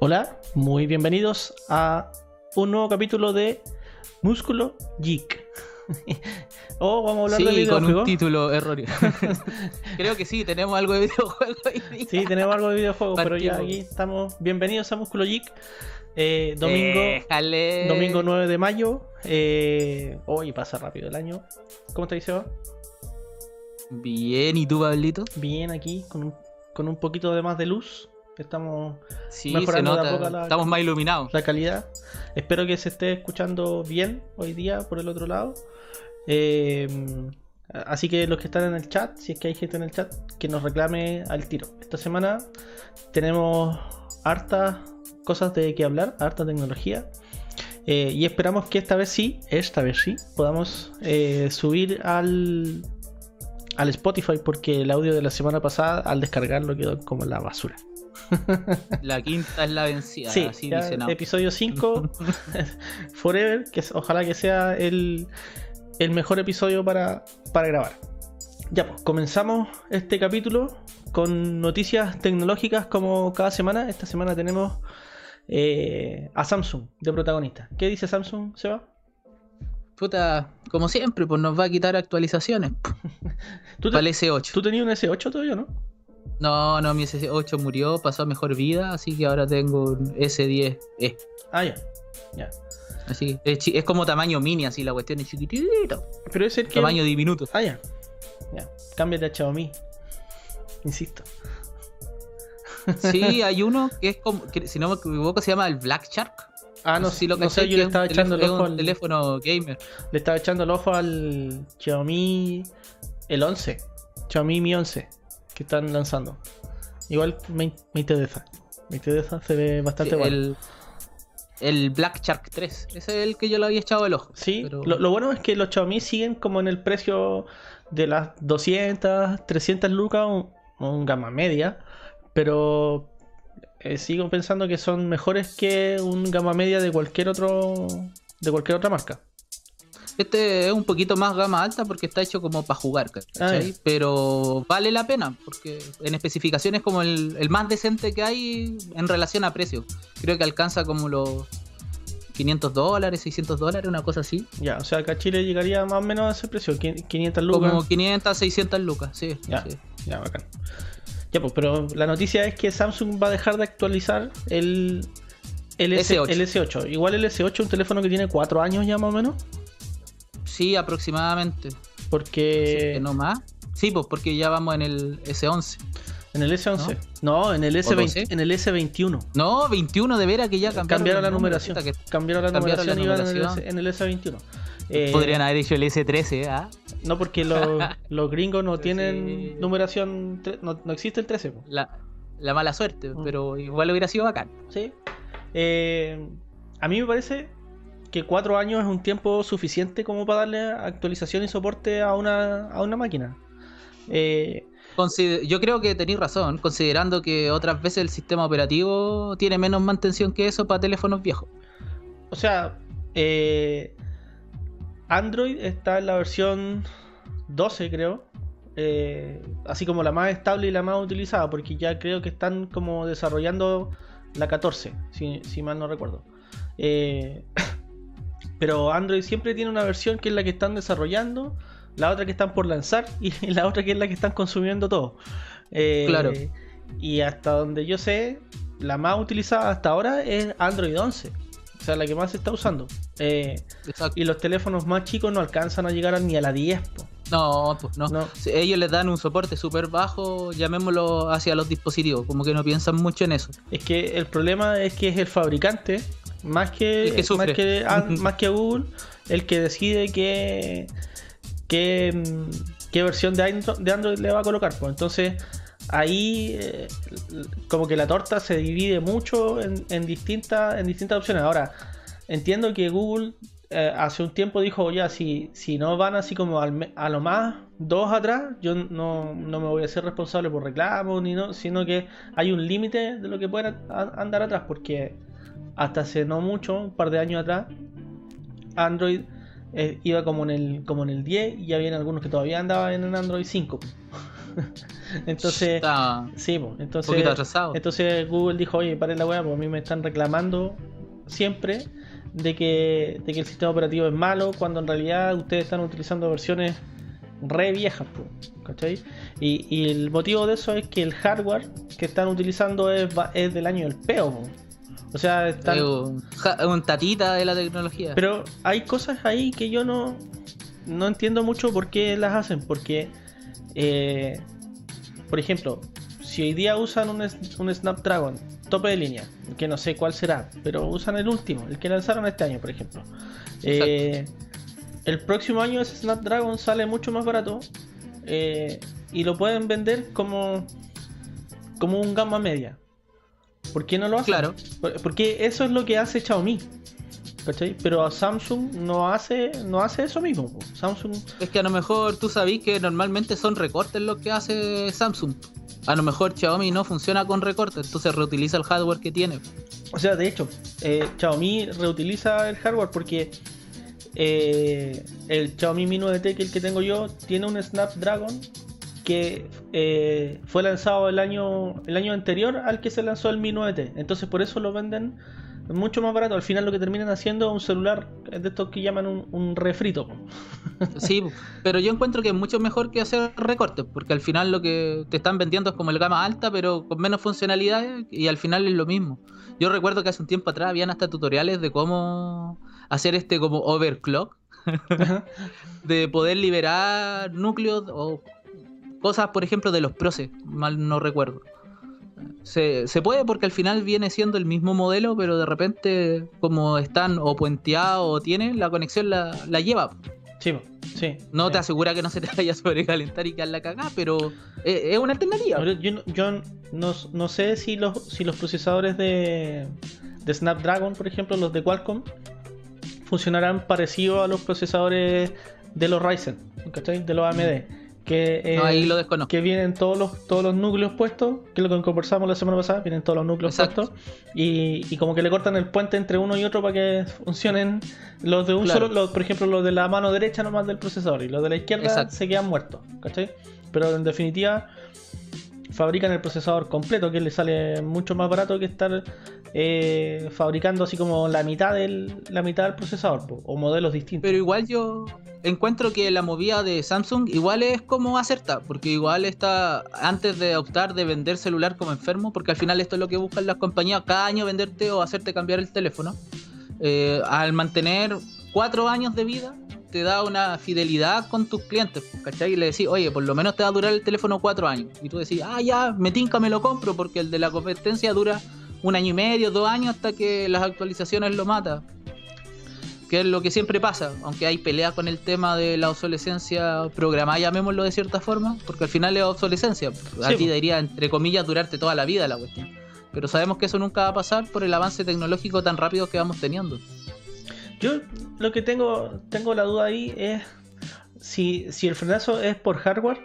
Hola, muy bienvenidos a un nuevo capítulo de Músculo Geek. oh, vamos a hablar sí, de con videojuegos. un título erróneo. Creo que sí, tenemos algo de videojuegos. Sí, tenemos algo de videojuegos, pero ya aquí estamos. Bienvenidos a Músculo Geek. Eh, domingo, Déjale. domingo 9 de mayo. Eh, hoy pasa rápido el año. ¿Cómo te dice, Seba? Bien, ¿y tú, Pablito? Bien aquí, con un, con un poquito de más de luz. Estamos Sí, Mejorando nota. poco la- Estamos más iluminados. la calidad. Espero que se esté escuchando bien hoy día por el otro lado. Eh, así que los que están en el chat, si es que hay gente en el chat, que nos reclame al tiro. Esta semana tenemos hartas cosas de que hablar, harta tecnología. Eh, y esperamos que esta vez sí, esta vez sí, podamos eh, subir al, al Spotify porque el audio de la semana pasada al descargarlo quedó como la basura. La quinta es la vencida, Sí, así ya, dice no. episodio 5, Forever, que es- ojalá que sea el, el mejor episodio para, para grabar. Ya, pues comenzamos este capítulo con noticias tecnológicas como cada semana. Esta semana tenemos eh, a Samsung de protagonista. ¿Qué dice Samsung, Seba? Puta, como siempre, pues nos va a quitar actualizaciones. ¿Tú, te- Para el S8. tú tenías un S8 todavía, no? No, no, mi S8 murió, pasó a mejor vida, así que ahora tengo un S10E. Ah, ya. ya. Así es, es como tamaño mini, así la cuestión es chiquitito. Pero es el que. Tamaño diminuto. Ah, ya. Ya. Cámbiate a Xiaomi. Insisto. Sí, hay uno que es como, que, si no me equivoco, se llama el Black Shark. Ah, no, sé si lo no sé, yo le estaba echando el ojo al, teléfono gamer. Le estaba echando el ojo al Xiaomi el 11. Xiaomi Mi 11 que están lanzando. Igual me, me interesa. Me interesa, se ve bastante Sí, bueno. el, el Black Shark 3. Ese es el que yo le había echado el ojo. Sí, pero- lo, lo bueno es que los Xiaomi siguen como en el precio de las 200, 300 lucas, un, un gama media, pero eh, sigo pensando que son mejores que un gama media de cualquier otro de cualquier otra marca. Este es un poquito más gama alta porque está hecho como para jugar, ¿cachai? Ah. Pero vale la pena porque en especificaciones como el, el más decente que hay en relación a precio. Creo que alcanza como los 500 dólares, 600 dólares, una cosa así. Ya, o sea, acá Chile llegaría más o menos a ese precio, qui- 500 lucas. Como 500, 600 lucas, sí. Ya. sí. Ya, bacán. Ya, pues, pero la noticia es que Samsung va a dejar de actualizar el, el, S- S8. el S8. Igual el S8 es un teléfono que tiene 4 años ya más o menos. Sí, aproximadamente. Porque que no más. Sí, pues porque ya vamos en el S11. en el S11. No, en el S20, 12? en el S21. No, 21 de veras que ya cambiaron, Cambiaron la numeración. que Cambiaron la cambiaron la numeración y van numeración. en el, S- en el S21. Eh, Podrían haber hecho el S13, ¿ah? No, porque los, los gringos no Sí. tienen numeración. No, no existe el 13. po. La, la mala suerte, Mm. pero igual hubiera sido bacán. Sí. Eh, a mí me parece que cuatro años es un tiempo suficiente como para darle actualización y soporte a una, a una máquina. Eh, yo creo que tenéis razón, considerando que otras veces el sistema operativo tiene menos mantención que eso para teléfonos viejos. o sea, eh, Android está en la versión 12, creo. Eh, así como la más estable y la más utilizada, porque ya creo que están como desarrollando la 14, si, si mal no recuerdo. Eh, pero Android siempre tiene una versión que es la que están desarrollando, la otra que están por lanzar y la otra que es la que están consumiendo todo. Eh, Claro. Y hasta donde yo sé, la más utilizada hasta ahora es Android 11. O sea, la que más se está usando. Eh, Exacto. y los teléfonos más chicos no alcanzan a llegar ni a la 10. po. No, pues no. No. Ellos les dan un soporte súper bajo, llamémoslo hacia los dispositivos, como que no piensan mucho en eso. Es que el problema es que es el fabricante, más que, más que, An- más que Google, el que decide qué, qué, qué versión de Andro- de Android le va a colocar. Pues entonces ahí eh, como que la torta se divide mucho en, en distintas, en distintas opciones. Ahora, entiendo que Google eh, hace un tiempo dijo, ya, si, si no van así como al a lo más dos atrás, yo no, no me voy a ser responsable por reclamos, ni no, sino que hay un límite de lo que pueden a- andar atrás, porque hasta hace no mucho, un par de años atrás, Android eh, iba como en el como en el 10 y había algunos que todavía andaban en el Android 5. entonces, Está sí, un entonces, atrasado. entonces Google dijo, oye, paren la weá, pues a mí me están reclamando siempre de que, de que el sistema operativo es malo, cuando en realidad ustedes están utilizando versiones re viejas, ¿cachai? Y, y el motivo de eso es que el hardware que están utilizando es, es del año del peo. O sea, están... Un, tatita de la tecnología. Pero hay cosas ahí que yo no, no entiendo mucho por qué las hacen. Porque, eh, por ejemplo, si hoy día usan un, un Snapdragon tope de línea, que no sé cuál será, pero usan el último, el que lanzaron este año, por ejemplo. Eh, el próximo año ese Snapdragon sale mucho más barato eh, y lo pueden vender como, como un gama media. ¿Por qué no lo hacen? Claro. Por- Porque eso es lo que hace Xiaomi. ¿Cachai? Pero Samsung no hace, no hace eso mismo. po. Samsung. Es que a lo mejor tú sabís que normalmente son recortes lo que hace Samsung. A lo mejor Xiaomi no funciona con recortes, entonces reutiliza el hardware que tiene. O sea, de hecho, eh, Xiaomi reutiliza el hardware porque eh, el Xiaomi Mi 9T, que es el que tengo yo, tiene un Snapdragon que eh, fue lanzado el año, el año anterior al que se lanzó el Mi 9T. Entonces, por eso lo venden mucho más barato. Al final, lo que terminan haciendo es un celular de estos que llaman un, un refrito. Sí, pero yo encuentro que es mucho mejor que hacer recortes, porque al final lo que te están vendiendo es como el gama alta, pero con menos funcionalidades y al final es lo mismo. Yo recuerdo que hace un tiempo atrás habían hasta tutoriales de cómo hacer este como overclock, de poder liberar núcleos o cosas, por ejemplo, de los proces, mal no recuerdo. Se, se puede porque al final viene siendo el mismo modelo, pero de repente, como están o puenteados o tienen, la conexión la, la lleva. Sí, sí. No sí. te asegura que no se te vaya a sobrecalentar y quedar la cagada, pero es, es una alternativa. Yo, no- yo no, no sé si los, si los procesadores de, de Snapdragon, por ejemplo, los de Qualcomm, funcionarán parecido a los procesadores de los Ryzen, ¿cachai? De los AMD. Que, eh, No, ahí lo desconozco. que vienen todos los, todos los núcleos puestos, que es lo que conversamos la semana pasada, vienen todos los núcleos Exacto. puestos, y, y como que le cortan el puente entre uno y otro para que funcionen los de un Claro. solo, los, por ejemplo, los de la mano derecha nomás del procesador, y los de la izquierda Exacto. se quedan muertos, ¿cachai? Pero en definitiva, fabrican el procesador completo, que le sale mucho más barato que estar eh, fabricando así como la mitad del, la mitad del procesador, o modelos distintos. Pero igual yo encuentro que la movida de Samsung igual es como acerta, porque igual está antes de optar de vender celular como enfermo, porque al final esto es lo que buscan las compañías, cada año venderte o hacerte cambiar el teléfono. Eh, al mantener cuatro años de vida, te da una fidelidad con tus clientes, ¿cachai? Y le decís, oye, por lo menos te va a durar el teléfono cuatro años. Y tú decís, ah, ya, me tinca, me lo compro, porque el de la competencia dura un año y medio, dos años hasta que las actualizaciones lo matan que es lo que siempre pasa, aunque hay peleas con el tema de la obsolescencia programada, llamémoslo de cierta forma, porque al final es obsolescencia. A Sí, ti debería, entre comillas, durarte toda la vida la cuestión. Pero sabemos que eso nunca va a pasar por el avance tecnológico tan rápido que vamos teniendo. Yo lo que tengo, tengo la duda ahí es si, si el frenazo es por hardware,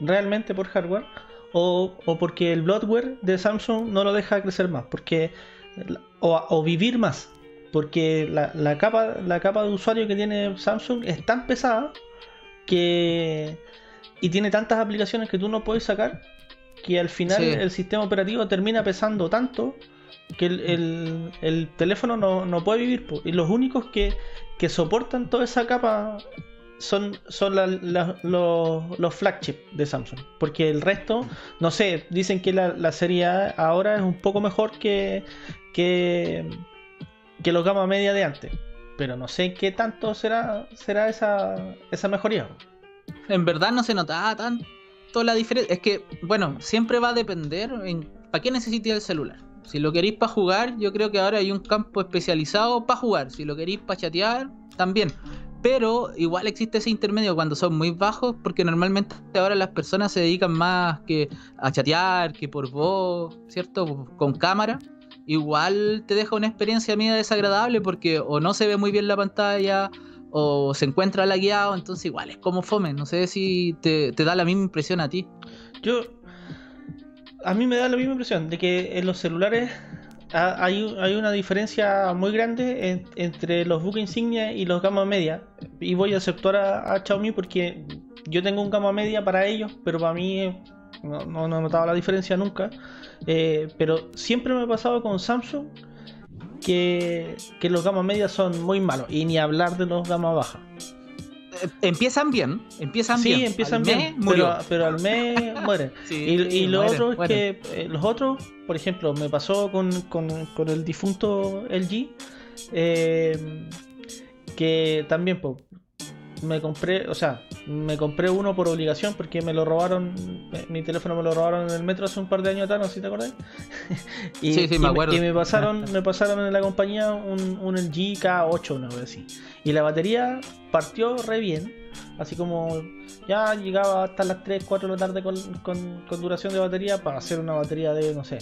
realmente por hardware, o, o porque el bloatware de Samsung no lo deja crecer más, porque o, o vivir más, porque la, la capa, la capa de usuario que tiene Samsung es tan pesada que y tiene tantas aplicaciones que tú no puedes sacar que al final Sí. el sistema operativo termina pesando tanto que el, el- el teléfono no, no puede vivir. Y los únicos que, que soportan toda esa capa son, son los, los flagship de Samsung. Porque el resto, no sé, dicen que la, la serie A ahora es un poco mejor que, que, que los gama media de antes. Pero no sé qué tanto será, será esa, esa mejoría. En verdad no se notaba tanto la diferencia. Es que, bueno, siempre va a depender en para qué necesitas el celular. Si lo queréis para jugar, yo creo que ahora hay un campo especializado para jugar. Si lo queréis para chatear, también. Pero igual existe ese intermedio cuando son muy bajos, porque normalmente ahora las personas se dedican más que a chatear, que por voz, ¿cierto? Con cámara. Igual te deja una experiencia media desagradable porque o no se ve muy bien la pantalla, o se encuentra lagueado, entonces igual es como fome. No sé si te, te da la misma impresión a ti. Yo. A mí me da la misma impresión de que en los celulares hay, hay una diferencia muy grande en- entre los buques insignia y los gama media. Y voy a aceptar a, Xiaomi porque yo tengo un gama media para ellos, pero para mí eh, no, no, no he notado la diferencia nunca. Eh, pero siempre me ha pasado con Samsung que, que los gamas medias son muy malos. Y ni hablar de los gamas bajas. Empiezan bien, empiezan Sí, bien. empiezan Al bien, mes pero, pero al mes mueren. Sí, Y, y lo mueren, otro es mueren. que eh, los otros, por ejemplo, me pasó con, con- con el difunto LG, eh, que también po, me compré, o sea, me compré uno por obligación porque me lo robaron, mi teléfono me lo robaron en el metro hace un par de años atrás, no sé si te acuerdas. y, Sí, sí, me acuerdo. Y me pasaron, me pasaron en la compañía un, un LG K8, una vez así. Y la batería partió re bien, así como ya llegaba hasta las 3, 4 de la tarde con, con- con duración de batería para hacer una batería de, no sé,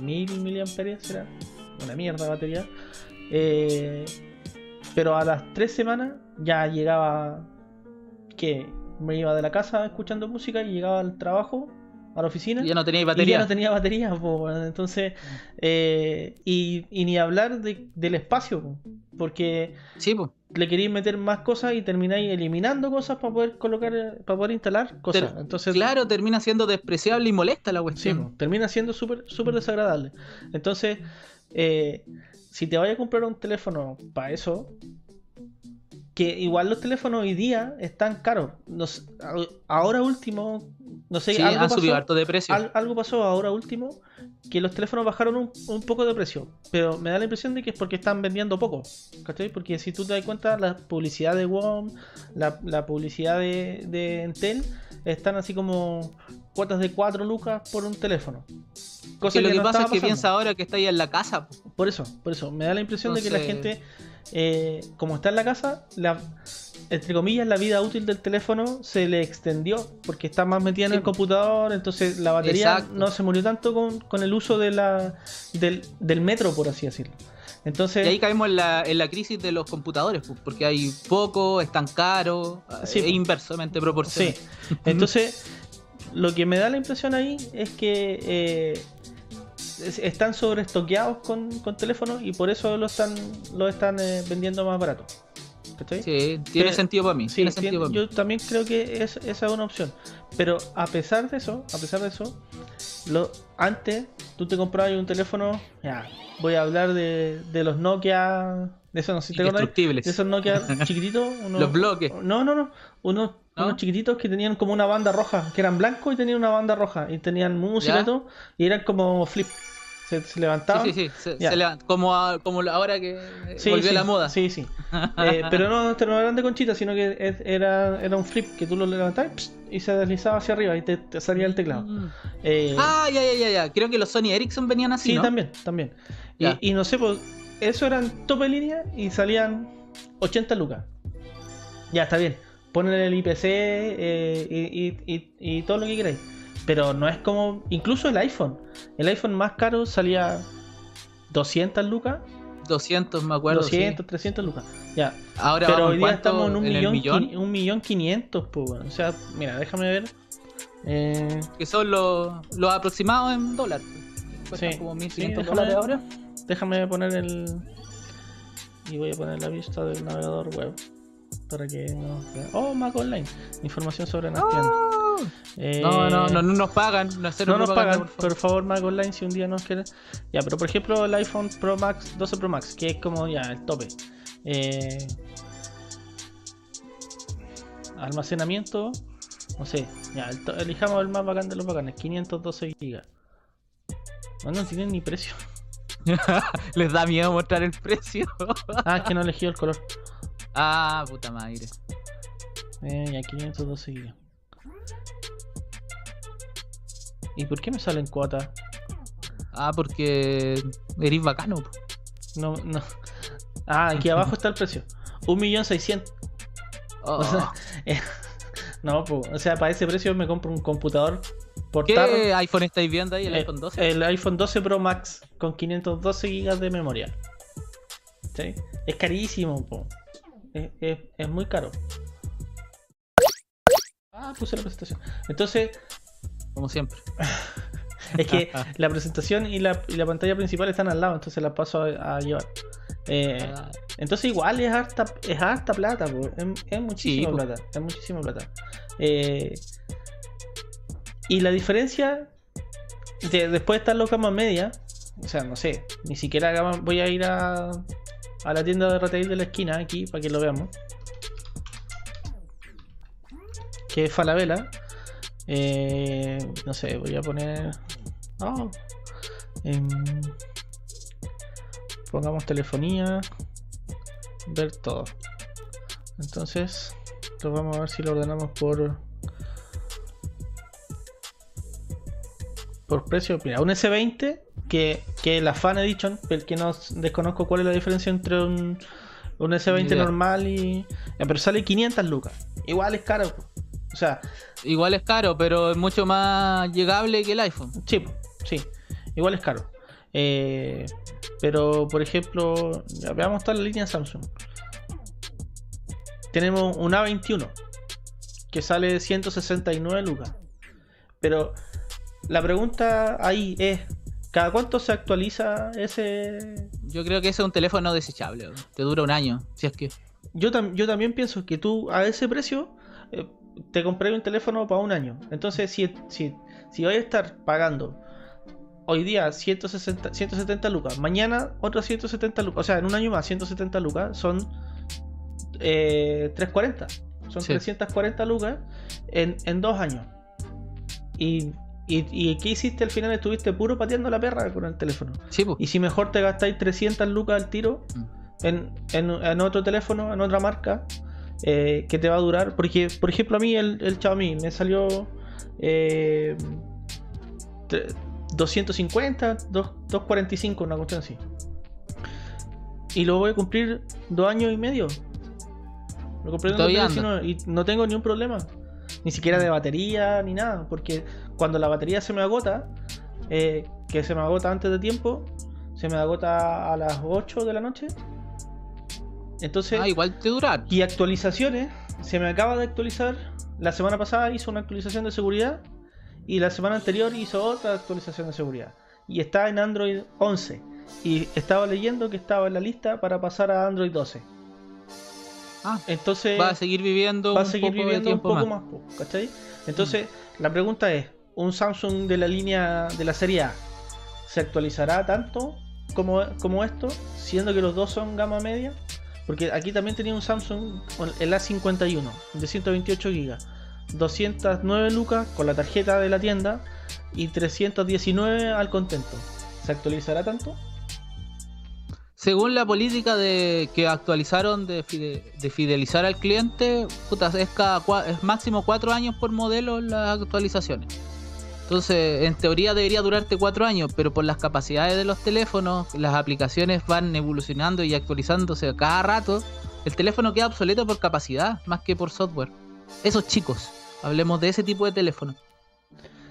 1000 miliamperios, será una mierda de batería. Eh, pero a las 3 semanas ya llegaba que me iba de la casa escuchando música y llegaba al trabajo, a la oficina. Ya no teníais Y ya batería. no tenía batería, po, entonces, eh, y, y ni hablar de- del espacio, po, porque Sí, pues. le queréis meter más cosas y termináis eliminando cosas para poder colocar, para poder instalar cosas. Entonces, Claro, termina siendo despreciable y molesta la sí, cuestión. po, termina siendo súper súper desagradable. Entonces, eh, si te vayas a comprar un teléfono para eso, que igual los teléfonos hoy día están caros. No sé, a- ahora último, no sé, Sí, algo han pasó- subido harto de precio. Al- algo pasó ahora último que los teléfonos bajaron un, un poco de precio, pero me da la impresión de que es porque están vendiendo poco, ¿cachai? Porque si tú te das cuenta, la publicidad de WOM, la, la publicidad de, de Entel, están así como cuotas de 4 lucas por un teléfono. Cosa que lo que no pasa es que pasando. piensa ahora que está ahí en la casa. po. Por eso, por eso, me da la impresión de que la gente, eh, como está en la casa, la, entre comillas, la vida útil del teléfono se le extendió porque está más metida en Sí. el computador, entonces la batería Exacto. no se murió tanto con, con el uso de la, del, del metro, por así decirlo. Entonces, Y ahí caemos en la, en la crisis de los computadores, porque hay poco, están caros, Sí, es pues. inversamente sí, proporcional. entonces lo que me da la impresión ahí es que eh, es- están sobreestoqueados con, con teléfonos y por eso lo están, lo están eh, vendiendo más barato. ¿Cachai? Sí, tiene Que- sentido para mí. Sí, tiene tien- sentido para mí. yo también creo que es, esa es una opción. Pero a pesar de eso, a pesar de eso, lo, antes tú te comprabas un teléfono, ya, voy a hablar de, de los Nokia, de esos, no sé si te Indestructibles. de esos Nokia chiquititos, unos- Los bloques. No, no, no, unos, ¿No? unos chiquititos que tenían como una banda roja, que eran blancos y tenían una banda roja, y tenían música ¿Ya? y todo, y eran como flip, se, se levantaban. Sí, sí, sí. Se, Ya. se levanta- como, a- como ahora que eh, Sí, volvió sí, la moda. Sí, sí. Eh, pero no, no eran de conchita, sino que era, era un flip que tú lo levantabas y se deslizaba hacia arriba y te, te salía el teclado. Mm. Eh, Ah, ya, ya, ya, ya. Creo que los Sony Ericsson venían así, sí, ¿no? también, también. Y, no sé, pues, eso eran tope línea y salían 80 lucas. Ya, está bien. Ponen el IPC eh, y- y todo lo que queráis. Pero no es como. Incluso el iPhone. El iPhone más caro salía 200 lucas. 200, me acuerdo. 200, 300 lucas. Ya. sí. Ahora Pero hoy día estamos en un millón, millón, un millón quinientos, pues, weón. O sea, mira, déjame ver. Eh, que son los, los aproximados en dólar. Sí, como sí, 1500 déjame- dólares ahora. déjame poner el. Y voy a poner la vista del navegador web. Para que no. Oh, Mac Online. Información sobre las tiendas. Eh, No, no, no, no nos pagan. No, nos pagan, por favor. por favor, Mac Online, si un día nos quieren. Ya, pero por ejemplo, el iPhone Pro Max, 12 Pro Max, que es como ya el tope. Eh, almacenamiento, no sé, ya, el elijamos el más bacán de los bacanes, 512 GB. No, no tienen ni precio. Les da miedo mostrar el precio. Ah, es que no elegí el color. ah, puta madre. Eh, ya, 512 GB. ¿Y por qué me salen cuotas? Ah, porque eres bacano. No, no. Ah, aquí abajo está el precio. 1.600.000. Oh. O sea, eh, no, po, o sea, para ese precio me compro un computador portátil. ¿Qué iPhone estáis viendo ahí? ¿El eh, iPhone 12? El iPhone 12 Pro Max con 512 GB de memoria. ¿Sí? Es carísimo, po. Es, es- es muy caro. Ah, puse la presentación. Entonces, Como siempre. es que la presentación y la, y la pantalla principal están al lado, entonces las paso a, a llevar. Eh, Ah, Entonces igual es harta, es harta plata. Es, es muchísima Sí, plata, es muchísima plata. Eh, y la diferencia, de, después están los gamas media, o sea, no sé, ni siquiera gama, voy a ir a, a la tienda de retail de la esquina aquí para que lo veamos. Que es Falabella. Eh, no sé, voy a poner. Oh, pongamos telefonía. Ver todo. Entonces, lo vamos a ver si lo ordenamos por. Por precio. Mira, un S20 que, que la Fan Edition, el que no desconozco cuál es la diferencia entre un, un S20 Idea. normal y. Pero sale 500 lucas. Igual es caro. O sea, Igual es caro, pero es mucho más llegable que el iPhone. Sí, sí, igual es caro. Eh, pero, por ejemplo, veamos toda la línea Samsung. Tenemos un A21 que sale 169 lucas. Pero la pregunta ahí es: ¿cada cuánto se actualiza ese? Yo creo que ese es un teléfono desechable. Te dura un año, si es que. Yo, tam- yo también pienso que tú a ese precio eh, te compré un teléfono para un año. Entonces, si, si, si voy a estar pagando hoy día 160, 170 lucas, mañana otros 170 lucas, o sea, en un año más 170 lucas, son eh, 340. Son Sí. 340 lucas en, en dos años. Y, y, ¿Y qué hiciste al final? Estuviste puro pateando la perra con el teléfono. Sí. Y si mejor te gastáis 300 lucas al tiro Mm. en, en- en otro teléfono, en otra marca, eh, que te va a durar. Porque, por ejemplo, a mí el, el Xiaomi me salió eh, tre- 250, dos- 245, una cuestión así. Y lo voy a cumplir dos años y medio. Lo compré en el Todavía 2019 y no tengo ni un problema. Ni siquiera de batería ni nada. Porque cuando la batería se me agota, eh, que se me agota antes de tiempo, se me agota a las 8 de la noche. Entonces, Ah, igual te y actualizaciones, se me acaba de actualizar. La semana pasada hizo una actualización de seguridad y la semana anterior hizo otra actualización de seguridad. Y está en Android 11. Y estaba leyendo que estaba en la lista para pasar a Android 12. Ah, Entonces va a seguir viviendo va a un seguir poco de viviendo un poco más. más, ¿cachai? Entonces, la pregunta es, ¿un Samsung de la línea de la serie A se actualizará tanto como, como esto, siendo que los dos son gama media? Porque aquí también tenía un Samsung, el A51, de 128 GB, 209 lucas con la tarjeta de la tienda y 319 al contento. ¿Se actualizará tanto? Según la política de que actualizaron de, fide- de fidelizar al cliente, puta, es, cada es máximo cuatro años por modelo las actualizaciones. Entonces, en teoría debería durarte cuatro años, pero por las capacidades de los teléfonos, las aplicaciones van evolucionando y actualizándose cada rato, el teléfono queda obsoleto por capacidad más que por software. Esos chicos, hablemos de ese tipo de teléfono.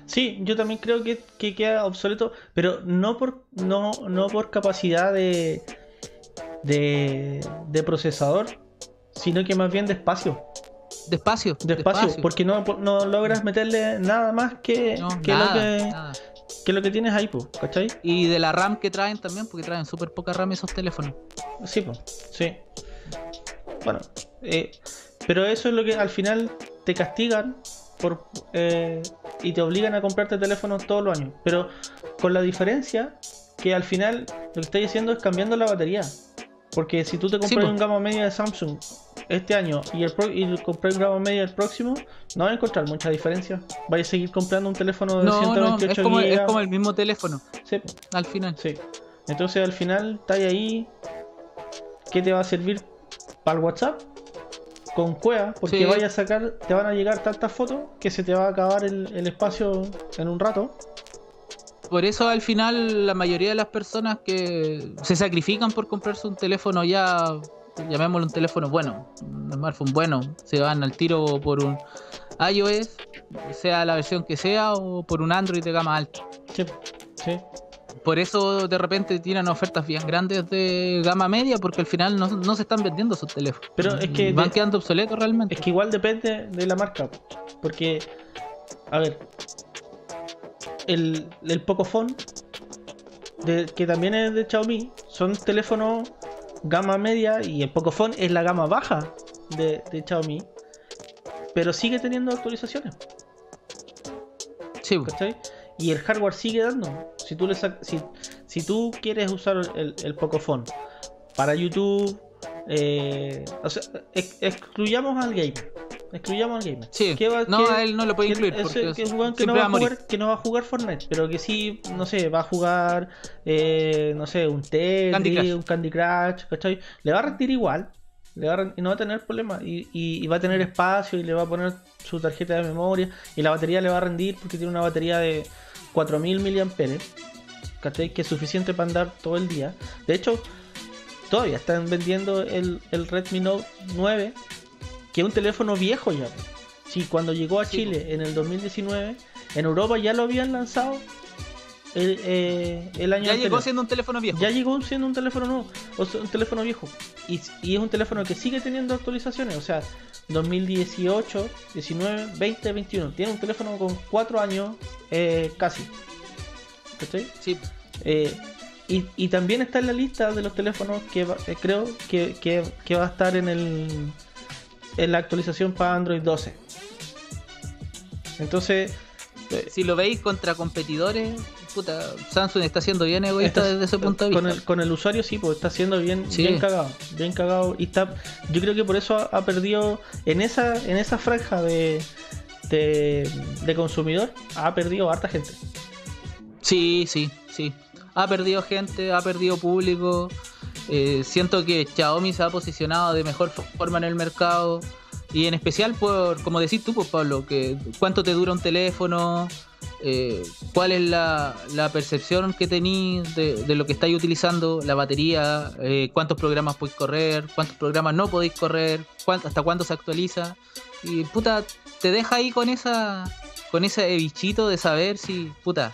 Sí, yo también creo que, que queda obsoleto, pero no por no, no por capacidad de de procesador, sino que más bien de espacio, Despacio, de espacio, porque no, no logras meterle nada más que, No, que nada, lo que, nada. que lo que tienes ahí. Y de la RAM que traen también, porque traen súper poca RAM esos teléfonos. Sí, po, sí. Bueno, eh, pero eso es lo que al final te castigan por eh, y te obligan a comprarte teléfonos todos los años. Pero con la diferencia que al final lo que estáis haciendo es cambiando la batería. Porque si tú te compras un gama media de Samsung este año y el pro- y compras un gama media el próximo, no vas a encontrar mucha diferencia. Vais a seguir comprando un teléfono de No, no, 128 es como, es gigas. como el mismo teléfono, Sí, al final. Sí. Entonces al final está ahí. ¿Qué te va a servir para el WhatsApp? Con cueva, porque Sí. vaya a sacar, te van a llegar tantas fotos que se te va a acabar el, el espacio en un rato. Por eso al final la mayoría de las personas que se sacrifican por comprarse un teléfono ya, llamémoslo un teléfono bueno, un smartphone bueno, se van al tiro por un iOS, sea la versión que sea, o por un Android de gama alta. Sí, sí. Por eso de repente tienen ofertas bien grandes de gama media, porque al final no, no se están vendiendo sus teléfonos. Pero es que van de- quedando obsoletos realmente. Es que igual depende de la marca. Porque, a ver, el, el Pocophone, de, que también es de Xiaomi, son teléfonos gama media y el Pocophone es la gama baja de, de Xiaomi. pero sigue teniendo actualizaciones. Sí, ¿cachai? Y el hardware sigue dando. Si tú, le si, si tú quieres usar el, el Pocophone para YouTube, eh, o sea, ex- excluyamos al gamer. Excluyamos al gamer. sí. ¿Qué va- no, qué- a él no lo puede incluir ese- porque que es un que no, va a morir. jugar, que no va a jugar Fortnite, pero que sí, no sé, va a jugar, eh, no sé, un Tetris, Candy un Candy Crush, ¿cachai? Le va a rendir igual, le va a y no va a tener problema, y, y- y va a tener espacio, y le va a poner su tarjeta de memoria, y la batería le va a rendir porque tiene una batería de 4000 mAh, ¿cachai? Que es suficiente para andar todo el día. De hecho, todavía están vendiendo el, el Redmi Note 9, que es un teléfono viejo ya. Sí, cuando llegó a Sí, Chile en el 2019, en Europa ya lo habían lanzado el, eh, el año Ya anterior. llegó siendo un teléfono viejo. Ya llegó siendo un teléfono nuevo, o sea, un teléfono viejo. Y, y es un teléfono que sigue teniendo actualizaciones, o sea, 2018, 19, 20, 21. Tiene un teléfono con 4 años eh, casi. ¿Cachai? Sí. Eh, y, y también está en la lista de los teléfonos que va- eh, creo que, que- que va a estar en el en la actualización para Android 12. Entonces, eh, Si lo veis contra competidores, puta, Samsung está haciendo bien egoísta Está- desde ese punto de con vista. el, con el usuario sí, pues está siendo bien, Sí. bien cagado, bien cagado y está, yo creo que por eso ha, ha perdido en esa, en esa franja de, de, de consumidor, ha perdido harta gente. Sí, sí, sí. Ha perdido gente, ha perdido público. Eh, siento que Xiaomi se ha posicionado de mejor forma en el mercado. Y en especial por, como decís tú, pues Pablo, que cuánto te dura un teléfono, eh, cuál es la, percepción que tenís de, lo que estáis utilizando, la batería, eh, cuántos programas podéis correr, cuántos programas no podéis correr, hasta cuándo se actualiza. Y puta, te deja ahí con esa con ese bichito de saber si, puta,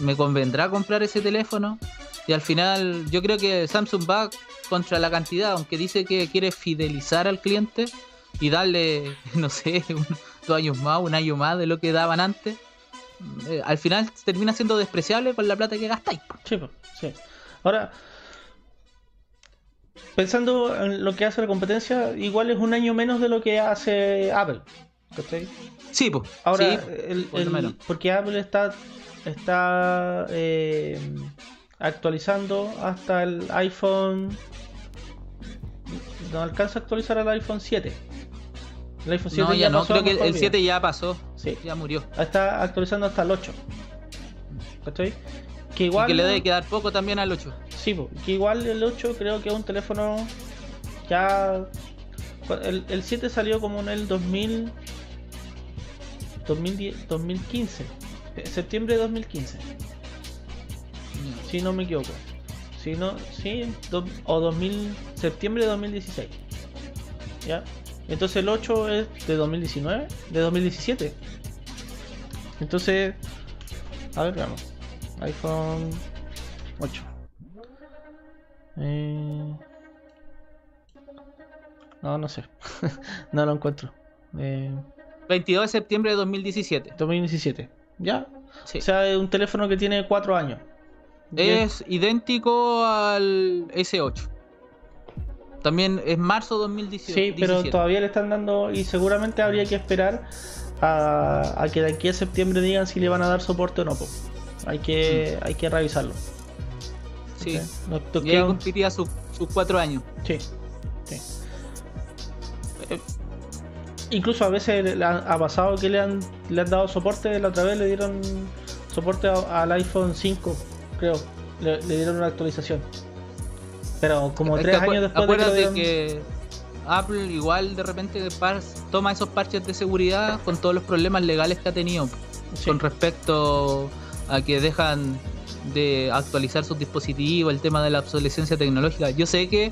me convendrá comprar ese teléfono. Y al final, yo creo que Samsung va contra la cantidad, aunque dice que quiere fidelizar al cliente y darle, no sé, un- dos años más, un año más de lo que daban antes. eh, al final termina siendo despreciable con la plata que gastáis. Sí, pues, sí. Ahora, pensando en lo que hace la competencia, igual es un año menos de lo que hace Apple. ¿cachai? Sí, pues. Ahora, sí, el- por el- menos. porque Apple está, está eh, actualizando hasta el iPhone. No alcanza a actualizar al iPhone 7. El iPhone 7 no, ya no, pasó creo que el vida. 7 ya pasó, Sí, ya murió. está actualizando hasta el 8. ¿Cachai? Que Y igual. que le debe quedar poco también al 8. Sí, que igual el 8 creo que es un teléfono ya... El, el 7 salió como en el 2000... 2010, 2015. Septiembre de 2015. Si no me equivoco. Si no, sí, do- o 2000, septiembre de 2016. ¿Ya? Entonces el 8 es de 2019, de 2017. Entonces, a ver, veamos. iPhone 8. Eh... No, no sé. no lo encuentro. Eh, 22 de septiembre de 2017. 2017. ¿Ya? Sí. O sea, es un teléfono que tiene 4 años. Es idéntico al S8. También es marzo 2018. Sí, pero todavía le están dando y seguramente habría que esperar a, a que de aquí a septiembre digan si le van a dar soporte o no. po. Hay que, hay que revisarlo. Sí. ¿ok? Nos to- Y ahí cumpliría sus sus cuatro años. Sí. Incluso a veces le ha, ha pasado que le han, le han dado soporte, la otra vez le dieron soporte a- al iPhone 5, creo. Le, le dieron una actualización. Pero como Es tres años después de que, acuérdate dieron- que Apple igual de repente toma esos parches de seguridad con todos los problemas legales que ha tenido Sí, con respecto a que dejan de actualizar sus dispositivos, el tema de la obsolescencia tecnológica. Yo sé que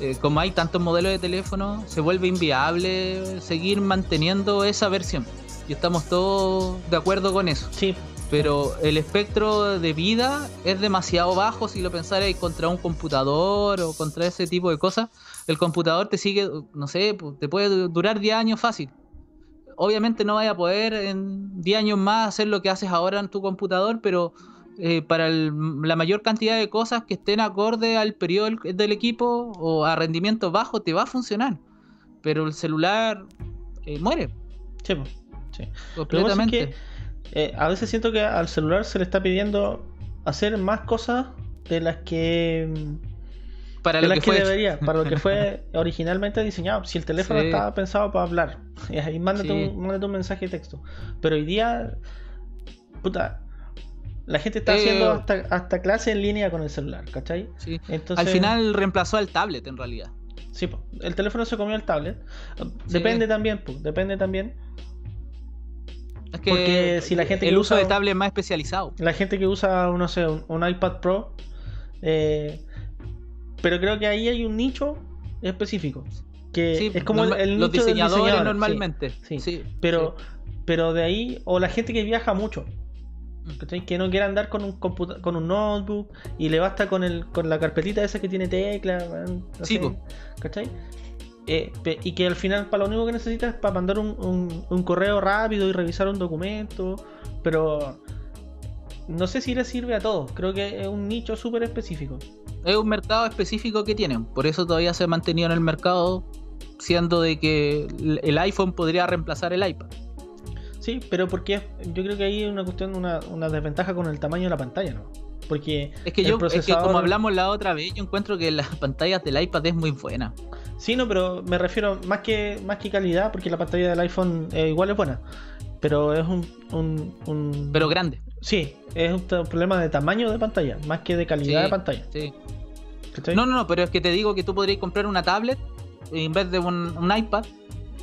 eh, como hay tantos modelos de teléfono, se vuelve inviable seguir manteniendo esa versión. Y estamos todos de acuerdo con eso. sí, Pero el espectro de vida es demasiado bajo si lo pensarais contra un computador o contra ese tipo de cosas. El computador te sigue, no sé, pu- te puede du- durar 10 años fácil. Obviamente no vaya a poder en 10 años más hacer lo que haces ahora en tu computador, pero eh, para el- la mayor cantidad de cosas que estén acorde al periodo del, del equipo o a rendimiento bajo te va a funcionar. Pero el celular eh, muere. Sí, sí. Es que eh, a veces siento que al celular se le está pidiendo hacer más cosas de las que para lo que, que, fue debería, para lo que fue originalmente diseñado. Si el teléfono Sí. estaba pensado para hablar, y ahí mándate, Sí. un, mándate un mensaje de texto. Pero hoy día, puta, la gente está Eh, haciendo hasta, hasta clase en línea con el celular, ¿cachai? Sí. Entonces, Al final reemplazó al tablet en realidad. sí, po, el teléfono se comió el tablet. Depende también, po, depende también. Es que Porque si la gente el que uso usa- de tablet es más especializado. La gente que usa, no sé, un, un iPad Pro, eh, pero creo que ahí hay un nicho específico. Que Sí, es como el, norma- el los nicho del diseñadores diseñador, normalmente. sí. Sí, Pero, pero de ahí, o la gente que viaja mucho. ¿Cachai? que no quiere andar con un con un notebook y le basta con el con la carpetita esa que tiene no Sí, sé. ¿cachai? Eh, y que al final para lo único que necesita es para mandar un, un- un correo rápido y revisar un documento, pero no sé si le sirve a todos, creo que es un nicho súper específico. Es un mercado específico que tienen. Por eso todavía se ha mantenido en el mercado, siendo de que el iPhone podría reemplazar el iPad. Sí, pero porque yo creo que ahí hay una cuestión, una, una desventaja con el tamaño de la pantalla, ¿no? Porque Es que yo, es que como hablamos la otra vez, yo encuentro que las pantallas del iPad es muy buena. Sí, no, pero me refiero más que más que calidad, porque la pantalla del iPhone eh, igual es buena. Pero es un, un, un- Pero grande. Sí, es un problema de tamaño de pantalla, más que de calidad Sí. de pantalla. Sí. ¿cachai? No, no, no, pero es que te digo que tú podrías comprar una tablet en vez de un, un iPad,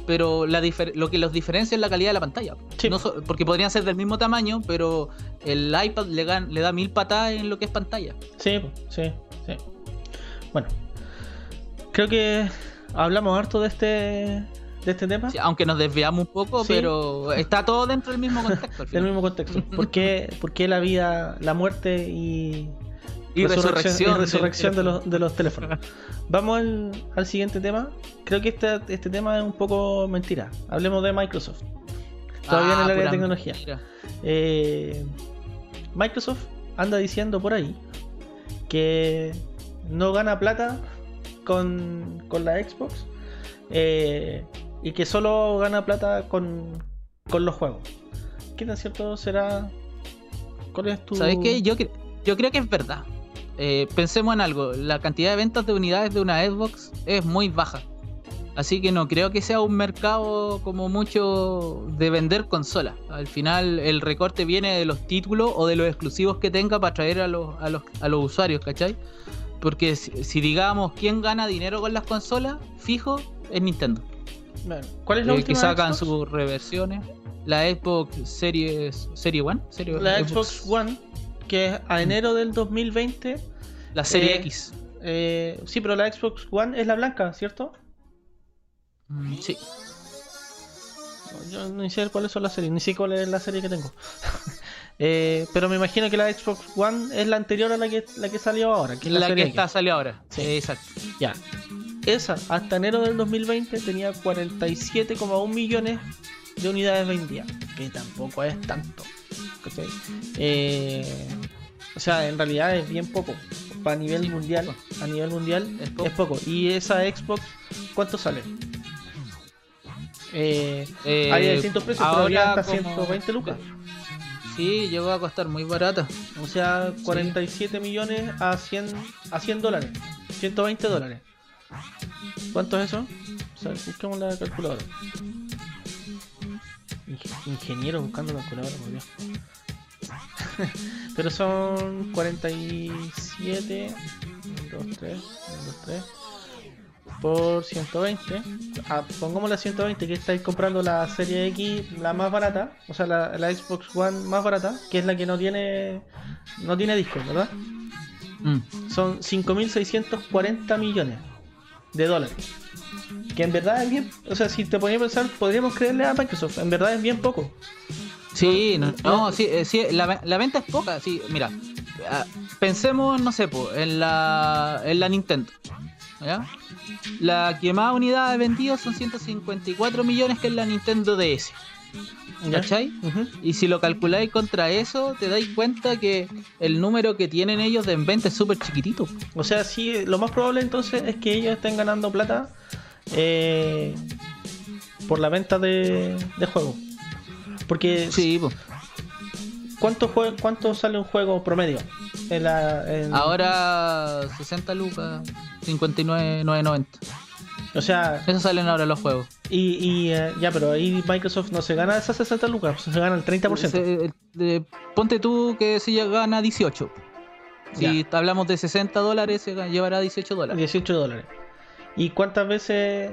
pero la lo que los diferencia es la calidad de la pantalla. Sí. No so- porque podrían ser del mismo tamaño, pero el iPad le, da mil patadas en lo que es pantalla. Sí, sí, sí. Bueno, creo que hablamos harto de este de este tema. Sí, aunque nos desviamos un poco, Sí. pero está todo dentro del mismo contexto. al Del mismo contexto. ¿Por qué, por qué la vida, la muerte y, Y resurrección. y resurrección de, los, de los teléfonos? Vamos al, al siguiente tema. Creo que este, este tema es un poco mentira. Hablemos de Microsoft. Todavía en el área de tecnología. Eh, Microsoft anda diciendo por ahí que no gana plata con, con la Xbox eh, y que solo gana plata con, con los juegos. ¿Qué tan cierto será? ¿Cuál es tu.? ¿Sabes qué? Yo, cre- yo creo que es verdad. Eh, pensemos en algo. La cantidad de ventas de unidades de una Xbox es muy baja. Así que no creo que sea un mercado como mucho de vender consolas. Al final el recorte viene de los títulos o de los exclusivos que tenga para atraer a los, a los, a los usuarios, ¿cachai? Porque si, si digamos quién gana dinero con las consolas, fijo, es Nintendo. Bueno, ¿Cuál es la Eh, última que sacan Xbox? sus reversiones. La Xbox Series Serie One, Serie- La Xbox One, que es a enero del 2020. La Serie eh, X. eh, sí, pero la Xbox One es la blanca, ¿cierto? Mm, Sí. Yo no sé cuáles son las series, ni sé cuál es la serie que tengo. Eh, pero me imagino que la Xbox One es la anterior a la que, la que salió ahora. Que es la, La, que X. está salió ahora. Sí. Exacto. Ya. Esa, hasta enero del 2020, tenía 47,1 millones de unidades vendidas. Que tampoco es tanto. Eh, o sea, en realidad es bien poco. Para nivel Sí, mundial, poco. a nivel mundial Es es poco. poco. Y esa Xbox, ¿cuánto sale? Eh, Eh, hay de distintos precios, pero había hasta como- 120 lucas. Sí, llegó a costar muy barata. O sea, 47 millones a 100, a 100 dólares. 120 dólares. ¿Cuánto es eso? O sea, busquemos la calculadora. Inge- Ingeniero buscando calculadora, por Dios. Pero son 47. 1, 2, 3. 1, 2, 3. Por 120. Ah, pongámosle a 120 que estáis comprando la serie X, la más barata. O sea, la, la Xbox One más barata. Que es la que no tiene. No tiene disco, ¿verdad? Mm. Son 5.640 millones de dólares. Que en verdad es bien. O sea, si te ponías a pensar, podríamos creerle a Microsoft. En verdad es bien poco. Sí, no, No. sí, eh, sí, la, ve- la venta es poca. Sí, mira, ah, pensemos, no sé, po, en la, en la Nintendo. La que más unidades vendidas son 154 millones que es la Nintendo DS. ¿Cachai? Y si lo calculáis contra eso, te dais cuenta que el número que tienen ellos de en venta es súper chiquitito. O sea, sí, lo más probable entonces es que ellos estén ganando plata. eh, por la venta de, de juegos. Porque Sí, po. ¿cuánto, jue- ¿cuánto sale un juego promedio? En la, en- Ahora 60 lucas, 59,990. O sea, Eso salen ahora los juegos. y, y, eh, ya, pero ahí Microsoft no se gana esas 60 lucas, se gana el 30%. Se- eh, ponte tú que si ya gana 18. Si hablamos de 60 dólares, se llevará 18 dólares. 18 dólares. ¿Y cuántas veces?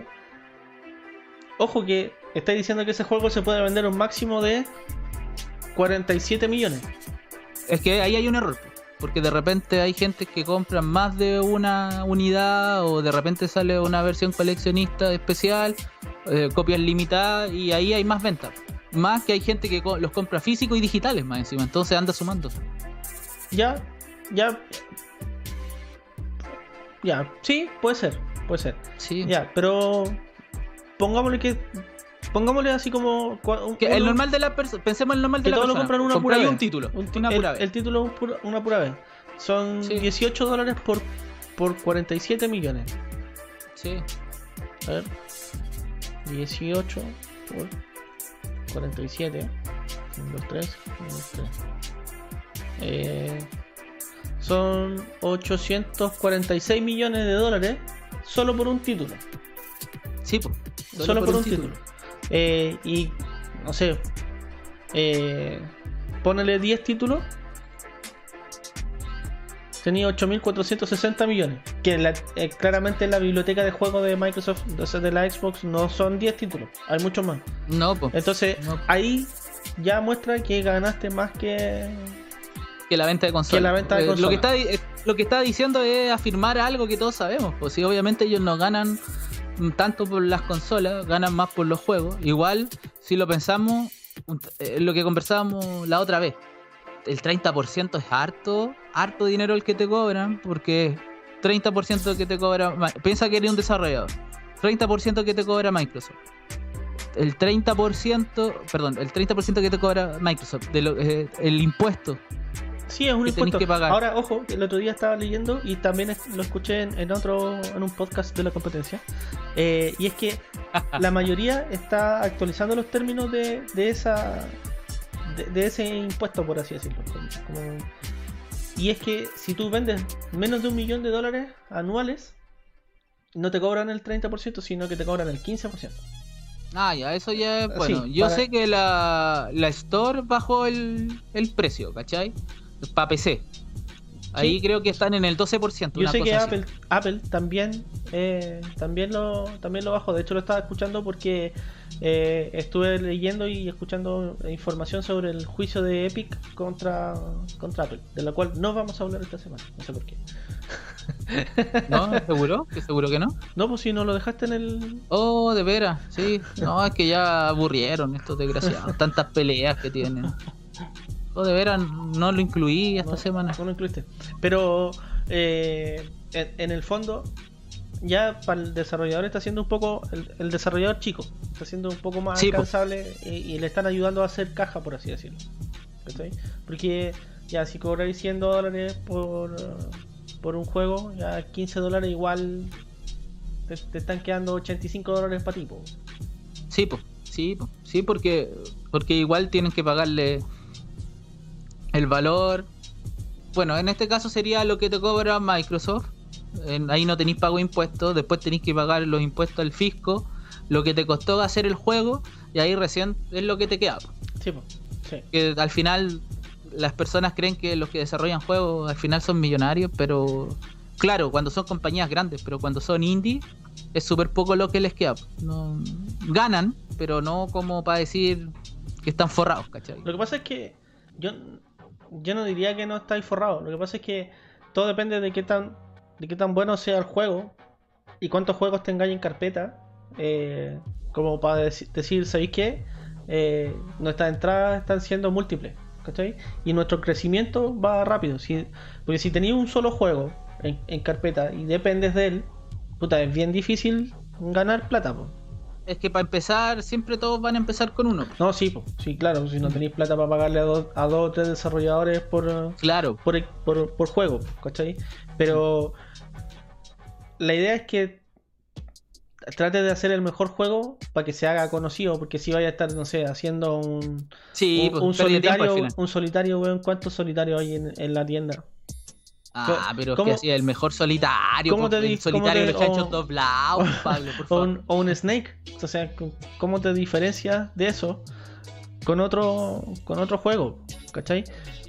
Ojo que estáis diciendo que ese juego se puede vender un máximo de 47 millones. Es que ahí hay un error. Porque de repente hay gente que compra más de una unidad o de repente sale una versión coleccionista especial, eh, copias limitadas y ahí hay más ventas. Más que hay gente que co- los compra físicos y digitales más encima. Entonces anda sumando. Ya, ya. Ya, sí, puede ser, puede ser. Sí. Ya, pero pongámosle que pongámosle así como un- Que el normal de la persona, pensemos en el normal de que la todos lo persona. compran una pura vez. un título, Un una el, pura vez. el título es una pura vez. Son Sí. 18 dólares por, por 47 millones. Sí. A ver. 18 por 47. 1, 2, 3. 1, 2, 3. Eh, son 846 millones de dólares solo por un título. Sí, po. Solo, por, un título. Eh, y no sé. Eh, ponele 10 títulos. Tenía 8.460 millones. Que la- eh, claramente en la biblioteca de juegos de Microsoft, o sea, de la Xbox, no son 10 títulos. Hay muchos más. No, po. Entonces, No. ahí ya muestra que ganaste más que. que la venta de consolas. Que la venta de Eh, Lo que está eh, lo que está diciendo es afirmar algo que todos sabemos. Pues sí, obviamente ellos no ganan tanto por las consolas, ganan más por los juegos. Igual, si lo pensamos, eh, lo que conversábamos la otra vez, el 30% es harto, harto dinero el que te cobran, porque 30% que te cobra, piensa que eres un desarrollador, 30% que te cobra Microsoft. El 30%, perdón, el 30% que te cobra Microsoft, de lo- eh, el impuesto Sí, es un impuesto. que pagar. Ahora, ojo, el otro día estaba leyendo y también lo escuché en, en otro, en un podcast de la competencia. eh, y es que la mayoría está actualizando los términos de, de esa de, de ese impuesto, por así decirlo. Como- y es que si tú vendes menos de un millón de dólares anuales, no te cobran el 30%, sino que te cobran el 15%. Ah, ya, eso ya es Sí, bueno. yo para- sé que la, la Store bajó el, el precio, ¿cachai? Para PC. Ahí Sí. creo que están en el 12%. Yo sé que Apple también, eh, también lo también lo bajó. De hecho, lo estaba escuchando porque eh, estuve leyendo y escuchando información sobre el juicio de Epic contra, contra Apple, de la cual no vamos a hablar esta semana. No sé por qué. ¿No? ¿Seguro? ¿Que seguro que no? No, pues si no lo dejaste en el. Oh, de veras, sí. No, es que ya aburrieron estos desgraciados. Tantas peleas que tienen. Oh, de veras, no lo incluí esta no, semana. No lo incluiste. Pero eh, en, en el fondo, ya para el desarrollador está siendo un poco. El, el desarrollador chico está siendo un poco más Sí, alcanzable y, y le están ayudando a hacer caja, por así decirlo. Porque ya si cobráis 100 dólares por, por un juego, ya 15 dólares igual te, te están quedando 85 dólares para ti. po. Sí, po, sí, po, sí, porque, porque igual tienen que pagarle el valor. Bueno, en este caso sería lo que te cobra Microsoft. En- ahí no tenéis pago de impuestos, después tenéis que pagar los impuestos al fisco, lo que te costó hacer el juego, y ahí recién es lo que te queda. Sí, sí. Que al final las personas creen que los que desarrollan juegos al final son millonarios, pero claro, cuando son compañías grandes, pero cuando son indie es súper poco lo que les queda. No, ganan, pero no como para decir que están forrados, ¿cachai? Lo que pasa es que yo, yo no diría que no estáis forrados. Lo que pasa es que todo depende de qué tan de qué tan bueno sea el juego y cuántos juegos tengáis en carpeta. eh, como para deci- decir, ¿sabéis qué? Eh, nuestras entradas están siendo múltiples. ¿cachai? Y nuestro crecimiento va rápido. Porque si tenéis un solo juego en, en carpeta y dependes de él, puta, es bien difícil ganar plata. Es que para empezar, siempre todos van a empezar con uno. No, sí, po. sí, claro. Si no tenéis plata para pagarle a, dos a dos o tres desarrolladores por, eh, Claro, por, por, por juego, ¿cachai? Pero la idea es que trate de hacer el mejor juego para que se haga conocido, porque si vaya a estar, no sé, haciendo un, Sí, un, pues, un solitario, un solitario, weón, ¿cuántos solitarios hay en, en la tienda? Ah, pero es ¿Cómo- que así el mejor solitario. cómo te el solitario cómo te- los o- doblados, Pablo, por O favor. un, o un Snake, o sea, ¿cómo te diferencias de eso con otro, con otro juego? ¿Cachai?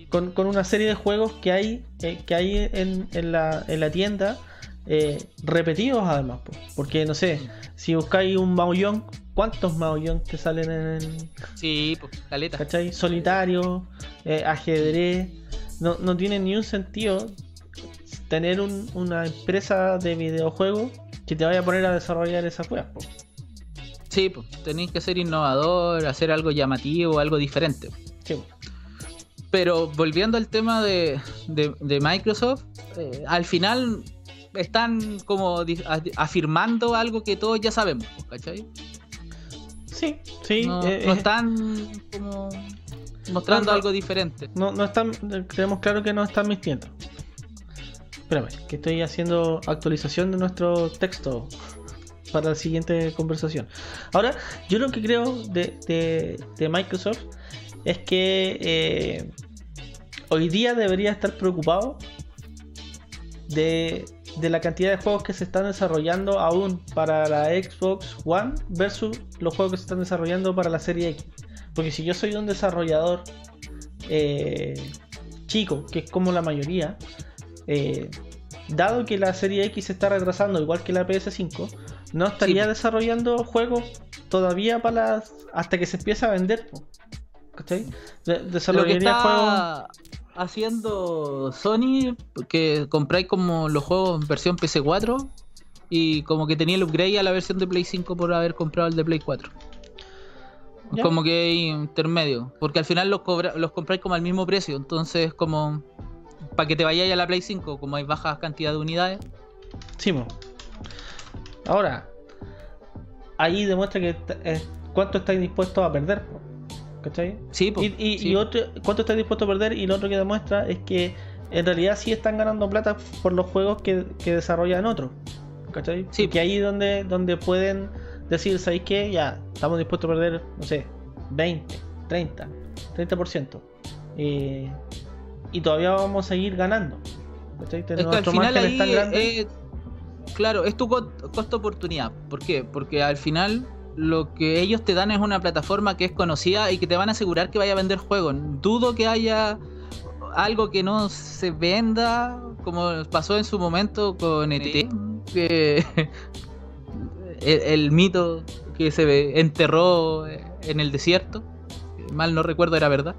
Con, con una serie de juegos que hay, eh, que hay en, en la, en la tienda, eh, repetidos además, po. porque no sé, si buscáis un Maoyong, ¿cuántos Maoyong te salen en el, Sí, pues, caleta. ¿cachai? Solitario, eh, ajedrez, no, no tiene ni un sentido tener un- una empresa de videojuegos que te vaya a poner a desarrollar esas po. Sí, pues, tenéis que ser innovador, hacer algo llamativo, algo diferente. Sí. Pero volviendo al tema de, de- de Microsoft, eh, al final están como afirmando algo que todos ya sabemos, ¿cachai? sí, sí, no, eh, no eh, están como mostrando no. algo diferente. no, no están, tenemos claro que no están mintiendo. Espérame, que estoy haciendo actualización de nuestro texto para la siguiente conversación. Ahora, yo lo que creo de, de- Microsoft es que eh, hoy día debería estar preocupado de, de la cantidad de juegos que se están desarrollando aún para la Xbox One versus los juegos que se están desarrollando para la serie X. Porque si yo soy un desarrollador eh, chico, que es como la mayoría, eh, dado que la serie X se está retrasando igual que la PS5, no estaría desarrollando juegos todavía para las, hasta que se empiece a vender. ¿Cachai? De- Lo que desarrollaría juegos. está haciendo Sony, que compráis como los juegos en versión PC4 y como que tenía el upgrade a la versión de Play 5 por haber comprado el de Play 4. Ya. Como que hay intermedio, porque al final los, cobra- los compráis como al mismo precio, entonces como para que te vayáis a la Play 5, como hay baja cantidad de unidades. Sí, po. Ahora, ahí demuestra que eh, cuánto estáis dispuestos a perder. ¿Cachai? Sí, po, Y, y- sí. y otro, cuánto estáis dispuestos a perder y lo otro que demuestra es que en realidad sí están ganando plata por los juegos que, que desarrollan otros. ¿Cachai? Sí. Que ahí donde, donde pueden decir, ¿sabéis qué? Ya, estamos dispuestos a perder, no sé, 20, 30, 30%. Eh, y todavía vamos a seguir ganando. ¿Cachai? Es que al final ahí, eh, claro, es tu co- costo oportunidad. ¿Por qué? Porque al final lo que ellos te dan es una plataforma que es conocida y que te van a asegurar que vaya a vender juegos. Dudo que haya algo que no se venda, como pasó en su momento con ET, que el, el mito que se enterró en el desierto, mal no recuerdo, era verdad.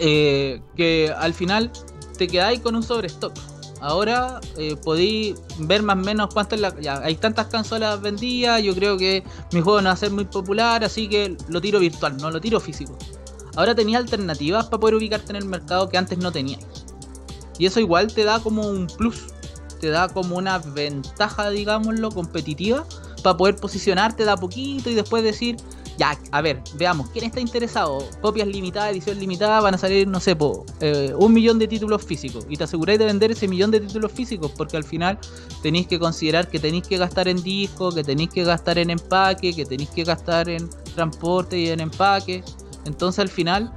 Eh, que al final te quedáis con un sobrestock. Ahora eh, podéis ver más o menos cuánto es la. Hay tantas consolas vendidas. Yo creo que mi juego no va a ser muy popular, así que lo tiro virtual, no lo tiro físico. Ahora tenía alternativas para poder ubicarte en el mercado que antes no tenía. Y eso igual te da como un plus, te da como una ventaja, digámoslo, competitiva para poder posicionarte de a poquito y después decir, ya, a ver, veamos, ¿quién está interesado? Copias limitadas, edición limitada, van a salir, no sé, po, eh, un millón de títulos físicos. Y te aseguráis de vender ese millón de títulos físicos, porque al final tenéis que considerar que tenéis que gastar en disco, que tenéis que gastar en empaque, que tenéis que gastar en transporte y en empaque. Entonces al final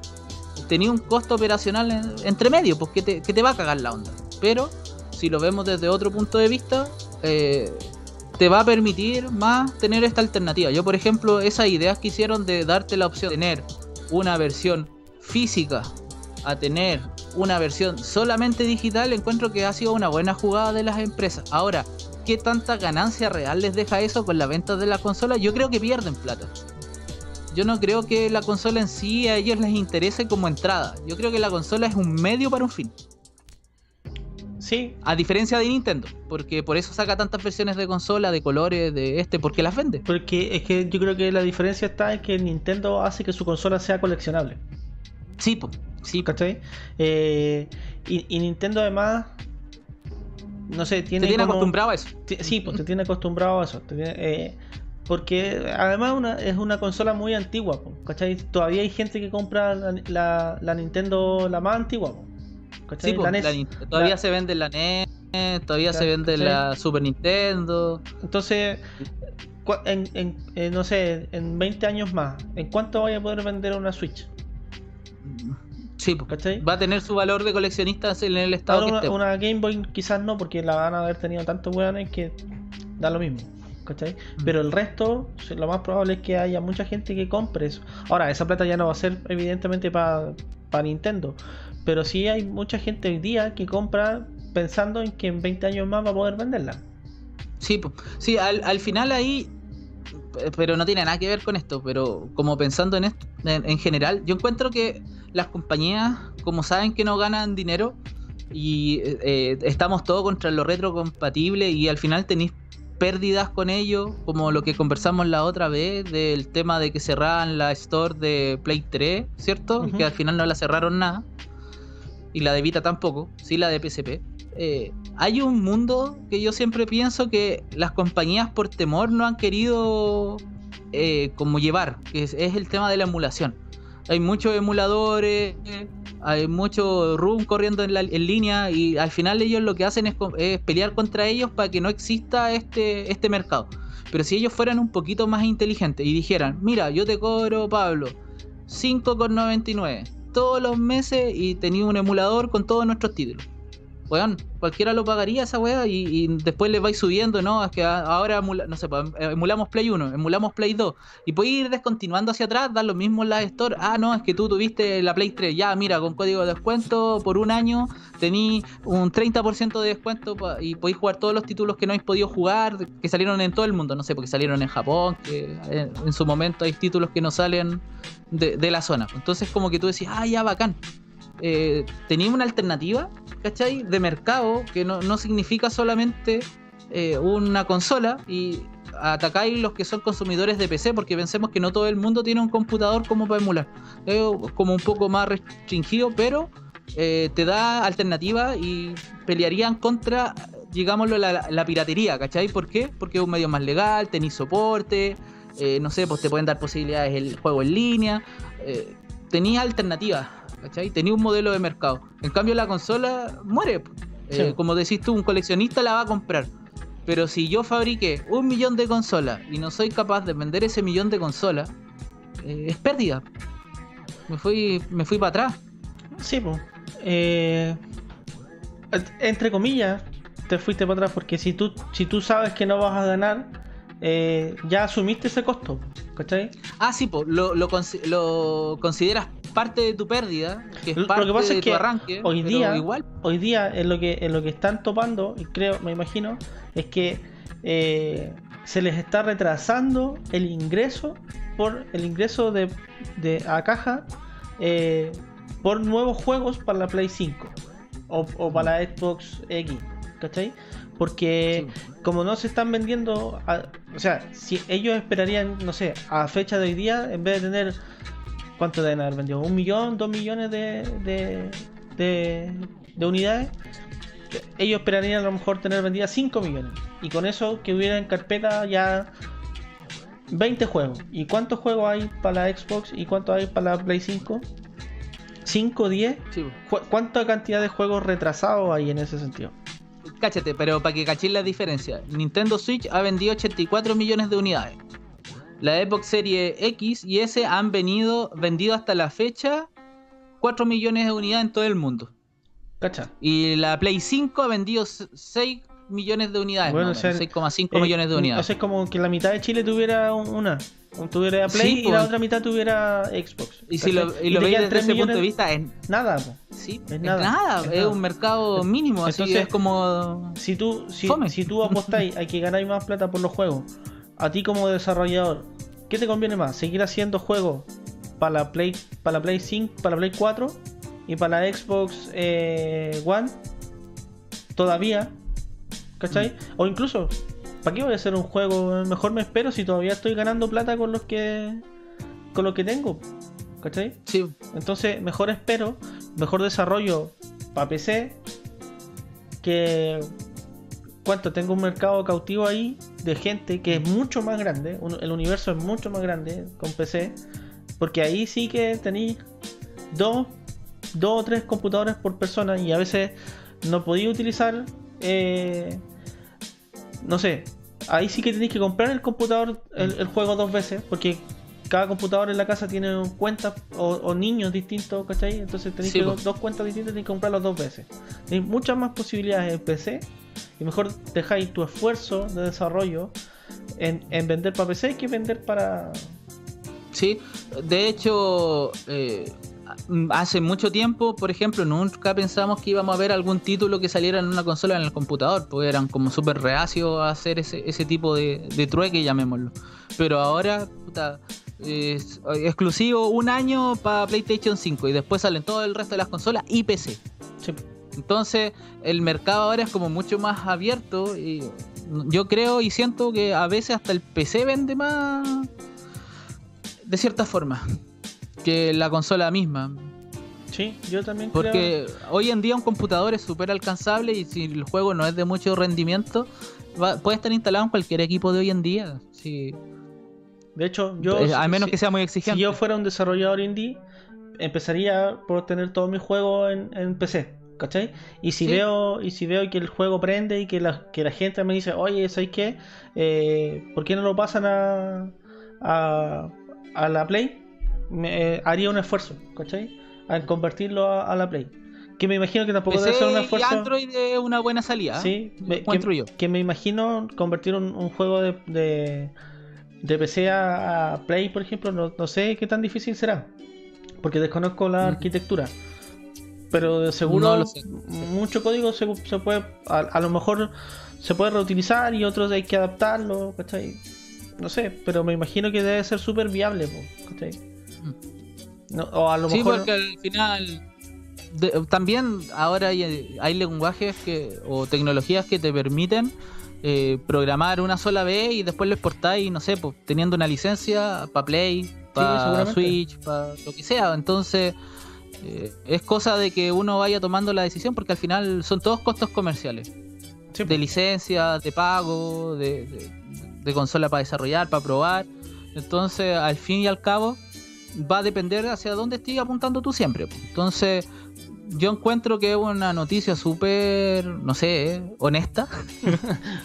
tenía un costo operacional en- entre medio, pues que te, que te va a cagar la onda. Pero si lo vemos desde otro punto de vista, eh, te va a permitir más tener esta alternativa. Yo, por ejemplo, esas ideas que hicieron de darte la opción de tener una versión física a tener una versión solamente digital, encuentro que ha sido una buena jugada de las empresas. Ahora, ¿qué tanta ganancia real les deja eso con la venta de la consola? Yo creo que pierden plata. Yo no creo que la consola en sí a ellos les interese como entrada. Yo creo que la consola es un medio para un fin. Sí, A diferencia de Nintendo, porque por eso saca tantas versiones de consola, de colores, de este, porque las vende. porque es que yo creo que la diferencia está en que Nintendo hace que su consola sea coleccionable. Sí, po, sí. ¿Cachai? Eh, y, y Nintendo además, no sé, Te tiene, tiene como- acostumbrado a eso. Sí, pues te tiene acostumbrado a eso. te tiene- eh, porque además una, es una consola muy antigua, po, ¿cachai? Todavía hay gente que compra la, la- la Nintendo la más antigua, po, ¿cachai? Sí, po, la NES. la Nin- todavía La- se vende en la NES. todavía se vende la Super Nintendo. Entonces, en, en, no sé, en 20 años más, ¿en cuánto vaya a poder vender una Switch? Sí, va a tener su valor de coleccionista en el estado una, una, Game Boy quizás no, porque la van a haber tenido tantos weones que da lo mismo. ¿cachai? Mm. Pero el resto, lo más probable es que haya mucha gente que compre eso. Ahora, esa plata ya no va a ser evidentemente para Nintendo, pero sí hay mucha gente hoy día que compra pensando en que en 20 años más va a poder venderla. Sí, sí al, al final ahí pero no tiene nada que ver con esto, pero como pensando en esto, en, general, yo encuentro que las compañías, como saben que no ganan dinero y eh, estamos todos contra lo retrocompatible y al final tenéis pérdidas con ello, como lo que conversamos la otra vez del tema de que cerraban la store de Play 3, ¿cierto? Que al final no la cerraron nada. Y la de Vita tampoco, sí la de PSP. Eh, hay un mundo que yo siempre pienso que las compañías por temor no han querido eh, como llevar, que es, el tema de la emulación. Hay muchos emuladores, hay mucho room corriendo en, la, en, línea y al final ellos lo que hacen es, pelear contra ellos para que no exista este, este mercado. Pero si ellos fueran un poquito más inteligentes y dijeran, mira, yo te cobro, Pablo, 5,99 todos los meses y tenía un emulador con todos nuestros títulos weón, cualquiera lo pagaría esa weá y, después le vais subiendo, ¿no? Es que ahora, no sé, pues, emulamos Play 1, emulamos Play 2 y podéis ir descontinuando hacia atrás, dar lo mismo en la Store. Ah, no, es que tú tuviste la Play 3, ya, mira, con código de descuento por un año tení un 30% de descuento y podéis jugar todos los títulos que no habéis podido jugar, que salieron en todo el mundo, no sé, porque salieron en Japón, que en, su momento hay títulos que no salen de, de la zona. Entonces, como que tú decís, ah, ya, bacán eh, una alternativa, ¿cachai? De mercado, que no, significa solamente eh, una consola y atacáis los que son consumidores de PC, porque pensemos que no todo el mundo tiene un computador como para emular. Es como un poco más restringido, pero eh, te da alternativa y pelearían contra, digámoslo, la, piratería, ¿cachai? ¿Por qué? Porque es un medio más legal, tenéis soporte, eh, no sé, pues te pueden dar posibilidades el juego en línea, eh, tenías alternativas ¿cachai? Tenía un modelo de mercado. En cambio, la consola muere. Eh, como decís tú, un coleccionista la va a comprar. Pero si yo fabriqué un millón de consolas y no soy capaz de vender ese millón de consolas, eh, es pérdida. Me fui, me fui para atrás. Sí, pues. entre comillas, te fuiste para atrás porque si tú, si tú sabes que no vas a ganar, ya asumiste ese costo, ¿cachai? Ah, sí, pues, lo, lo, lo, consideras parte de tu pérdida, que es parte lo que pasa de es que arranque, hoy día, igual. hoy día en lo que en lo que están topando, y creo, me imagino, es que eh, se les está retrasando el ingreso por el ingreso de, de a caja eh, por nuevos juegos para la Play 5 o, para la Xbox X, ¿cachai? Porque como no se están vendiendo, o sea, si ellos esperarían, no sé, a fecha de hoy día, en vez de tener ¿Cuánto deben haber vendido? ¿Un millón? ¿Dos millones de, de, unidades? Ellos esperarían a lo mejor tener vendidas 5 millones. Y con eso que hubiera en carpeta ya 20 juegos. ¿Y cuántos juegos hay para la Xbox y cuántos hay para la Play 5? ¿5, 10? ¿Cuánta cantidad de juegos retrasados hay en ese sentido? Cáchate, pero para que cachéis la diferencia, Nintendo Switch ha vendido 84 millones de unidades. La Xbox Series X y S han venido vendido hasta la fecha 4 millones de unidades en todo el mundo. ¿Cacha? Y la Play 5 ha vendido 6 millones de unidades. Bueno, 6,5 eh, millones de unidades. es como que la mitad de Chile tuviera una. Tuviera Play y la pues. otra mitad tuviera Xbox. Y si lo, y lo veis desde ese punto de vista, es nada. Sí, es nada. Es, un mercado mínimo. Entonces, así es como. Si tú, si, si tú apostáis, hay que ganar más plata por los juegos a ti como desarrollador, ¿qué te conviene más? ¿Seguir haciendo juegos para la Play, para la Play 5, para la Play 4 y para la Xbox eh, One? Todavía, ¿cachai? Mm. O incluso, ¿para qué voy a hacer un juego? Mejor me espero si todavía estoy ganando plata con los que con lo que tengo, ¿cachai? Sí. Entonces, mejor espero, mejor desarrollo para PC que cuánto tengo un mercado cautivo ahí de gente que es mucho más grande, el universo es mucho más grande con PC, porque ahí sí que tenéis dos, dos o tres computadores por persona y a veces no podía utilizar eh, no sé, ahí sí que tenéis que comprar el computador, el, juego dos veces, porque cada computador en la casa tiene cuentas o, niños distintos, ¿cachai? Entonces tenéis que dos cuentas distintas, tenéis que comprarlas dos veces. Tenéis muchas más posibilidades en PC y mejor dejáis tu esfuerzo de desarrollo en, en vender para PC que vender para... Sí, de hecho, eh, hace mucho tiempo, por ejemplo, nunca pensamos que íbamos a ver algún título que saliera en una consola en el computador, porque eran como súper reacios a hacer ese, ese tipo de, de, trueque, llamémoslo. Pero ahora, puta, es exclusivo un año para PlayStation 5 y después salen todo el resto de las consolas y PC. Entonces, el mercado ahora es como mucho más abierto y yo creo y siento que a veces hasta el PC vende más de cierta forma que la consola misma. Sí, yo también Porque hoy en día un computador es súper alcanzable y si el juego no es de mucho rendimiento, puede estar instalado en cualquier equipo de hoy en día. Sí. De hecho, yo. Eh, a menos que sea muy exigente. Si yo fuera un desarrollador indie, empezaría por tener todos mis juegos en, PC. ¿Cachai? Y si veo y si veo que el juego prende y que la, que la gente me dice, oye, ¿sabes qué? Eh, ¿Por qué no lo pasan a, a, a la Play? Me, eh, haría un esfuerzo, ¿cachai? Al convertirlo a, la Play. Que me imagino que tampoco debe ser un esfuerzo. Y Android es una buena salida. Sí, que, que, me imagino convertir un, juego de, de, PC a, Play, por ejemplo, no, sé qué tan difícil será. Porque desconozco la arquitectura. Pero de seguro mucho código se, puede. A, lo mejor se puede reutilizar y otros hay que adaptarlo, ¿cachai? No sé, pero me imagino que debe ser súper viable, ¿cachai? Sí, porque al final también ahora hay, lenguajes que o tecnologías que te permiten eh, programar una sola vez y después lo exportáis, no sé, pues, teniendo una licencia para Play, para Switch, para lo que sea. Entonces, eh, es cosa de que uno vaya tomando la decisión porque al final son todos costos comerciales. De licencia, de pago, de, de consola para desarrollar, para probar. Entonces, al fin y al cabo, va a depender hacia dónde estés apuntando tú siempre. Entonces, yo encuentro que es una noticia súper, no sé, honesta.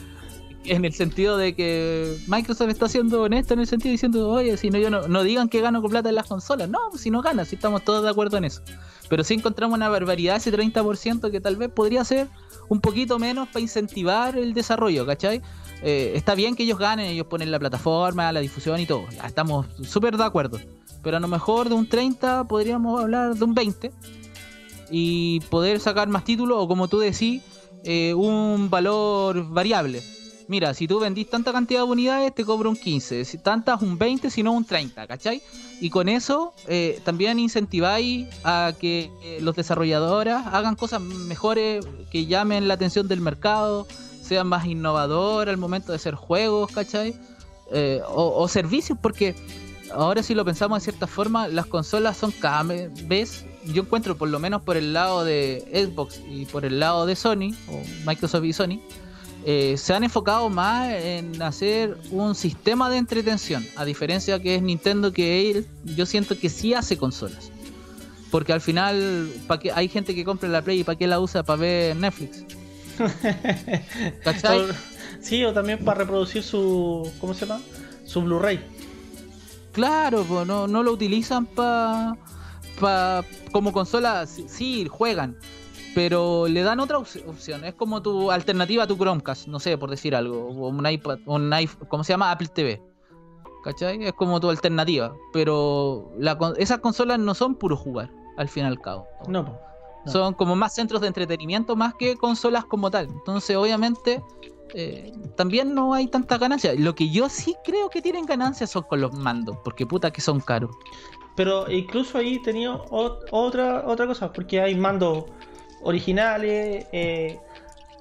en el sentido de que Microsoft está siendo honesta en el sentido diciendo, oye, si no, yo no, digan que gano con plata en las consolas. No, si no gana, si estamos todos de acuerdo en eso. Pero si encontramos una barbaridad, ese 30% que tal vez podría ser un poquito menos para incentivar el desarrollo, ¿cachai? Eh, está bien que ellos ganen, ellos ponen la plataforma, la difusión y todo. Estamos súper de acuerdo pero a lo mejor de un 30 podríamos hablar de un 20 y poder sacar más títulos o como tú decís, eh, un valor variable. Mira, si tú vendís tanta cantidad de unidades, te cobro un 15, si tantas un 20, si no un 30, ¿cachai? Y con eso eh, también incentiváis a que los desarrolladores hagan cosas mejores, que llamen la atención del mercado, sean más innovadores al momento de hacer juegos, ¿cachai? o servicios, porque ahora si lo pensamos de cierta forma, las consolas son cada vez, yo encuentro por lo menos por el lado de Xbox y por el lado de Sony, o Microsoft y Sony, eh, se han enfocado más en hacer un sistema de entretención, a diferencia que es Nintendo que él, yo siento que sí hace consolas. Porque al final ¿pa que, hay gente que compra la Play y para qué la usa para ver Netflix. ¿Cachai? Sí, o también para reproducir su. ¿Cómo se llama? Su Blu-ray. Claro, pues no, no lo utilizan para pa, como consola, sí, juegan, pero le dan otra opción. Es como tu alternativa a tu Chromecast, no sé, por decir algo, o un iPad, un iPhone, ¿cómo se llama? Apple TV. ¿Cachai? Es como tu alternativa. Pero la, esas consolas no son puro jugar, al fin y al cabo. No, Son como más centros de entretenimiento más que consolas como tal. Entonces, obviamente, eh, también no hay tanta ganancia. Lo que yo sí creo que tienen ganancias son con los mandos, porque puta que son caros. Pero incluso ahí tenía otra, otra cosa, porque hay mandos originales, eh,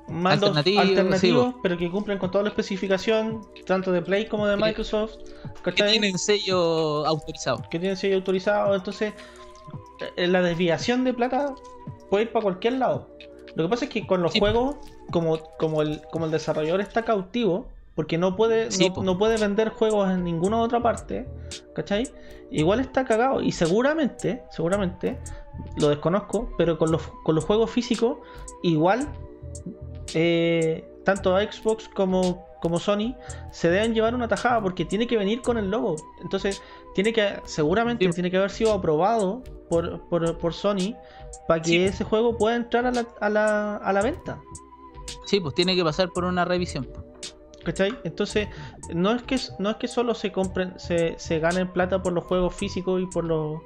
mandos alternativos, pero que cumplen con toda la especificación, tanto de Play como de Microsoft. Que tienen sello autorizado. Que tienen sello autorizado, entonces eh, la desviación de plata puede ir para cualquier lado. Lo que pasa es que con los juegos, como, como, el, como el desarrollador está cautivo, porque no puede, no, puede vender juegos en ninguna otra parte, ¿cachai? Igual está cagado. Y seguramente, seguramente, lo desconozco, pero con los, con los juegos físicos, igual eh, tanto Xbox como, como Sony se deben llevar una tajada porque tiene que venir con el logo. Entonces, tiene que, seguramente tiene que haber sido aprobado por, por, Sony para que ese juego pueda entrar a la, a, la, a la venta. Sí, pues tiene que pasar por una revisión. ¿Cachai? Entonces, no es que no es que solo se compren, se, se ganen plata por los juegos físicos y por los.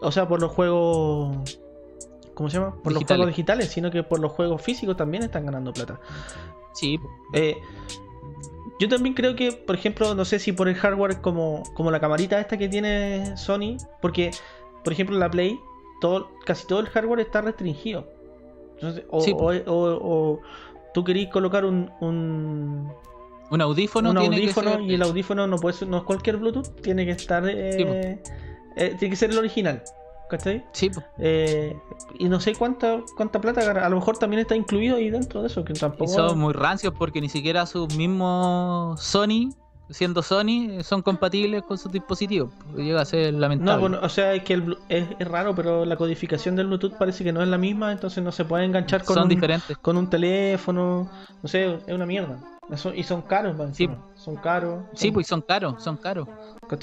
O sea, por los juegos. ¿Cómo se llama? Por los juegos digitales, sino que por los juegos físicos también están ganando plata. Sí. Eh, yo también creo que, por ejemplo, no sé si por el hardware como, como la camarita esta que tiene Sony, porque, por ejemplo, la Play, todo, casi todo el hardware está restringido. o, o, tú querís colocar un, un audífono, un audífono y el audífono no puede ser, no es cualquier Bluetooth, tiene que estar, eh, eh, tiene que ser el original. ¿Cachai? Sí. Eh, y no sé cuánta cuánta plata, a lo mejor también está incluido ahí dentro de eso, que tampoco. son muy rancios porque ni siquiera sus mismos Sony, siendo Sony, son compatibles con sus dispositivos. Llega a ser lamentable. No, bueno, o sea, es que el, es, raro, pero la codificación del Bluetooth parece que no es la misma, entonces no se puede enganchar con, diferentes. con un teléfono. No sé, es una mierda y son caros, sí. son caros. Sí, pues son caros, son caros.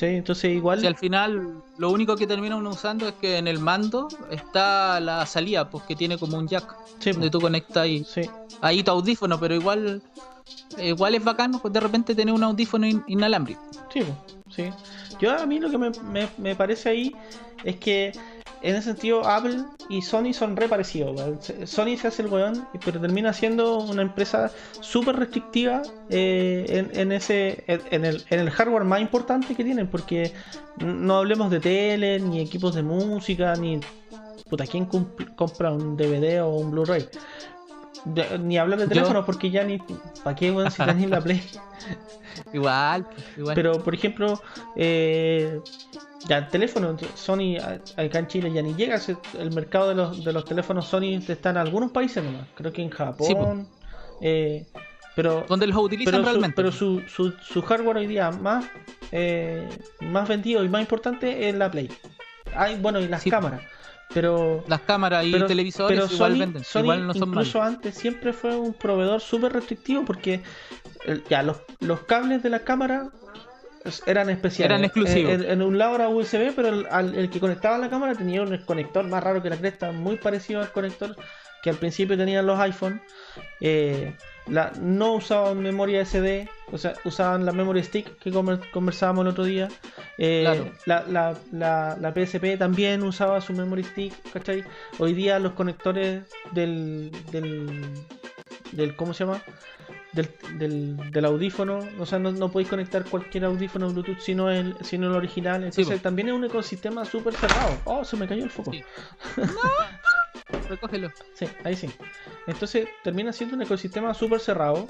Entonces igual... Si al final lo único que termina uno usando es que en el mando está la salida, pues que tiene como un jack. Sí, donde tú conectas ahí, ahí tu audífono, pero igual igual es bacano pues de repente tener un audífono inalámbrico. Sí, sí. Yo a mí lo que me, me parece ahí es que en ese sentido Apple y Sony son re parecidos. Sony se hace el weón, pero termina siendo una empresa súper restrictiva eh, en, ese en el, en el hardware más importante que tienen, porque no hablemos de tele, ni equipos de música, ni puta, ¿quién compra un DVD o un Blu-ray? Ni hablar de teléfono porque ya ni. ¿Para qué, weón, si ni la Play? igual, igual. Pero, por ejemplo, eh, ya el teléfono, Sony acá en Chile ya ni llega. El mercado de los, de los teléfonos Sony está en algunos países nomás. Creo que en Japón. eh, pero, donde los utilizan pero realmente. pero su, su, su, hardware hoy día más, eh, más vendido y más importante es la Play. Hay, bueno, y las cámaras. Pero las cámaras y televisores igual venden. igual no son incluso antes siempre fue un proveedor súper restrictivo porque ya los, los cables de la cámara eran especiales. Eran exclusivos. En, un lado era USB, pero el, que conectaba la cámara tenía un conector más raro que la cresta, muy parecido al conector que al principio tenían los iPhone. Eh, la, no usaban memoria SD, o sea, usaban la memory stick que conversábamos el otro día. Eh, la, la, la, PSP también usaba su memory stick, ¿cachai? Hoy día los conectores del, del, del ¿cómo se llama? del, del, audífono, o sea, no, podéis conectar cualquier audífono Bluetooth sino el, sino el original. Entonces también es un ecosistema súper cerrado. Oh, se me cayó el foco. Recógelo. Sí, ahí sí. Entonces termina siendo un ecosistema súper cerrado.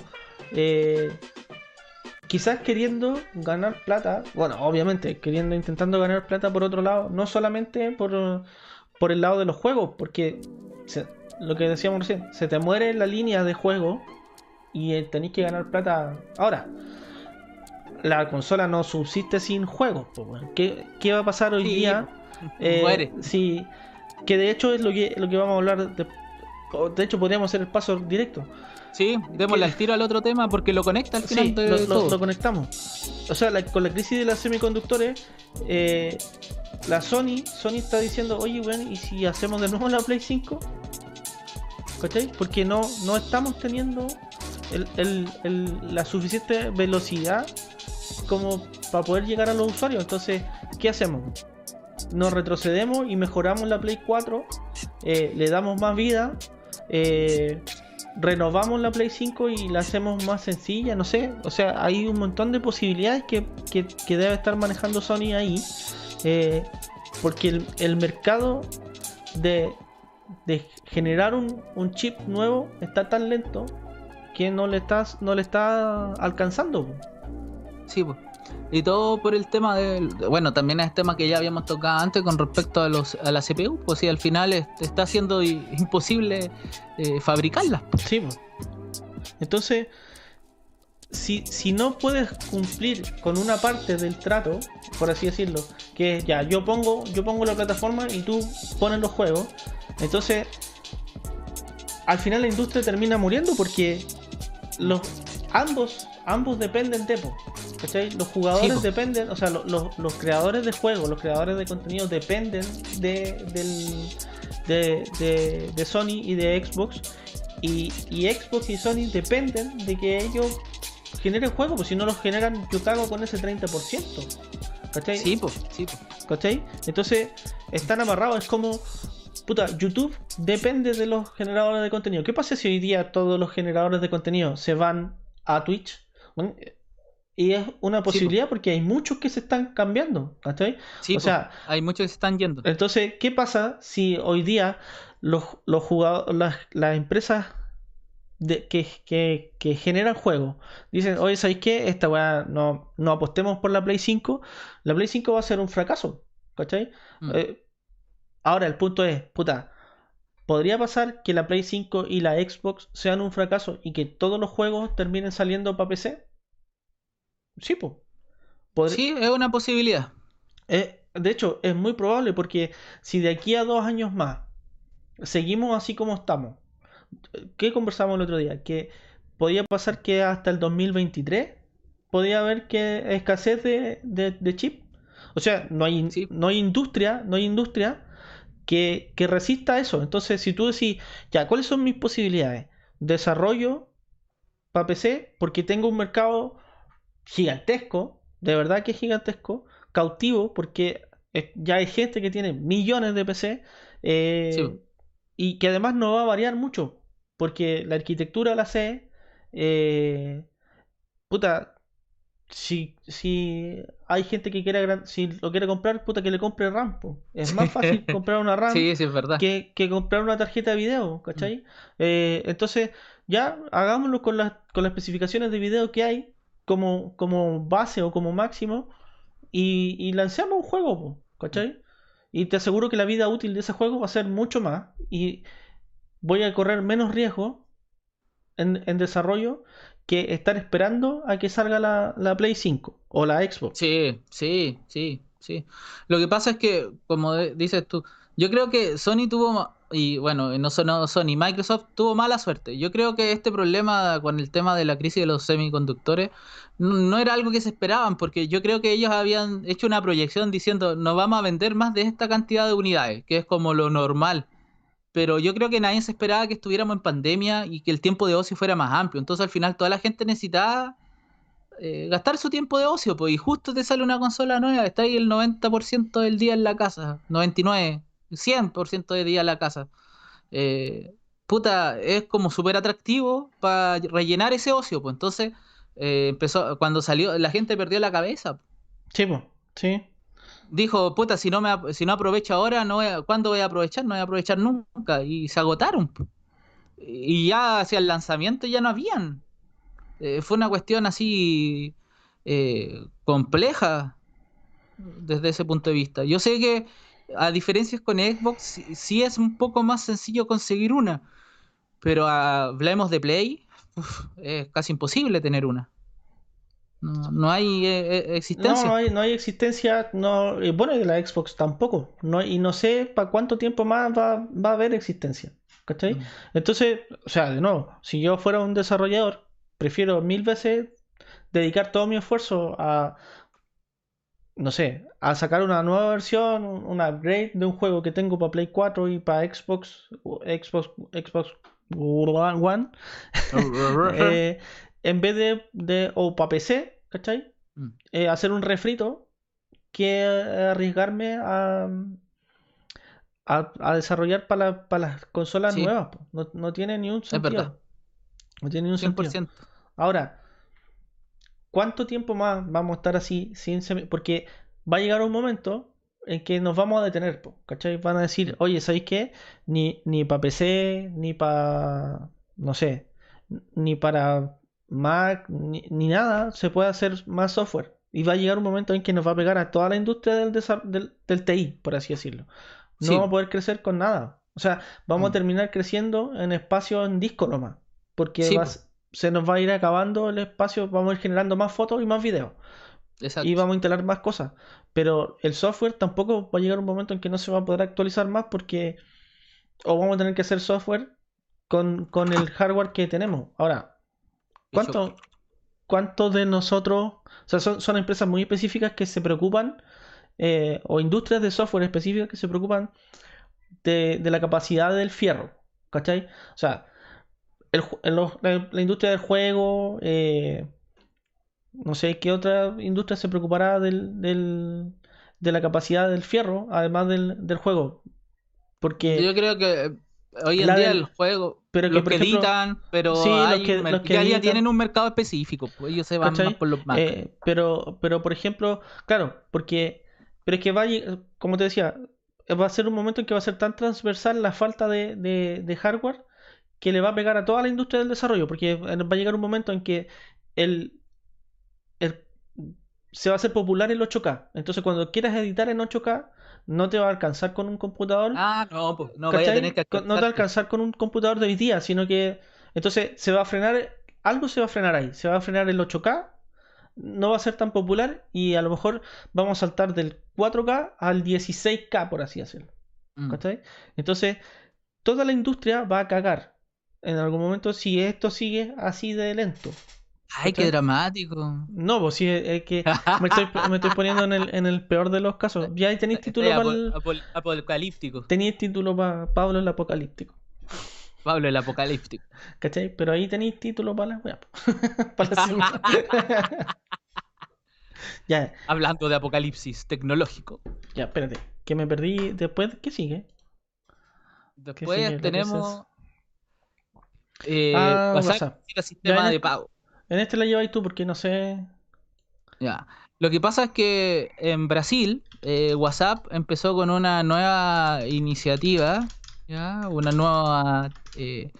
Eh, quizás queriendo ganar plata, bueno, obviamente, queriendo, intentando ganar plata por otro lado, no solamente por, por el lado de los juegos, porque lo que decíamos recién, se te muere la línea de juego y eh, tenéis que ganar plata. Ahora, la consola no subsiste sin juegos. ¿Qué, va a pasar hoy día? Eh, muere. Sí, que de hecho es lo que, lo que vamos a hablar. De, de hecho, podríamos hacer el paso directo. Sí, démosle al tiro al otro tema porque lo conecta al final lo, conectamos. O sea, con la crisis de los semiconductores, eh, la Sony, Sony está diciendo, oye, bueno, ¿y si hacemos de nuevo la Play 5? ¿Cachai? Porque no, no estamos teniendo la suficiente velocidad como para poder llegar a los usuarios. Entonces, ¿qué hacemos? Nos retrocedemos y mejoramos la Play 4, eh, le damos más vida, eh, renovamos la Play 5 y la hacemos más sencilla, no sé. O sea, hay un montón de posibilidades que, debe estar manejando Sony ahí. Eh, porque el, mercado de, de generar un, un, chip nuevo está tan lento que no le estás no le está alcanzando. Sí. Y todo por el tema de, bueno, también es tema que ya habíamos tocado antes con respecto a los a la CPU, pues si al final está siendo imposible eh, fabricarlas. Sí, pues. Entonces, si, si no puedes cumplir con una parte del trato, por así decirlo, que ya yo pongo, yo pongo la plataforma y tú pones los juegos, entonces al final la industria termina muriendo porque los ambos ambos dependen de po, ¿cachai? Los jugadores dependen, o sea, los creadores de juegos, los creadores de contenido dependen de, del, de, de, Sony y de Xbox. Y, y, Xbox y Sony dependen de que ellos generen juegos, pues si no los generan, yo cago con ese 30%. ¿Cachai? Sí, pues, sí, ¿Cachai? Entonces, están amarrados, es como. Puta, YouTube depende de los generadores de contenido. ¿Qué pasa si hoy día todos los generadores de contenido se van a Twitch? Y es una posibilidad porque hay muchos que se están cambiando, ¿cachai? Sí, o sea, hay muchos que se están yendo. Entonces, ¿qué pasa si hoy día los, los jugadores, las, empresas de, que, generan juegos dicen, oye, ¿sabéis qué? Esta weá no, no apostemos por la Play 5, la Play 5 va a ser un fracaso, ¿cachai? Mm. Eh, ahora el punto es, puta, ¿podría pasar que la Play 5 y la Xbox sean un fracaso y que todos los juegos terminen saliendo para PC? Sí, pues. Sí, es una posibilidad. Eh, de hecho, es muy probable porque si de aquí a dos años más seguimos así como estamos, ¿qué conversamos el otro día? Que podía pasar que hasta el 2023 podía haber que escasez de, de, chip. O sea, no hay, no hay industria, no hay industria que, que resista eso. Entonces, si tú decís, ya, ¿cuáles son mis posibilidades? Desarrollo para PC, porque tengo un mercado gigantesco, de verdad que es gigantesco, cautivo, porque ya hay gente que tiene millones de PC eh, y que además no va a variar mucho, porque la arquitectura la sé. Eh, puta, si, si hay gente que quiere si lo quiere comprar, puta que le compre RAM. Es más fácil comprar una RAM Que, comprar una tarjeta de video, ¿cachai? Mm. Eh, entonces, ya hagámoslo con las, con las especificaciones de video que hay como, como base o como máximo y, y lanzamos un juego, ¿cachai? Y te aseguro que la vida útil de ese juego va a ser mucho más y voy a correr menos riesgo en, desarrollo que estar esperando a que salga la, la, Play 5 o la Xbox. Sí, sí, sí, sí. Lo que pasa es que, como dices tú, yo creo que Sony tuvo, y bueno, no solo Sony, Microsoft tuvo mala suerte. Yo creo que este problema con el tema de la crisis de los semiconductores no, era algo que se esperaban, porque yo creo que ellos habían hecho una proyección diciendo, no vamos a vender más de esta cantidad de unidades, que es como lo normal. Pero yo creo que nadie se esperaba que estuviéramos en pandemia y que el tiempo de ocio fuera más amplio. Entonces al final toda la gente necesitaba eh, gastar su tiempo de ocio, pues, y justo te sale una consola nueva, está ahí el 90% del día en la casa, 99%. 100% de día a la casa. Eh, puta, es como súper atractivo para rellenar ese ocio, pues entonces eh, empezó, cuando salió, la gente perdió la cabeza. Sí, pues, sí. Dijo, puta, si no, me, si no aprovecho ahora, no ¿cuándo voy a aprovechar? No voy a aprovechar nunca. Y se agotaron. Y ya hacia el lanzamiento ya no habían. Eh, fue una cuestión así compleja desde ese punto de vista. Yo sé que a diferencias con Xbox, sí, es un poco más sencillo conseguir una. Pero hablemos de Play, es casi imposible tener una. No, hay eh, eh, existencia. No, hay, no hay existencia. No, bueno, de la Xbox tampoco. No, y no sé para cuánto tiempo más va, va a haber existencia. ¿Cachai? Mm. Entonces, o sea, de nuevo, si yo fuera un desarrollador, prefiero mil veces dedicar todo mi esfuerzo a, no sé, a sacar una nueva versión, un upgrade de un juego que tengo para Play 4 y para Xbox, Xbox, Xbox One, eh, en vez de, de o para PC, ¿cachai? Mm. Eh, hacer un refrito que arriesgarme a, a, desarrollar para, las consolas nuevas. No, tiene ni un sentido. No tiene ni un 100%. sentido. Ahora, ¿Cuánto tiempo más vamos a estar así sin Porque va a llegar un momento en que nos vamos a detener, ¿cachai? Van a decir, oye, ¿sabéis qué? Ni, ni para PC, ni para, no sé, ni para Mac, ni, nada se puede hacer más software. Y va a llegar un momento en que nos va a pegar a toda la industria del, del, del TI, por así decirlo. No vamos a poder crecer con nada. O sea, vamos a mm. terminar creciendo en espacio en disco nomás. Porque se nos va a ir acabando el espacio, vamos a ir generando más fotos y más videos. Y vamos a instalar más cosas. Pero el software tampoco va a llegar un momento en que no se va a poder actualizar más porque o vamos a tener que hacer software con, con el hardware que tenemos. Ahora, ¿cuánto, ¿cuántos de nosotros, o sea, son, son empresas muy específicas que se preocupan, eh, o industrias de software específicas que se preocupan de, de la capacidad del fierro, ¿cachai? O sea, el, la, la, industria del juego, eh, no sé qué otra industria se preocupará del, del, de la capacidad del fierro, además del, del juego. Porque yo creo que hoy en día el juego, pero que, los que editan, pero sí, los que, los que ya, tienen un mercado específico, pues ellos se van más por los marcas. Eh, pero, pero por ejemplo, claro, porque pero es que va como te decía, va a ser un momento en que va a ser tan transversal la falta de, de, de hardware que le va a pegar a toda la industria del desarrollo, porque va a llegar un momento en que el, el se va a hacer popular el 8K. Entonces, cuando quieras editar en 8K, no te va a alcanzar con un computador. Ah, no, pues no vaya a tener que No te va a alcanzar con un computador de hoy día, sino que. Entonces, se va a frenar. Algo se va a frenar ahí. Se va a frenar el 8K. No va a ser tan popular. Y a lo mejor vamos a saltar del 4K al 16K, por así decirlo. Mm. Entonces, toda la industria va a cagar en algún momento si esto sigue así de lento. Ay, qué dramático. No, pues sí, es que me estoy, me estoy poniendo en el, en el, peor de los casos. Ya tenéis título para el... Apocalíptico. Tenéis título para Pablo el Apocalíptico. Pablo el Apocalíptico. ¿Cachai? Pero ahí tenéis título para la... para la ya. Hablando de apocalipsis tecnológico. Ya, espérate. Que me perdí. Después, ¿qué sigue? Después tenemos... Eh, ah, WhatsApp, sistema de pago. En este la lleváis tú porque no sé. Ya. Lo que pasa es que en Brasil eh, WhatsApp empezó con una nueva iniciativa, ¿ya? una nueva eh,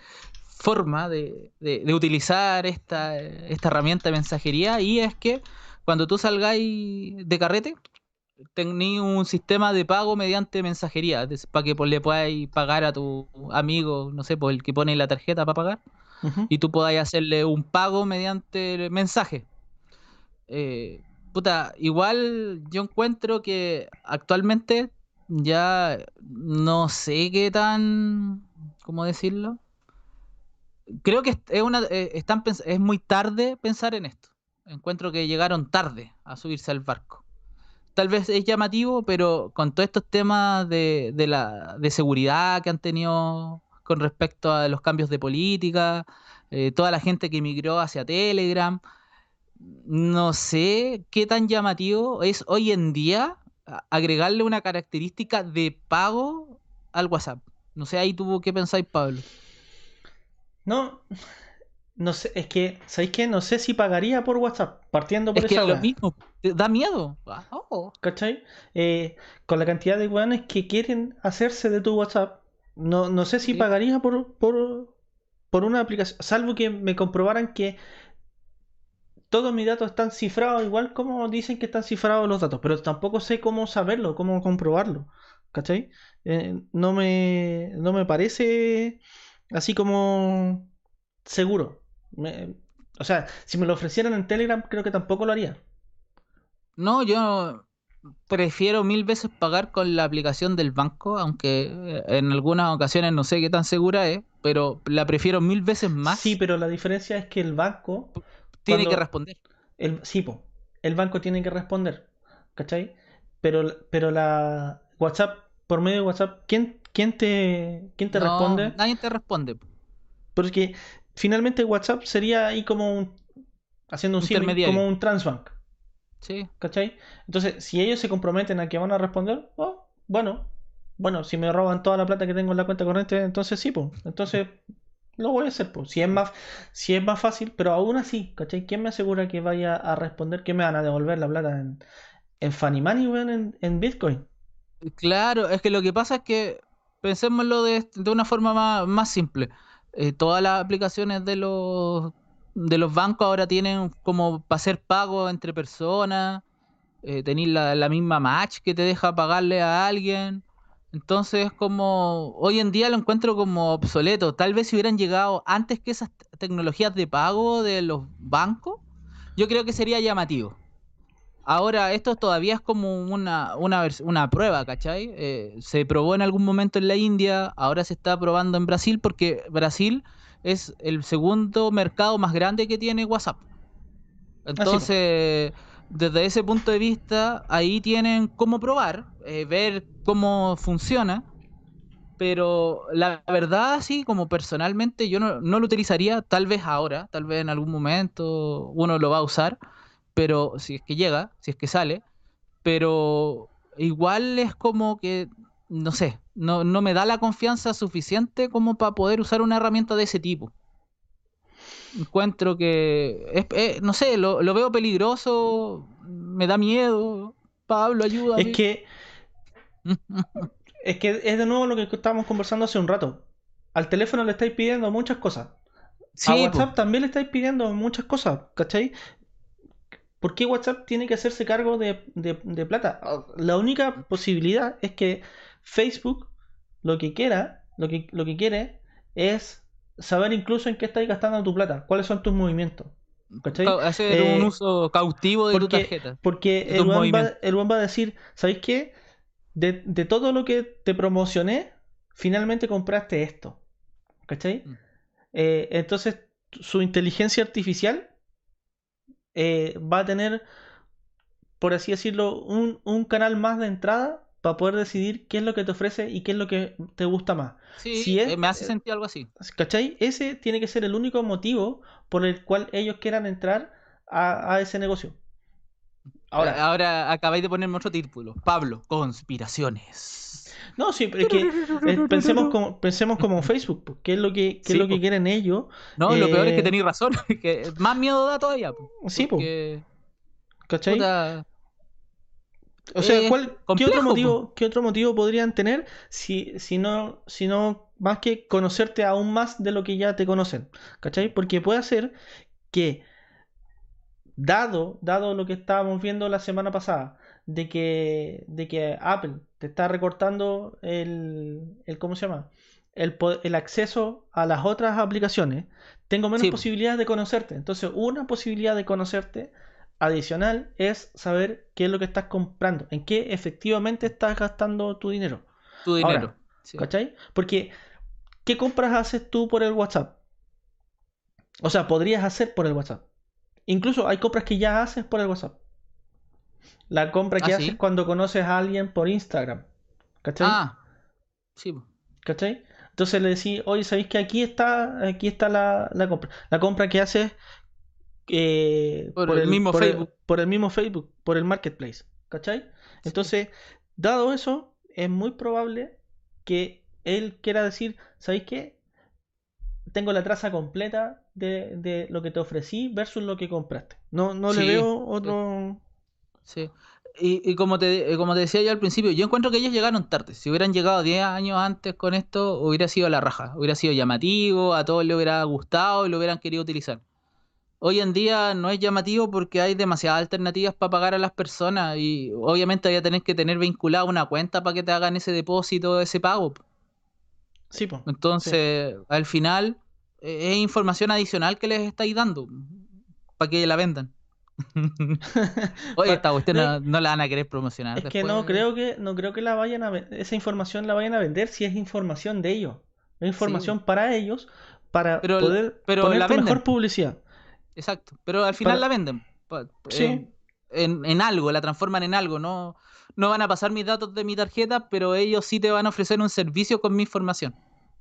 forma de, utilizar esta, esta herramienta de mensajería y es que cuando tú salgáis de carrete, tenéis un sistema de pago mediante mensajería para que le puedas pagar a tu amigo, no sé, por el que pone la tarjeta para pagar y tú podáis hacerle un pago mediante mensaje. Eh, puta, igual yo encuentro que actualmente ya no sé qué tan. ¿Cómo decirlo? Creo que es, una, eh, están, es muy tarde pensar en esto. Encuentro que llegaron tarde a subirse al barco. Tal vez es llamativo, pero con todos estos temas de, de, la, de seguridad que han tenido con respecto a los cambios de política, eh, toda la gente que emigró hacia Telegram. No sé qué tan llamativo es hoy en día agregarle una característica de pago al WhatsApp. No sé, ahí tuvo que pensáis, Pablo. No, no sé, es que, ¿sabéis qué? No sé si pagaría por WhatsApp, partiendo por es que lo mismo, da miedo. Oh. ¿Cachai? Eh, con la cantidad de weones que quieren hacerse de tu WhatsApp, no, no sé si pagaría por, por, por una aplicación, salvo que me comprobaran que todos mis datos están cifrados, igual como dicen que están cifrados los datos, pero tampoco sé cómo saberlo, cómo comprobarlo. ¿Cachai? Eh, no, me, no me parece así como seguro. o sea, si me lo ofrecieran en Telegram, creo que tampoco lo haría. No, yo prefiero mil veces pagar con la aplicación del banco, aunque eh, en algunas ocasiones no sé qué tan segura es, pero la prefiero mil veces más. Sí, pero la diferencia es que el banco... Tiene que responder. El, sí, el banco tiene que responder, ¿cachai? Pero, pero la WhatsApp, por medio de WhatsApp, ¿quién, quién te, quién te responde? Nadie te responde. Porque finalmente WhatsApp sería ahí como un... Haciendo un como un transbank. Sí. ¿Cachai? Entonces, si ellos se comprometen a que van a responder, oh, bueno, bueno, si me roban toda la plata que tengo en la cuenta corriente, entonces sí, pues. Entonces lo voy a hacer, pues. Si es más, si es más fácil, pero aún así, ¿cachai? ¿Quién me asegura que vaya a responder que me van a devolver la plata en, en Funny Money, en, en Bitcoin? Claro, es que lo que pasa es que pensémoslo de, de una forma más, más simple. Eh, todas las aplicaciones de los de los bancos ahora tienen como para hacer pago entre personas, eh, tenéis la, misma match que te deja pagarle a alguien. Entonces, como hoy en día lo encuentro como obsoleto. Tal vez si hubieran llegado antes que esas tecnologías de pago de los bancos, yo creo que sería llamativo. Ahora, esto todavía es como una, una, una prueba, ¿cachai? Eh, se probó en algún momento en la India, ahora se está probando en Brasil porque Brasil es el segundo mercado más grande que tiene WhatsApp. Entonces, desde ese punto de vista, ahí tienen cómo probar, eh, ver cómo funciona. Pero la verdad, sí, como personalmente, yo no, no lo utilizaría, tal vez ahora, tal vez en algún momento uno lo va a usar pero si es que llega, si es que sale, pero igual es como que, no sé, no, me da la confianza suficiente como para poder usar una herramienta de ese tipo. Encuentro que, es, no sé, lo, veo peligroso, me da miedo. Pablo, ayuda. Es que, es que es de nuevo lo que estábamos conversando hace un rato. Al teléfono le estáis pidiendo muchas cosas. a WhatsApp también le estáis pidiendo muchas cosas, ¿cachai? ¿Por qué WhatsApp tiene que hacerse cargo de, plata? La única posibilidad es que Facebook lo que quiera, lo que, lo que quiere es saber incluso en qué estás gastando tu plata, cuáles son tus movimientos. ¿cachai? Hacer un eh, uso cautivo de tu tarjeta. Porque el buen, va, el va, a decir, ¿sabéis qué? De, todo lo que te promocioné, finalmente compraste esto. ¿Cachai? Mm. Eh, entonces, su inteligencia artificial eh, va a tener, por así decirlo, un, canal más de entrada para poder decidir qué es lo que te ofrece y qué es lo que te gusta más. Sí, eh, me hace sentir algo así. ¿Cachai? Ese tiene que ser el único motivo por el cual ellos quieran entrar a, ese negocio. Ahora, ahora acabáis de ponerme otro título. Pablo, conspiraciones. No, sí, pero es que eh, pensemos, como, pensemos como Facebook, ¿qué es lo que, es lo que quieren ellos? No, lo peor es que tenéis razón, que más miedo da todavía. Sí, pues. ¿Cachai? O sea, ¿qué, otro motivo, ¿qué otro motivo podrían tener si, si, no, si no más que conocerte aún más de lo que ya te conocen? ¿Cachai? Porque puede ser que, dado, dado lo que estábamos viendo la semana pasada, de que, de que Apple te está recortando el, el ¿cómo se llama? El, el, acceso a las otras aplicaciones, tengo menos posibilidades de conocerte. Entonces, una posibilidad de conocerte adicional es saber qué es lo que estás comprando, en qué efectivamente estás gastando tu dinero. Tu dinero. ¿Cachai? Porque, ¿qué compras haces tú por el WhatsApp? O sea, podrías hacer por el WhatsApp. Incluso hay compras que ya haces por el WhatsApp. La compra que ah, haces cuando conoces a alguien por Instagram. ¿Cachai? Ah, sí. ¿Cachai? Entonces le decís, oye, ¿sabéis que aquí está, aquí está la, compra? La compra que haces eh, por, el, mismo Facebook. por el mismo Facebook, por el marketplace. ¿Cachai? Entonces, dado eso, es muy probable que él quiera decir, ¿sabéis qué? Tengo la traza completa de, lo que te ofrecí versus lo que compraste. No, no le veo otro. Sí. Y, como, te, como te decía yo al principio, yo encuentro que ellos llegaron tarde. Si hubieran llegado 10 años antes con esto, hubiera sido la raja. Hubiera sido llamativo, a todos les hubiera gustado y lo hubieran querido utilizar. Hoy en día no es llamativo porque hay demasiadas alternativas para pagar a las personas y obviamente voy a tener que tener vinculada una cuenta para que te hagan ese depósito, ese pago. Sí, pues. Entonces, al final, e, es información adicional que les estáis dando para que la vendan. Oye, esta cuestión no, la van a querer promocionar. Es que no creo que no creo que la vayan a esa información la vayan a vender si es información de ellos. Es información para ellos para poder pero la mejor publicidad. Exacto, pero al final la venden. Sí. En, algo, la transforman en algo, no no van a pasar mis datos de mi tarjeta, pero ellos sí te van a ofrecer un servicio con mi información.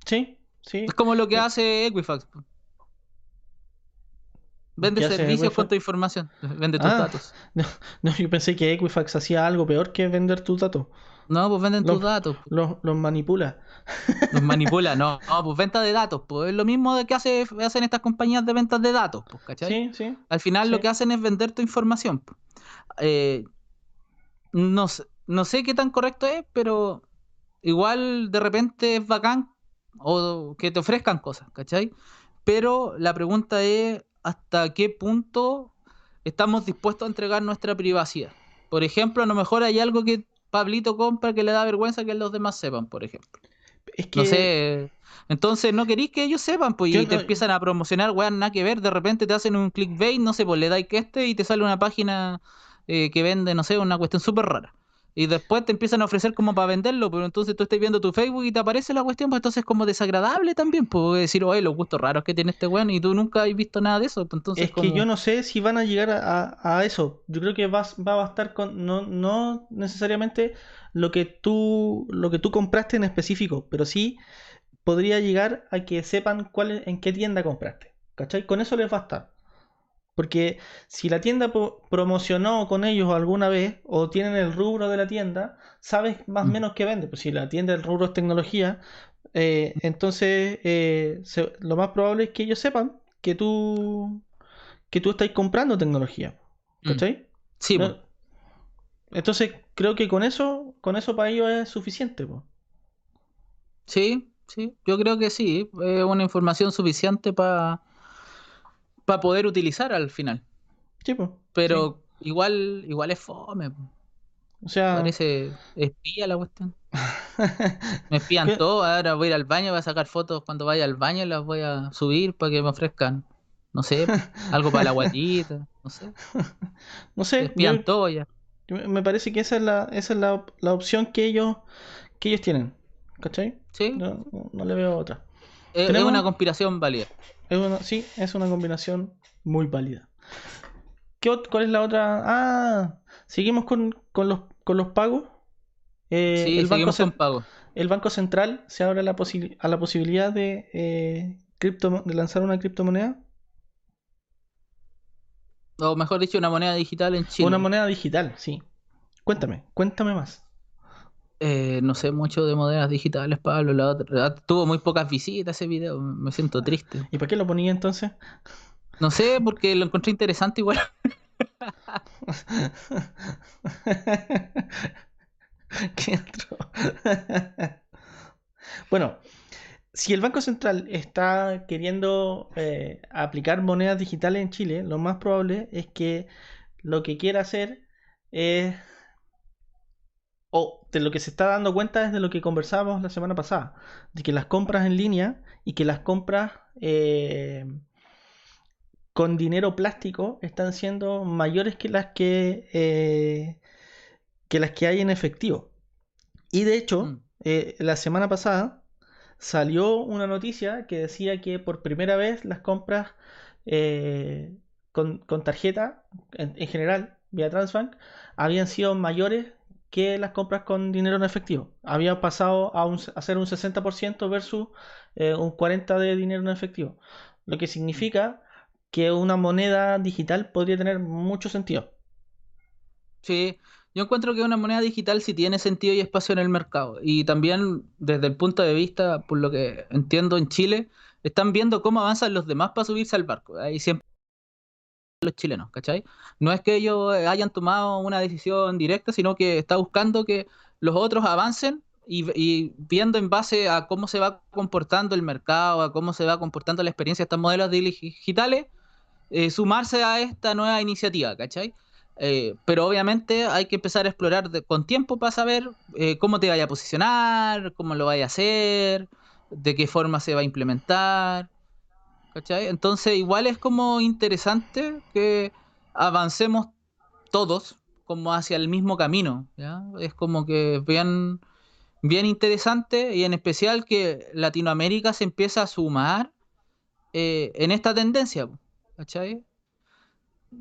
Sí, sí. Es como lo que hace Equifax. Vende servicios con tu información. Vende tus ah, datos. No, yo pensé que Equifax hacía algo peor que vender tus datos. No, pues venden tus datos. Los, manipula. Los manipula, no, no, pues venta de datos. Pues es lo mismo de que hace, hacen estas compañías de ventas de datos. Pues, ¿cachai? Sí, sí. Al final lo que hacen es vender tu información. Pues. Eh, no, no sé qué tan correcto es, pero igual de repente es bacán o que te ofrezcan cosas, ¿cachai? Pero la pregunta es hasta qué punto estamos dispuestos a entregar nuestra privacidad. Por ejemplo, a lo mejor hay algo que Pablito compra que le da vergüenza que los demás sepan, por ejemplo. Es que... No sé. Entonces no queréis que ellos sepan, pues, y te empiezan a promocionar, weón, nada que ver, de repente te hacen un clickbait, no sé, pues le dais que este y te sale una página eh, que vende, no sé, una cuestión súper rara. Y después te empiezan a ofrecer como para venderlo, pero entonces tú estás viendo tu Facebook y te aparece la cuestión, pues entonces es como desagradable también, pues decir, oye, los gustos raros que tiene este weón y tú nunca has visto nada de eso. Pues entonces es que yo no sé si van a llegar a, eso. Yo creo que va, va a bastar con, no, no necesariamente lo que tú lo que tú compraste en específico, pero sí podría llegar a que sepan cuál en qué tienda compraste. ¿Cachai? Con eso les va a estar. Porque si la tienda promocionó con ellos alguna vez o tienen el rubro de la tienda, sabes más o mm. menos qué vende. Pues si la tienda del rubro es tecnología, eh, entonces eh, lo más probable es que ellos sepan que tú que tú estás comprando tecnología. Mm. ¿Cachai? Sí. Entonces creo que con eso, con eso para ellos es suficiente. Sí, sí, yo creo que sí. Es una información suficiente para para poder utilizar al final. Sí, pues. Pero igual, igual es fome. O sea. Parece espía la cuestión. me espían todo, ahora voy a ir al baño, voy a sacar fotos cuando vaya al baño las voy a subir para que me ofrezcan, no sé, algo para la guatita, no sé. No sé. Me espían todo ya. Me parece que esa es la, esa es la, la opción que ellos, que ellos tienen. ¿Cachai? Sí. No, no le veo otra. Es, una conspiración válida. Sí, es una combinación muy válida. ¿Qué, ¿Cuál es la otra? Ah, seguimos con, los, con los pagos. Eh, sí, el banco con pagos. El Banco Central se abre a la, a la posibilidad de, eh, de lanzar una criptomoneda. O mejor dicho, una moneda digital en Chile. Una moneda digital, sí. Cuéntame, cuéntame más. Eh, no sé mucho de monedas digitales, Pablo. La otra, tuvo muy pocas visitas ese video. Me siento triste. ¿Y para qué lo ponía entonces? No sé, porque lo encontré interesante igual. ¿Qué otro? bueno, si el Banco Central está queriendo eh, aplicar monedas digitales en Chile, lo más probable es que lo que quiera hacer es o de lo que se está dando cuenta es de lo que conversábamos la semana pasada, de que las compras en línea y que las compras eh, con dinero plástico están siendo mayores que las que, eh, que las que hay en efectivo. Y de hecho, mm. eh, la semana pasada salió una noticia que decía que por primera vez las compras con, tarjeta, en, en general, vía Transbank, habían sido mayores que las compras con dinero en efectivo. Había pasado a, un, ser un 60% versus eh, un 40% de dinero en efectivo. Lo que significa que una moneda digital podría tener mucho sentido. Sí, yo encuentro que una moneda digital sí tiene sentido y espacio en el mercado. Y también desde el punto de vista, por lo que entiendo en Chile, están viendo cómo avanzan los demás para subirse al barco. Ahí siempre los chilenos, ¿cachai? No es que ellos hayan tomado una decisión directa, sino que está buscando que los otros avancen y, viendo en base a cómo se va comportando el mercado, a cómo se va comportando la experiencia de estos modelos digitales, eh, sumarse a esta nueva iniciativa, ¿cachai? Eh, pero obviamente hay que empezar a explorar con tiempo para saber eh, cómo te vaya a posicionar, cómo lo vaya a hacer, de qué forma se va a implementar. Entonces igual es como interesante que avancemos todos como hacia el mismo camino, Es como que bien, bien interesante y en especial que Latinoamérica se empieza a sumar eh, en esta tendencia,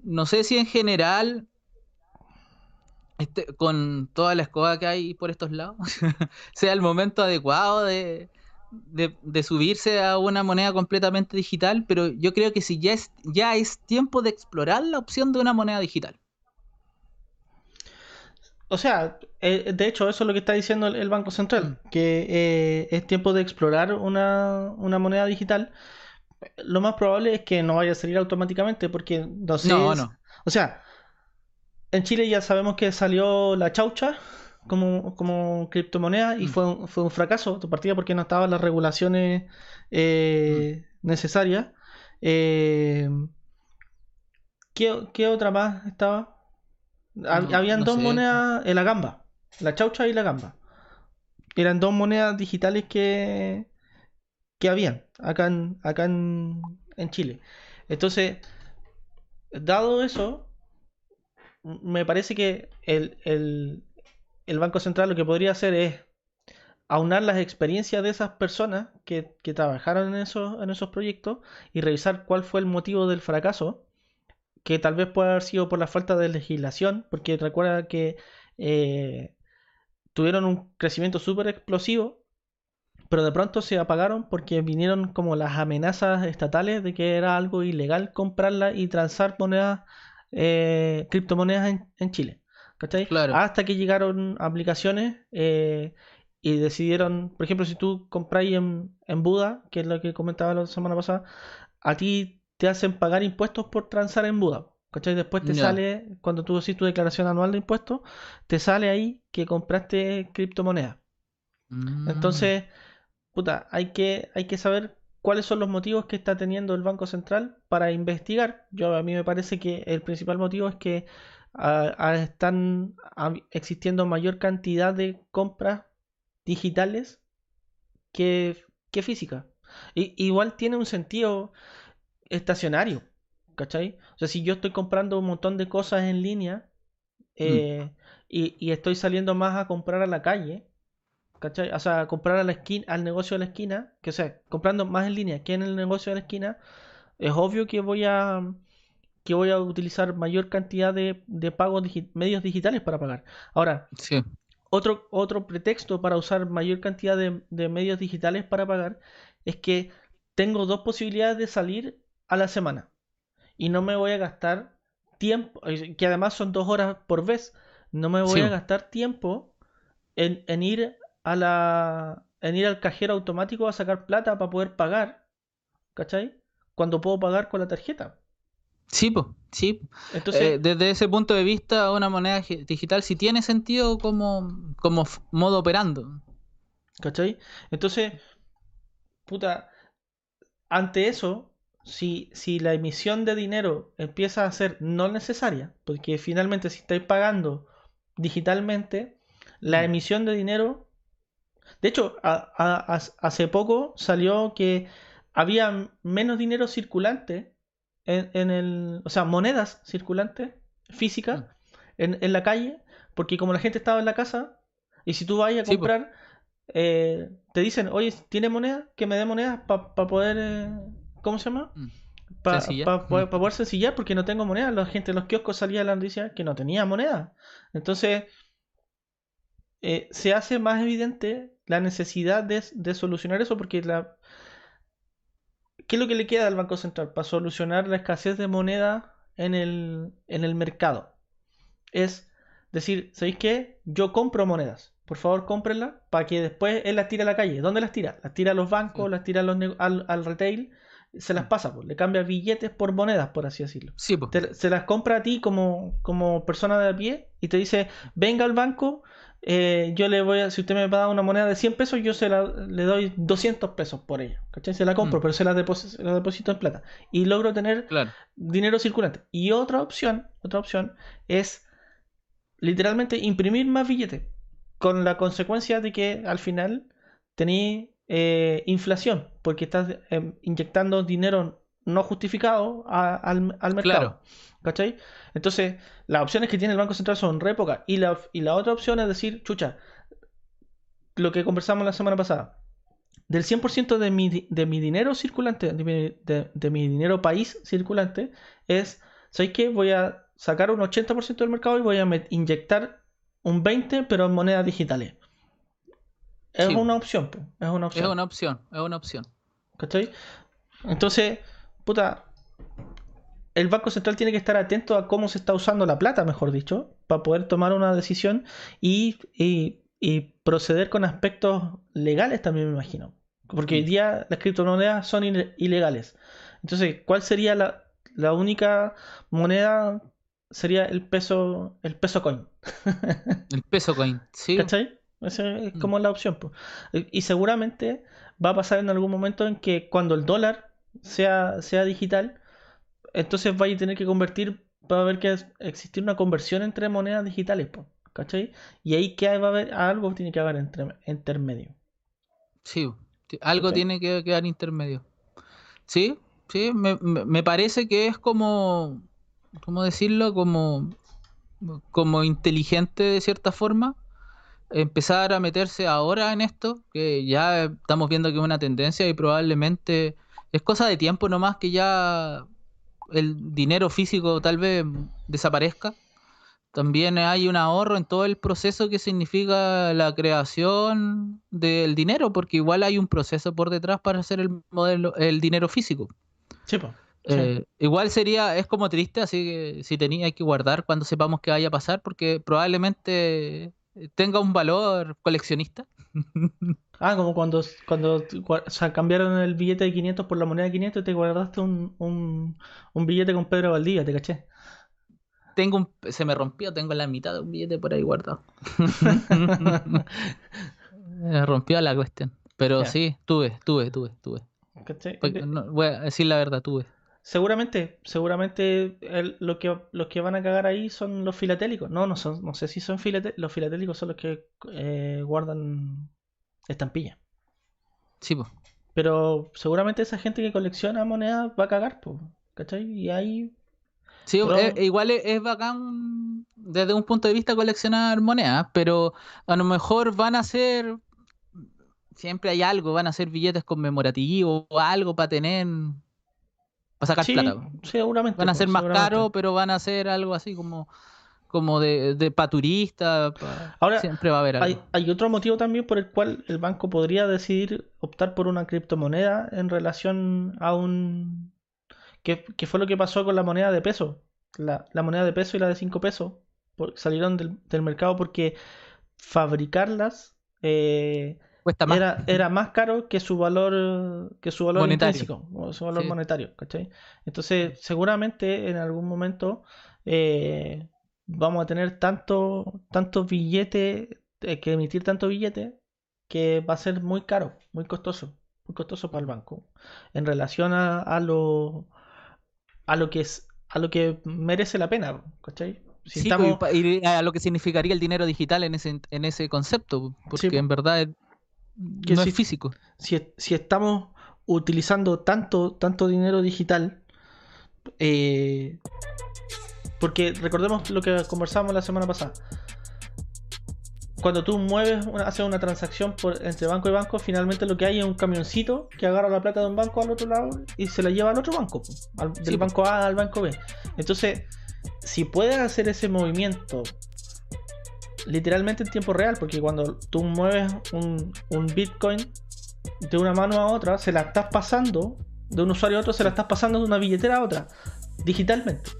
No sé si en general este, con toda la escoba que hay por estos lados, sea el momento adecuado de, de, subirse a una moneda completamente digital, pero yo creo que si ya es, ya es tiempo de explorar la opción de una moneda digital. O sea, eh, de hecho, eso es lo que está diciendo el, Banco Central, mm. que eh, es tiempo de explorar una, moneda digital. Lo más probable es que no vaya a salir automáticamente, porque no sé. No, no. O sea, en Chile ya sabemos que salió la chaucha, como, como criptomoneda y mm. fue, un, fue un fracaso tu partida porque no estaban las regulaciones eh, mm. necesarias. Eh, ¿qué, otra más estaba? Habían dos monedas, en la gamba, la chaucha y la gamba. Eran dos monedas digitales que, que habían acá en, acá en, en Chile. Entonces, dado eso, me parece que el, el, el Banco Central lo que podría hacer es aunar las experiencias de esas personas que, trabajaron en esos, en esos proyectos y revisar cuál fue el motivo del fracaso, que tal vez pueda haber sido por la falta de legislación, porque recuerda que eh, tuvieron un crecimiento súper explosivo, pero de pronto se apagaron porque vinieron como las amenazas estatales de que era algo ilegal comprarla y transar monedas, eh, criptomonedas en, en Chile. ¿Cachai? Claro. Hasta que llegaron aplicaciones eh, y decidieron, por ejemplo, si tú compráis en, en Buda, que es lo que comentaba la semana pasada, a ti te hacen pagar impuestos por transar en Buda. ¿Cachai? Después te sale, cuando tú haces tu declaración anual de impuestos, te sale ahí que compraste criptomonedas. Mm. Entonces, puta, hay que, hay que saber cuáles son los motivos que está teniendo el Banco Central para investigar. Yo a mí me parece que el principal motivo es que están existiendo mayor cantidad de compras digitales que, que físicas. Y, igual tiene un sentido estacionario, ¿cachai? O sea, si yo estoy comprando un montón de cosas en línea eh, y, y estoy saliendo más a comprar a la calle, ¿cachai? O sea, a comprar a la esquina, al negocio de la esquina, que o sea, comprando más en línea que en el negocio de la esquina, es obvio que voy a que voy a utilizar mayor cantidad de, de pagos digi- medios digitales para pagar. Ahora, Sí. otro, otro pretexto para usar mayor cantidad de, de medios digitales para pagar es que tengo dos posibilidades de salir a la semana y no me voy a gastar tiempo, eh, que además son dos horas por vez, no me voy Sí. a gastar tiempo en, en ir a la en ir al cajero automático a sacar plata para poder pagar, ¿cachai? Cuando puedo pagar con la tarjeta. Sí, po, sí. Entonces, Eh, desde ese punto de vista, una moneda gi- digital sí tiene sentido como, como modo operando. ¿Cachai? Entonces, puta, ante eso, si, si la emisión de dinero empieza a ser no necesaria, porque finalmente si estáis pagando digitalmente, la Mm. emisión de dinero, de hecho, a- a- a- hace poco salió que había menos dinero circulante en, en el, o sea, monedas circulantes físicas Mm. en, en la calle, porque como la gente estaba en la casa, y si tú vas a Sí, po. comprar, eh, te dicen, oye, ¿tiene moneda? Que me dé moneda para poder, eh, ¿cómo se llama? Mm. Para Mm. pa poder sencillar, porque no tengo moneda. La gente en los kioscos salía la noticia que no tenía moneda. Entonces, eh, se hace más evidente la necesidad de, de solucionar eso, porque la... ¿Qué es lo que le queda al Banco Central para solucionar la escasez de moneda en el, en el mercado? Es decir, ¿sabéis qué? Yo compro monedas. Por favor, cómprenlas para que después él las tire a la calle. ¿Dónde las tira? Las tira a los bancos, Sí. las tira a los al, al retail, se las pasa, pues, le cambia billetes por monedas, por así decirlo. Sí. Te- se las compra a ti como, como persona de a pie y te dice, venga al banco, eh, yo le voy a, si usted me da una moneda de 100 pesos, yo se la, le doy 200 pesos por ella. ¿Cachai? Se la compro, Mm. pero se la, deposi- se la deposito en plata. Y logro tener Claro. dinero circulante. Y otra opción, otra opción es literalmente imprimir más billetes. Con la consecuencia de que al final tenéis eh, inflación, porque estás eh, inyectando dinero no justificado a- al, al mercado. Claro. ¿Cachai? Entonces, las opciones que tiene el Banco Central son re pocas. Y la, y la otra opción es decir, chucha, lo que conversamos la semana pasada. Del 100% de mi, de mi dinero circulante, de mi, de- de mi dinero país circulante, es, ¿sabéis qué? Voy a sacar un 80% del mercado y voy a inyectar un 20%, pero en monedas digitales. Es Sí. una opción, es una Es opción. una opción, es una opción. ¿Cachai? Entonces, puta, el Banco Central tiene que estar atento a cómo se está usando la plata, mejor dicho, para poder tomar una decisión y, y- y proceder con aspectos legales también, me imagino. Porque hoy día las criptomonedas son ile- ilegales. Entonces, ¿cuál sería la, la única moneda? Sería el peso, el peso coin. El peso coin. Sí. ¿Cachai? Esa es Mm. como la opción. Y seguramente va a pasar en algún momento en que cuando el dólar sea, sea digital, entonces vaya a tener que convertir, va a haber que existir una conversión entre monedas digitales, po, ¿cachai? Y ahí que va a haber algo tiene que haber entre, intermedio. Sí, algo ¿Cachai? tiene que quedar intermedio. Sí, sí, me, me- me parece que es como, ¿cómo decirlo? Como como inteligente de cierta forma empezar a meterse ahora en esto, que ya estamos viendo que es una tendencia y probablemente es cosa de tiempo nomás que ya el dinero físico tal vez desaparezca. También hay un ahorro en todo el proceso que significa la creación del dinero, porque igual hay un proceso por detrás para hacer el modelo, el dinero físico. Sí, pues. igual sería, es como triste, así que si tenía hay que guardar cuando sepamos que vaya a pasar, porque probablemente tenga un valor coleccionista. Ah, como cuando, cuando cambiaron el billete de 500 por la moneda de 500 y te guardaste un, un, billete con Pedro Valdía, ¿te caché? Tengo un, se me rompió, tengo la mitad de un billete por ahí guardado. me rompió la cuestión. Pero sí, tuve, tuve, tuve, tuve. voy a decir la verdad, tuve. Seguramente, seguramente lo que, los que van a cagar ahí son los filatélicos. No, no, son, no sé si son filatélicos. Los filatélicos son los que eh, guardan estampillas. Sí, pues. Pero seguramente esa gente que colecciona monedas va a cagar, pues. ¿Cachai? Y ahí. Sí, igual es, bacán desde un punto de vista coleccionar monedas, pero a lo mejor van a ser. Siempre hay algo, van a ser billetes conmemorativos o algo para tener para sacar plata. Seguramente. Van a ser más caros, pero van a ser algo así como, como de, de pa turista. Ahora, siempre va a haber algo. Hay, otro motivo también por el cual el banco podría decidir optar por una criptomoneda en relación a un. ¿Qué, fue lo que pasó con la moneda de peso? La, moneda de peso y la de 5 pesos salieron del, del mercado porque fabricarlas. Eh, era, era más caro que su valor que su valor monetario. o su valor monetario, ¿cachai? Entonces, seguramente en algún momento eh, vamos a tener tanto, tantos billetes, eh, que emitir tantos billetes, que va a ser muy caro, muy costoso, muy costoso para el banco. En relación a, a lo a lo que es a lo que merece la pena, ¿cachai? Si estamos... y a lo que significaría el dinero digital en ese, en ese concepto, porque en verdad que no si, es físico. Si, estamos utilizando tanto, tanto dinero digital, eh, porque recordemos lo que conversamos la semana pasada. Cuando tú mueves, haces una transacción por, entre banco y banco, finalmente lo que hay es un camioncito que agarra la plata de un banco al otro lado y se la lleva al otro banco, del banco A al banco B. Entonces, si puedes hacer ese movimiento literalmente en tiempo real, porque cuando tú mueves un, Bitcoin de una mano a otra, se la estás pasando, de un usuario a otro, se la estás pasando de una billetera a otra, digitalmente.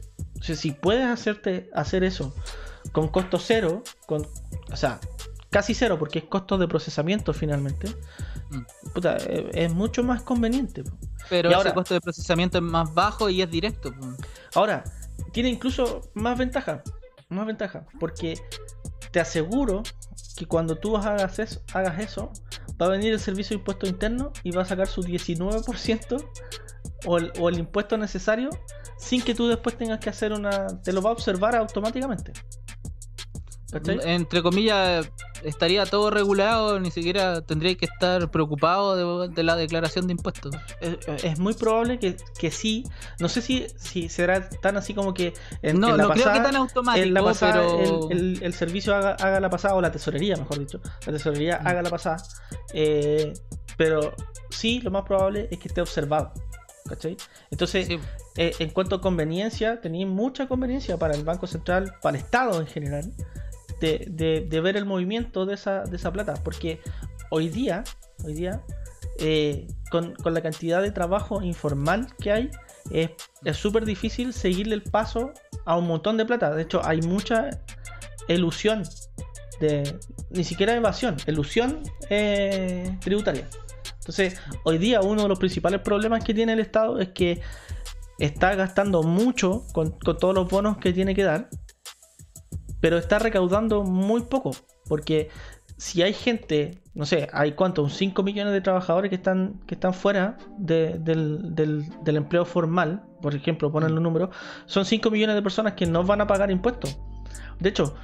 O sea, si puedes hacerte hacer eso con costo cero, con, o sea, casi cero, porque es costo de procesamiento finalmente, mm. es, mucho más conveniente. Pero ahora, el costo de procesamiento es más bajo y es directo. Ahora, tiene incluso más ventaja. Más ventaja. Porque te aseguro que cuando tú hagas eso, hagas eso, va a venir el servicio de impuesto interno y va a sacar su 19% o o el impuesto necesario sin que tú después tengas que hacer una... te lo va a observar automáticamente. Entre comillas, estaría todo regulado, ni siquiera tendría que estar preocupado de, la declaración de impuestos. Es, muy probable que, que, sí. No sé si, si será tan así como que en, no, la creo que tan automático, pero... el, servicio haga, la pasada, o la tesorería, mejor dicho. La tesorería mm. haga la pasada. Eh, pero sí, lo más probable es que esté observado. ¿Cachai? Entonces, eh, en cuanto a conveniencia, tenía mucha conveniencia para el Banco Central, para el Estado en general de, ver el movimiento de esa, de esa plata. Porque hoy día, hoy día eh, con, la cantidad de trabajo informal que hay, es súper difícil seguirle el paso a un montón de plata. De hecho, hay mucha ilusión de ni siquiera evasión, ilusión eh, tributaria. Entonces, hoy día uno de los principales problemas que tiene el Estado es que está gastando mucho con, con todos los bonos que tiene que dar pero está recaudando muy poco, porque si hay gente, no sé, hay cuánto, un 5 millones de trabajadores que están, que están fuera del, empleo formal, por ejemplo, ponen los números, son 5 millones de personas que no van a pagar impuestos. De hecho,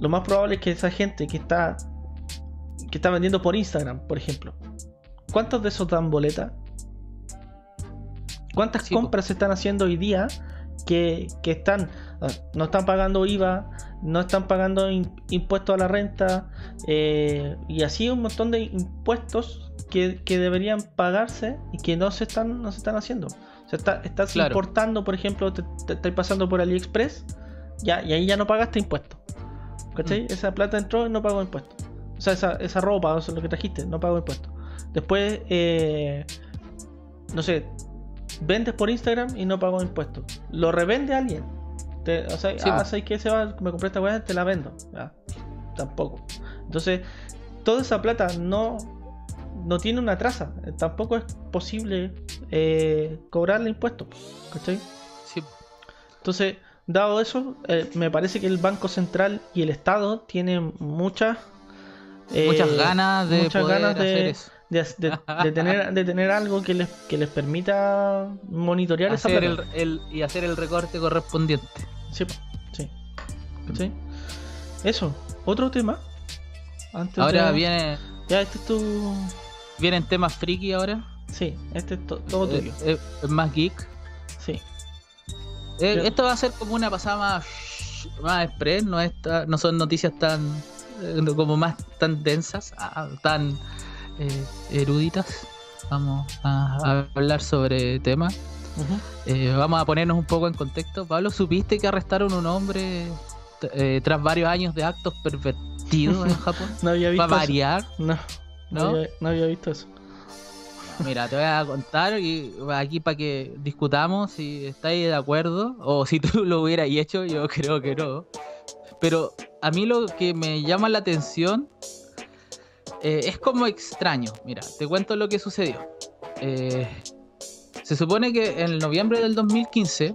lo más probable es que esa gente que está, que está vendiendo por Instagram, por ejemplo, ¿cuántos de esos dan boleta? ¿Cuántas compras se están haciendo hoy día que, que están, no están pagando IVA, no están pagando impuestos a la renta eh, y así un montón de impuestos que, que deberían pagarse y que no se están, no se están haciendo. O sea, está- estás Claro. importando, por ejemplo, te, te estás pasando por AliExpress ya, y ahí ya no pagaste impuestos. ¿Cachai? Mm. Esa plata entró y no pagó impuestos. O sea, esa, esa ropa, o sea, lo que trajiste, no pagó impuestos. Después, eh, no sé, vendes por Instagram y no pagó impuestos. Lo revende alguien. Te- o sea, Sí, ah, po. ¿sabes qué? Se va, me compré esta weá, te la vendo. Ya, tampoco. Entonces, toda esa plata no, no tiene una traza. Tampoco es posible eh, cobrarle impuestos. ¿Cachai? Sí. Entonces, dado eso, eh, me parece que el Banco Central y el Estado tienen muchas eh, Muchas ganas de muchas poder ganas de- hacer eso. De, de- de tener, de tener algo que les, que les permita monitorear esa Hacer el, plata. el- y hacer el recorte correspondiente. Sí, sí. Eso, otro tema. Antes Ahora de- viene, Ya, este es tu. vienen temas friki ahora. Sí, este es to- todo Eh, tuyo. eh, es más geek. Sí. Eh, Yo- Esto va a ser como una pasada más, más express, no, es ta- no son noticias tan eh, como más tan densas, ah, tan eh, eruditas. Vamos a, a hablar sobre temas. Ujú. Eh, vamos a ponernos un poco en contexto. Pablo, ¿supiste que arrestaron a un hombre eh, tras varios años de actos pervertidos en Japón? No había visto. Para variar, No, no, ¿no? había, no había visto eso. Mira, te voy a contar y aquí para que discutamos si estáis de acuerdo o si tú lo hubieras hecho, yo creo que no. Pero a mí lo que me llama la atención eh, es como extraño. Mira, te cuento lo que sucedió. Eh, se supone que en noviembre del 2015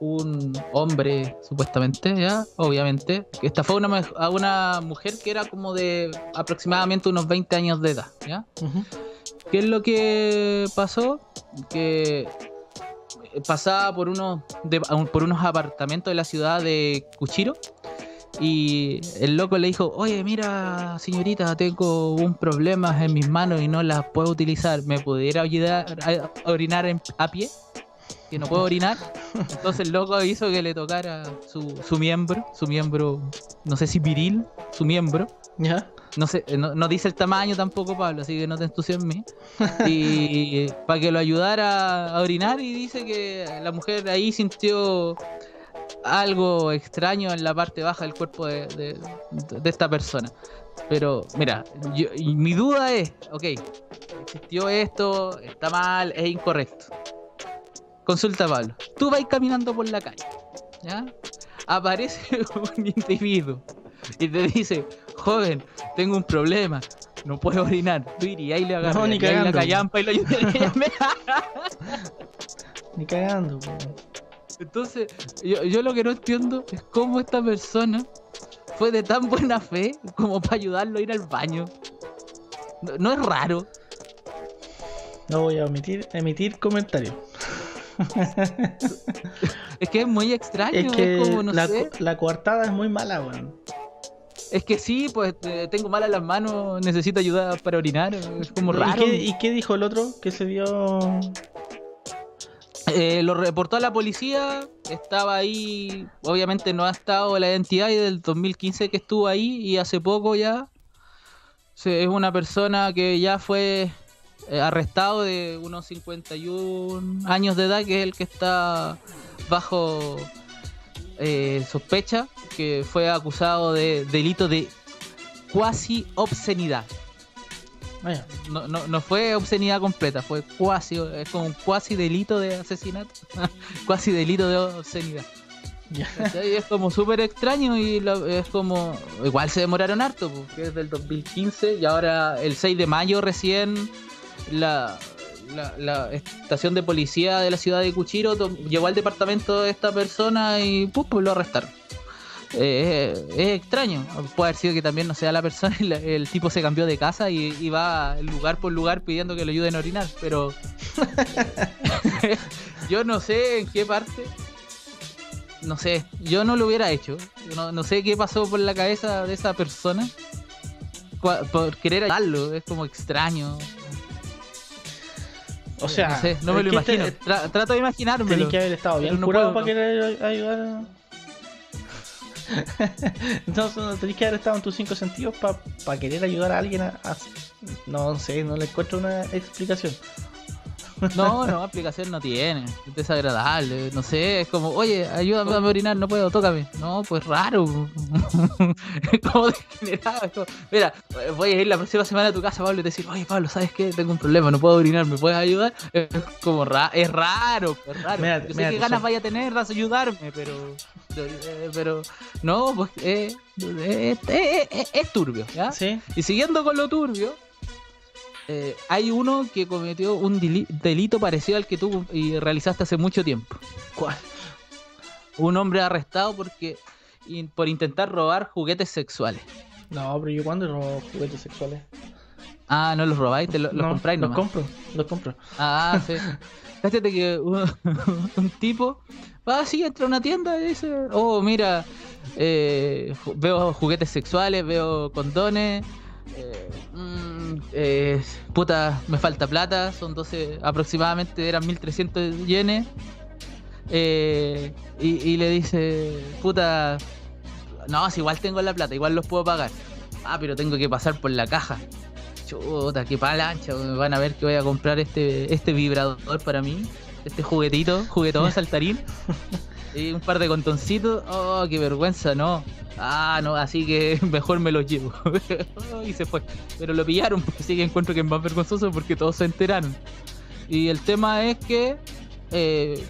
un hombre, supuestamente, ya, obviamente, que estafó a una, mu- a una mujer que era como de aproximadamente unos 20 años de edad, ¿ya? ¿Qué es lo que pasó? Que pasaba por unos, de- por unos apartamentos de la ciudad de Cuchiro y el loco le dijo, oye, mira, señorita, tengo un problema en mis manos y no las puedo utilizar. ¿Me pudiera ayudar a, orinar en- a pie? Que no puedo orinar. Entonces el loco hizo que le tocara su, su miembro, su miembro, no sé si viril, su miembro. ¿Ya? No sé, no, no dice el tamaño tampoco, Pablo, así que no te entusiasmes. Y para que lo ayudara a orinar y dice que la mujer ahí sintió algo extraño en la parte baja del cuerpo de, de- de esta persona. Pero mira, yo- y mi duda es, ok, existió esto, está mal, es incorrecto. Consulta Pablo, tú vas caminando por la calle, ¿ya? Aparece un individuo y te dice, joven, tengo un problema, no puedo orinar. Tú irías y le agarras No, ni la cagando. callampa y lo. Ni cagando. po. Entonces, yo, yo lo que no entiendo es cómo esta persona fue de tan buena fe como para ayudarlo a ir al baño. No, no es raro. No voy a emitir, emitir comentarios. Es que es muy extraño. Es Es, que como, no la, sé. la coartada es muy mala, weón. Es que sí, pues eh, tengo mal en las manos, necesito ayuda para orinar. Es como ¿Y raro. qué, ¿Y qué dijo el otro que se vio? Eh, lo reportó a la policía, estaba ahí, obviamente no ha estado la identidad y del 2015 que estuvo ahí y hace poco ya es una persona que ya fue eh, arrestado de unos 51 años de edad, que es el que está bajo eh, sospecha, que fue acusado de delito de cuasi obscenidad. No, no, no fue obscenidad completa, fue cuasi, es como un cuasi delito de asesinato, cuasi delito de obscenidad. Es como súper extraño y lo- es como, igual se demoraron harto, porque es del 2015 y ahora el 6 de mayo recién la, la, la estación de policía de la ciudad de Cuchiro llegó al departamento de esta persona y ¡pum! pues lo arrestaron. Eh, es, es extraño, puede haber sido que también no sea la persona, el, el tipo se cambió de casa y, y va lugar por lugar pidiendo que lo ayuden a orinar, pero yo no sé en qué parte no sé, yo no lo hubiera hecho. No, no sé qué pasó por la cabeza de esa persona. Por querer ayudarlo, es como extraño. O sea, no, sé, no me lo que imagino. te- Tra- trato de imaginármelo. Tenés que haber estado bien no curado puedo. para querer ayudar. Entonces no tenés que haber estado en tus cinco sentidos para querer ayudar a alguien a, a- No sé, no le encuentro una explicación. No, no, aplicación no tiene. Es desagradable. No sé, es como, oye, ayúdame a orinar, no puedo, tócame. No, pues raro. es como degenerado. es como, Mira, voy a ir la próxima semana a tu casa, Pablo, y te decir, oye, Pablo, ¿sabes qué? Tengo un problema, no puedo orinar, ¿me puedes ayudar? Es como raro, es raro, es raro. Mira, Yo sé mira, qué ganas son- vaya a tener de ayudarme, pero. Eh, Pero. No, pues eh, eh, eh, es turbio, ¿ya? ¿Sí? Y siguiendo con lo turbio, hay uno que cometió un deli- delito parecido al que tú y realizaste hace mucho tiempo. ¿Cuál? Un hombre arrestado porque por intentar robar juguetes sexuales. No, pero yo cuando robo juguetes sexuales. Ah, no los robáis, te lo- los no, compráis los nomás. compro, los compro. Ah, sí. Fíjate que un, un tipo va así, entra a una tienda y dice, oh, mira, eh, veo juguetes sexuales, veo condones, eh, eh, puta, me falta plata, son 12, aproximadamente eran 1300 yenes. eh, y, y le dice, puta, no, si igual tengo la plata, igual los puedo pagar. Ah, pero tengo que pasar por la caja. Chuta, qué palancha, me van a ver que voy a comprar este, este vibrador para mí, este juguetito, juguetón saltarín, y un par de contoncitos, oh, qué vergüenza, no. Ah, no, así que mejor me los llevo. y se fue. Pero lo pillaron, pues sí que encuentro que es más vergonzoso porque todos se enteraron. Y el tema es que eh,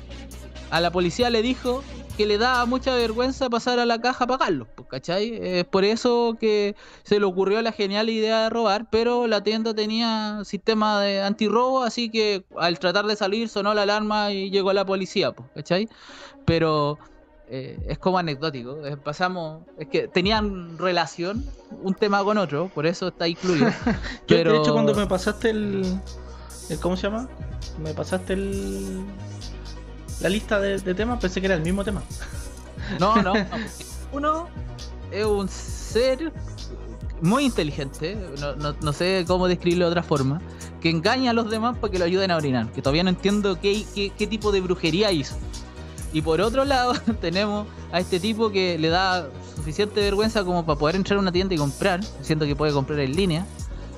a la policía le dijo que le daba mucha vergüenza pasar a la caja a pagarlos, pues, ¿cachai? Es por eso que se le ocurrió la genial idea de robar, pero la tienda tenía sistema de antirrobo, así que al tratar de salir sonó la alarma y llegó la policía, pues, ¿cachai? Pero eh, es como anecdótico, eh, pasamos, es que tenían relación un tema con otro, por eso está incluido. Yo, de hecho, cuando me pasaste el, el- ¿Cómo se llama? Me pasaste el. La lista de, de temas, pensé que era el mismo tema. No, no, no. Uno es un ser muy inteligente, no, no- no sé cómo describirlo de otra forma, que engaña a los demás para que lo ayuden a orinar, que todavía no entiendo qué, qué, qué tipo de brujería hizo. Y por otro lado tenemos a este tipo que le da suficiente vergüenza como para poder entrar a una tienda y comprar, siendo que puede comprar en línea,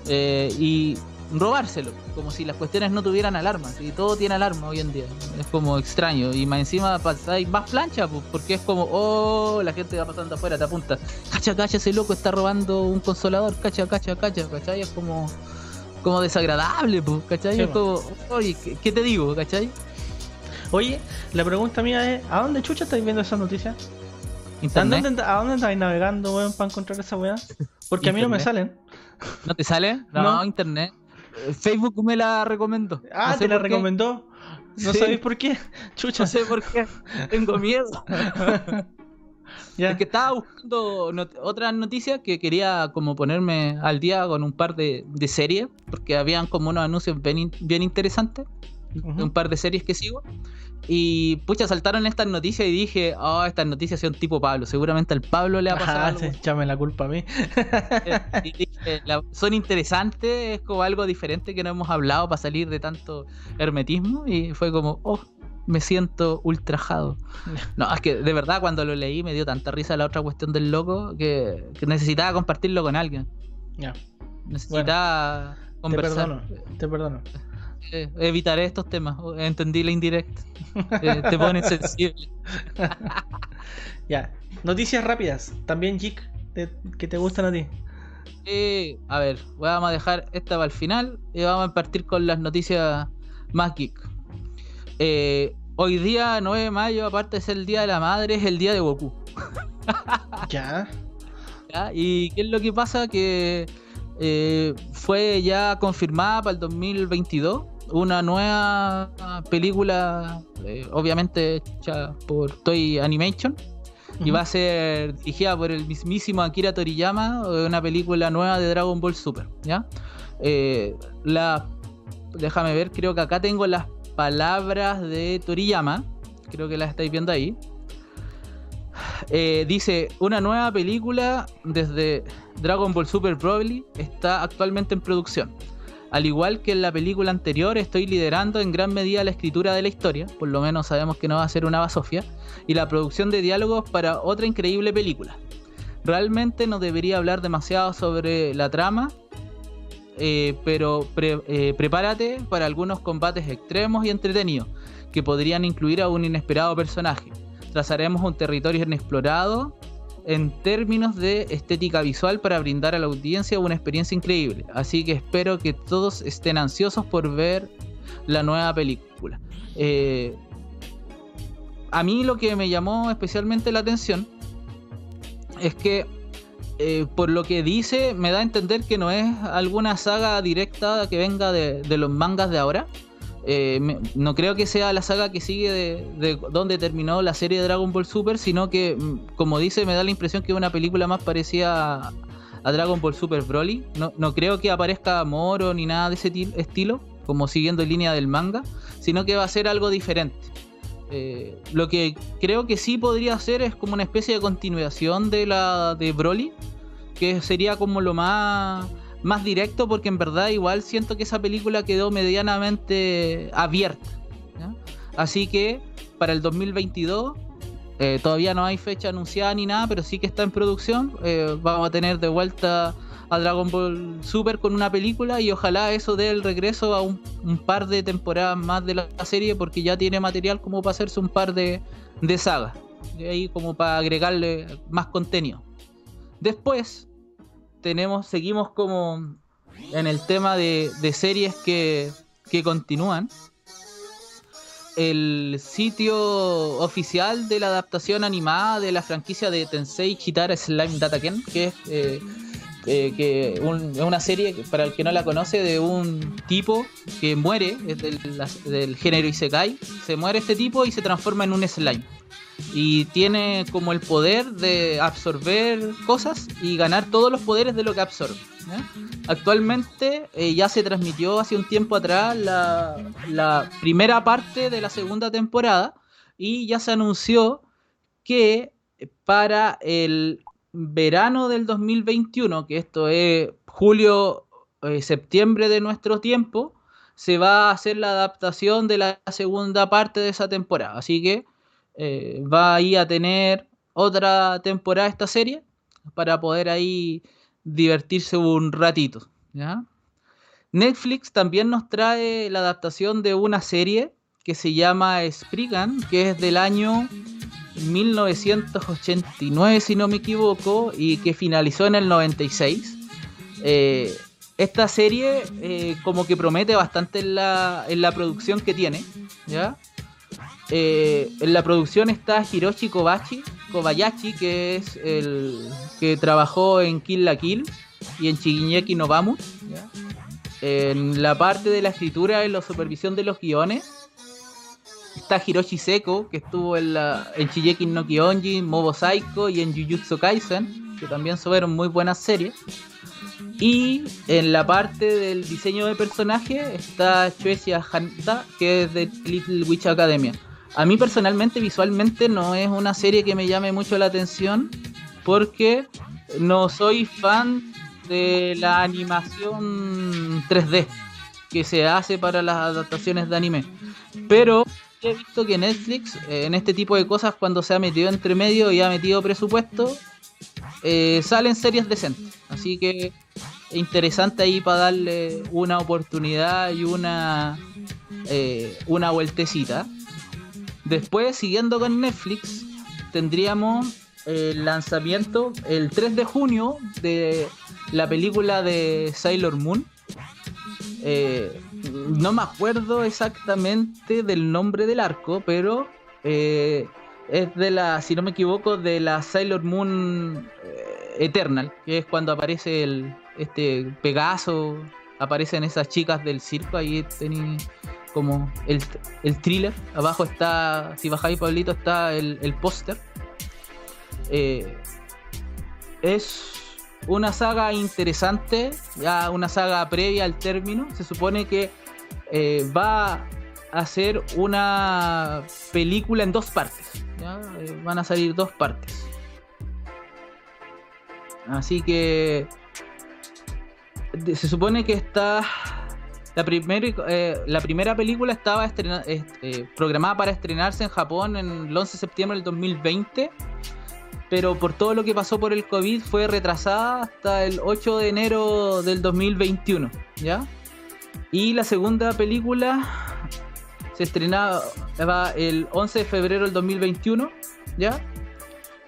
eh, y robárselo, como si las cuestiones no tuvieran alarmas, y todo tiene alarma hoy en día, es como extraño, y más encima pasáis más plancha, porque es como, oh, la gente va pasando afuera, te apunta, cacha, cacha, ese loco está robando un consolador, cacha, cacha, cacha, ¿cachai? Es como, como desagradable, pues, ¿cachai? Sí, es como, oye, ¿qué, qué te digo, cachai? Oye, la pregunta mía es: ¿a dónde chucha estáis viendo esa noticia? ¿A Internet, dónde, ¿A dónde estáis navegando, weón, para encontrar esa weá? Porque a mí no me salen. ¿no te sale? No, No. internet. Facebook me la recomendó. Ah, No sé te la recomendó. ¿No Sí. sabéis por qué? Chucha. No sé por qué. Tengo miedo. ya. Es que estaba buscando not- otras noticias que quería como ponerme al día con un par de, de series, porque habían como unos anuncios bien, in- bien interesantes, Ujú. de un par de series que sigo. Y pucha, saltaron estas noticias y dije, oh, estas noticias son tipo Pablo, seguramente al Pablo le ha pasado Ah, algo. la culpa a mí. Y dije, la- son interesantes, es como algo diferente que no hemos hablado para salir de tanto hermetismo y fue como, oh, me siento ultrajado. No, es que de verdad cuando lo leí me dio tanta risa la otra cuestión del loco que, que necesitaba compartirlo con alguien. Ya, Necesitaba te conversar. perdono, te perdono. Eh, evitaré estos temas. Entendí la indirecta. Eh, te ponen sensible. Ya, noticias rápidas. También, Jik, que te gustan a ti. Eh, a ver, vamos a dejar esta para el final y vamos a partir con las noticias más geek. Hoy día, 9 de mayo, aparte de ser el día de la madre, es el día de Goku. Ya. ¿ya? ¿Y qué es lo que pasa? Que eh, fue ya confirmada para el 2022 una nueva película, eh, obviamente hecha por Toy Animation. Y va a ser dirigida por el mismísimo Akira Toriyama, eh, una película nueva de Dragon Ball Super, ¿ya? Eh, la, déjame ver, creo que acá tengo las palabras de Toriyama, creo que las estáis viendo ahí. Eh, dice, una nueva película desde Dragon Ball Super Broly está actualmente en producción. Al igual que en la película anterior, estoy liderando en gran medida la escritura de la historia, por lo menos sabemos que no va a ser una basofia, y la producción de diálogos para otra increíble película. Realmente no debería hablar demasiado sobre la trama, eh, pero eh, prepárate para algunos combates extremos y entretenidos, que podrían incluir a un inesperado personaje. Trazaremos un territorio inexplorado en términos de estética visual para brindar a la audiencia una experiencia increíble. Así que espero que todos estén ansiosos por ver la nueva película. Eh, a mí lo que me llamó especialmente la atención es que eh, por lo que dice me da a entender que no es alguna saga directa que venga de los mangas de ahora, eh, no creo que sea la saga que sigue de, donde terminó la serie de Dragon Ball Super, sino que, mm, como dice, me da la impresión que es una película más parecida a, Dragon Ball Super Broly. No, creo que aparezca Moro ni nada de ese estilo, como siguiendo en línea del manga, sino que va a ser algo diferente. Eh, lo que creo que sí podría ser es como una especie de continuación de la de Broly, que sería como lo más más directo porque en verdad igual siento que esa película quedó medianamente abierta. Así que para el 2022 eh, todavía no hay fecha anunciada ni nada, pero sí que está en producción. Eh, vamos a tener de vuelta a Dragon Ball Super con una película y ojalá eso dé el regreso a un, par de temporadas más de la serie porque ya tiene material como para hacerse un par de, de sagas. De ahí como para agregarle más contenido. Después, tenemos, seguimos como en el tema de, series que, continúan. El sitio oficial de la adaptación animada de la franquicia de Tensei Chitara Slime Dataken, que es eh, eh, que una serie, para el que no la conoce, de un tipo que muere, del, del género Isekai, se muere este tipo y se transforma en un slime y tiene como el poder de absorber cosas y ganar todos los poderes de lo que absorbe. Actualmente eh, ya se transmitió hace un tiempo atrás la, primera parte de la segunda temporada y ya se anunció que para el verano del 2021, que esto es julio, eh, septiembre de nuestro tiempo, se va a hacer la adaptación de la segunda parte de esa temporada. Así que eh, va a tener otra temporada esta serie para poder ahí divertirse un ratito. Netflix también nos trae la adaptación de una serie que se llama Spriggan, que es del año 1989, si no me equivoco, y que finalizó en el 96. Eh, esta serie eh, como que promete bastante en la, en la producción que tiene, ¿ya? Eh, en la producción está Hiroshi Kobayashi, Kobayashi, que es el que trabajó en Kill la Kill y en Shigeki no Vamos. En la parte de la escritura y la supervisión de los guiones está Hiroshi Seko, que estuvo en, la, en Shigeki no Kyonji, Mobo Psycho y en Jujutsu Kaisen, que también fueron muy buenas series. Y en la parte del diseño de personaje está Chuesia Hanta, que es de Little Witch Academia. A mí personalmente, visualmente, no es una serie que me llame mucho la atención porque no soy fan de la animación 3D que se hace para las adaptaciones de anime. Pero he visto que Netflix, eh, en este tipo de cosas, cuando se ha metido entre medio y ha metido presupuesto, eh, salen series decentes. Así que interesante ahí para darle una oportunidad y una, eh, una vueltecita. Después, siguiendo con Netflix, tendríamos el lanzamiento el 3 de junio de la película de Sailor Moon. Eh, no me acuerdo exactamente del nombre del arco, pero eh, es de la, si no me equivoco, de la Sailor Moon eh, Eternal, que es cuando aparece el este Pegaso, aparecen esas chicas del circo, ahí tenéis como el, el, thriller. Abajo está, si bajáis Pablito, está el, el póster. Eh, es una saga interesante, ya una saga previa al término. Se supone que eh, va a ser una película en dos partes. Eh, van a salir dos partes. Así que se supone que está La, eh, la primera película estaba eh, programada para estrenarse en Japón en el 11 de septiembre del 2020, pero por todo lo que pasó por el COVID fue retrasada hasta el 8 de enero del 2021, ¿ya? Y la segunda película se estrenaba el 11 de febrero del 2021, ¿ya?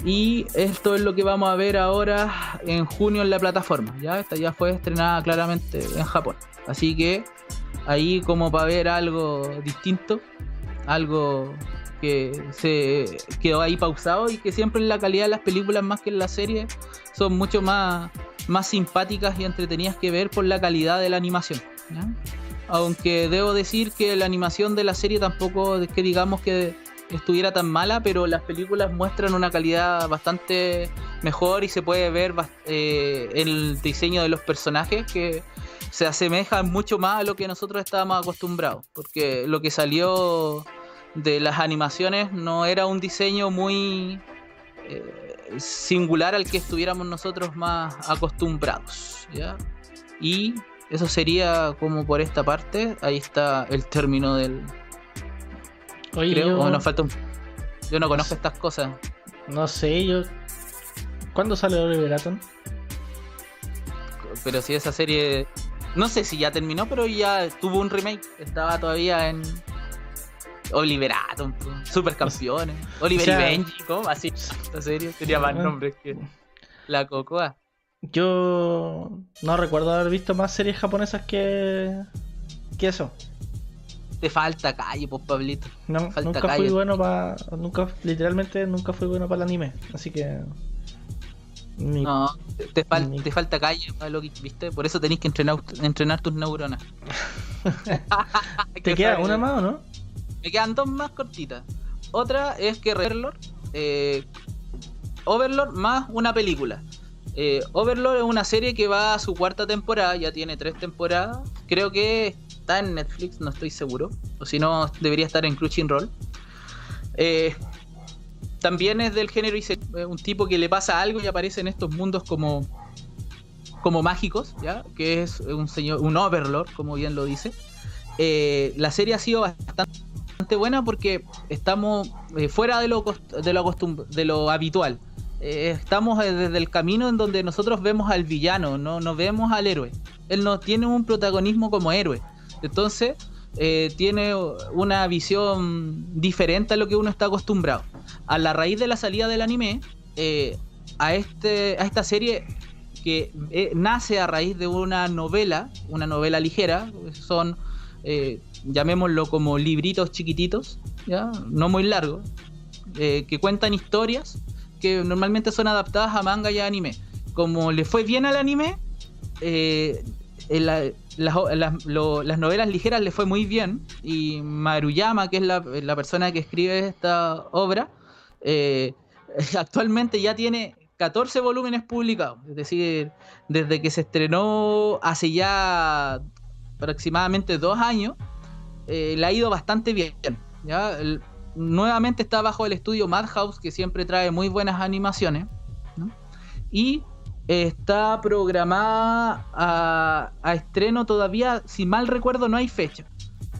Y esto es lo que vamos a ver ahora en junio en la plataforma. Ya, esta ya fue estrenada claramente en Japón. Así que ahí como para ver algo distinto, algo que se quedó ahí pausado y que siempre en la calidad de las películas más que en la serie son mucho más, más simpáticas y entretenidas que ver por la calidad de la animación. Aunque debo decir que la animación de la serie tampoco es que digamos que estuviera tan mala, pero las películas muestran una calidad bastante mejor y se puede ver eh, el diseño de los personajes que se asemejan mucho más a lo que nosotros estábamos acostumbrados, porque lo que salió de las animaciones no era un diseño muy eh, singular al que estuviéramos nosotros más acostumbrados. Y eso sería como por esta parte, ahí está el término del, Oye, creo. Yo... nos falta un... Yo no conozco estas cosas. No sé, yo. ¿Cuándo sale Oliver Atom? Pero si esa serie. No sé si ya terminó, pero ya tuvo un remake. Estaba todavía en. Oliver Atom, Supercampeones. Oliver y Benji, ¿cómo? Así, esta serie tenía más nombres que la Cocoa. Yo no recuerdo haber visto más series japonesas que. que eso te falta calle, pues Pablito. No, nunca fui bueno para. Nunca, literalmente nunca fui bueno para el anime. Así que. No, te, te, falta calle viste. Por eso tenés que entrenar, entrenar tus neuronas. ¿Te queda una más o no? Me quedan dos más cortitas. Otra es que Overlord. Eh, Overlord más una película. Eh, Overlord es una serie que va a su cuarta temporada, ya tiene tres temporadas. Creo que está en Netflix, no estoy seguro. O si no, debería estar en Crunchyroll. Eh, también es del género y un tipo que le pasa algo y aparece en estos mundos como como mágicos, ¿ya? Que es un señor, un overlord, como bien lo dice. Eh, la serie ha sido bastante buena porque estamos eh, fuera de lo, de lo, de lo habitual. estamos desde el camino en donde nosotros vemos al villano, no, no vemos al héroe. Él no tiene un protagonismo como héroe. Entonces, eh, tiene una visión diferente a lo que uno está acostumbrado. A la raíz de la salida del anime, eh, a, este, a esta serie que eh, nace a raíz de una novela, una novela ligera, son, llamémoslo como libritos chiquititos, ¿ya? no muy largos, que cuentan historias que normalmente son adaptadas a manga y a anime. Como le fue bien al anime, las, novelas ligeras le fue muy bien y Maruyama, que es la, persona que escribe esta obra, eh, actualmente ya tiene 14 volúmenes publicados. Es decir, desde que se estrenó hace ya aproximadamente dos años, eh, le ha ido bastante bien. ¿ya? nuevamente está bajo el estudio Madhouse, que siempre trae muy buenas animaciones. Y está programada a, estreno todavía, si mal recuerdo, no hay fecha.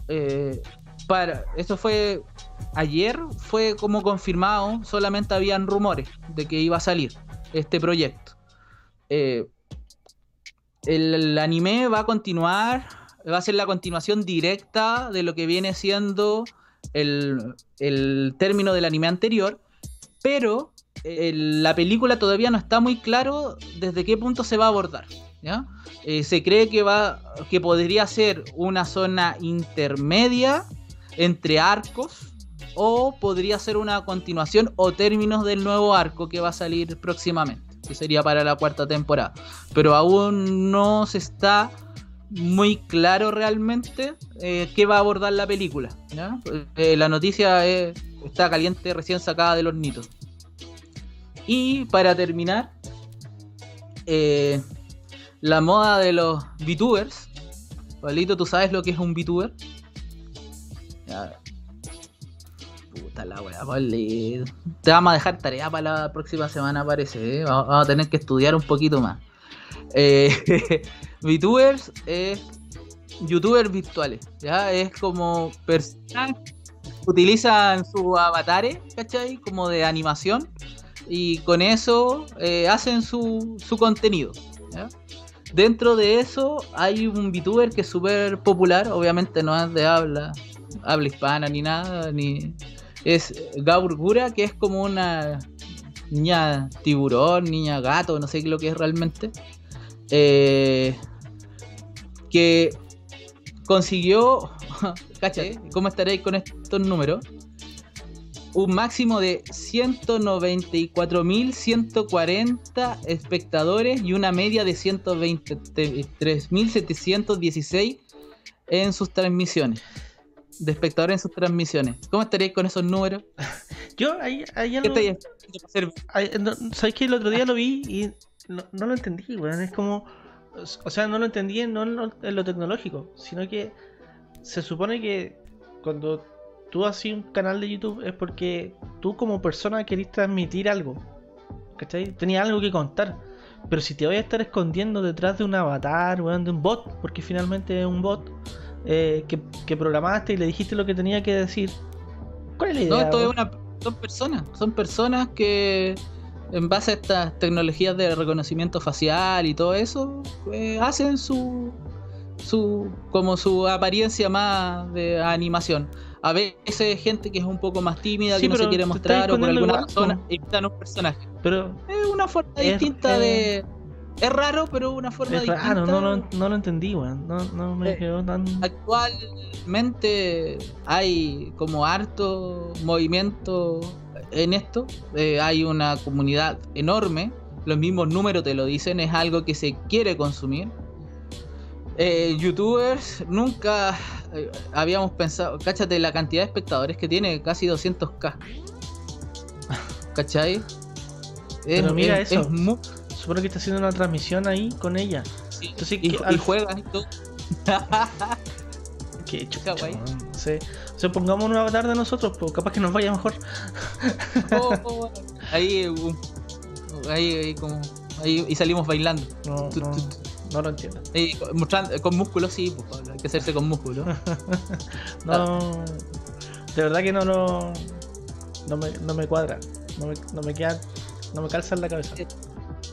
Eh, para, eso fue ayer, fue como confirmado, solamente habían rumores de que iba a salir este proyecto. Eh, el, anime va a continuar, va a ser la continuación directa de lo que viene siendo el, el término del anime anterior, pero la película todavía no está muy claro desde qué punto se va a abordar. Eh, se cree que, va, que podría ser una zona intermedia entre arcos o podría ser una continuación o términos del nuevo arco que va a salir próximamente, que sería para la cuarta temporada. Pero aún no se está muy claro realmente eh, qué va a abordar la película. Eh, la noticia está caliente, recién sacada de los nitos. Y para terminar, eh, la moda de los VTubers. Pablito, ¿tú sabes lo que es un VTuber? Puta la wea, Pablito. Te vamos a dejar tarea para la próxima semana, parece. ¿eh? Vamos a tener que estudiar un poquito más. Eh, VTubers es youtubers virtuales, ¿ya? Es como personas utilizan sus avatares, ¿cachai? Como de animación y con eso eh, hacen su, su contenido. Dentro de eso hay un VTuber que es súper popular, obviamente no es de habla, habla hispana ni nada, ni es Gaurgura, que es como una niña tiburón, niña gato, no sé lo que es realmente. Eh, que consiguió. ¿Cómo estaréis con estos números? Un máximo de 194.140 espectadores y una media de 123.716 en sus transmisiones. De espectadores en sus transmisiones. ¿Cómo estaréis con esos números? Yo, ahí, ahí ¿Qué algo- no, ¿Sabes que el otro día lo vi y no, no lo entendí, weón? Es como. O sea, no lo entendí no en lo, en lo tecnológico, sino que se supone que cuando tú haces un canal de YouTube es porque tú como persona querés transmitir algo. ¿Cachai? Tenías algo que contar. Pero si te voy a estar escondiendo detrás de un avatar, weón, de un bot, porque finalmente es un bot eh, que, que programaste y le dijiste lo que tenía que decir. ¿Cuál es la idea? No, esto es weón? una, son personas, son personas que en base a estas tecnologías de reconocimiento facial y todo eso, eh, hacen su, su, como su apariencia más de animación. A veces gente que es un poco más tímida, Sí, que no se quiere mostrar o por alguna razón po. imitan un personaje. Pero Es una forma Es- distinta es- de... Es raro, pero una forma Es distinta. raro, no, no lo entendí, weón. No, no me Eh, quedó tan. Actualmente hay como harto movimiento en esto. Eh, hay una comunidad enorme. Los mismos números te lo dicen. Es algo que se quiere consumir. Eh, Youtubers nunca eh, habíamos pensado. Cáchate la cantidad de espectadores que tiene, casi 200k. ¿Cachai? Pero mira eso. es mu- Supone que está haciendo una transmisión ahí con ella. sí, Entonces, y, al- juegas y todo. Qué chucha. No sé. O sea, pongamos un avatar de nosotros, pues capaz que nos vaya mejor. Oh, oh, ahí, un- ahí, ahí como ahí y salimos bailando No, no. No lo entiendo. Con- mostrando- con músculos sí pues, Pablo, hay que hacerse con músculos No. De verdad que no lo. No me, no me cuadra. No me, no me queda. No me calza en la cabeza.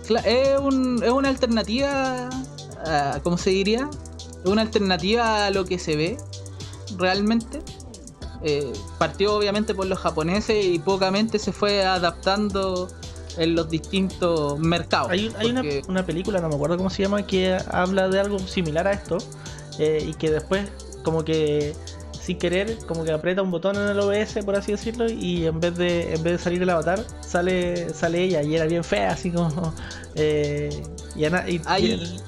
Cla- es, un- es una alternativa a- ¿cómo se diría? es una alternativa a lo que se ve realmente Eh, partió obviamente por los japoneses y pocamente se fue adaptando en los distintos mercados Hay, un- hay una, porque- una película, no me acuerdo cómo se llama, que habla de algo similar a esto. eh, y que después, como que sin querer, como que aprieta un botón en el OBS, por así decirlo, y en vez de, en vez de salir el avatar, sale, sale ella, y era bien fea, así como. eh, y, y- y-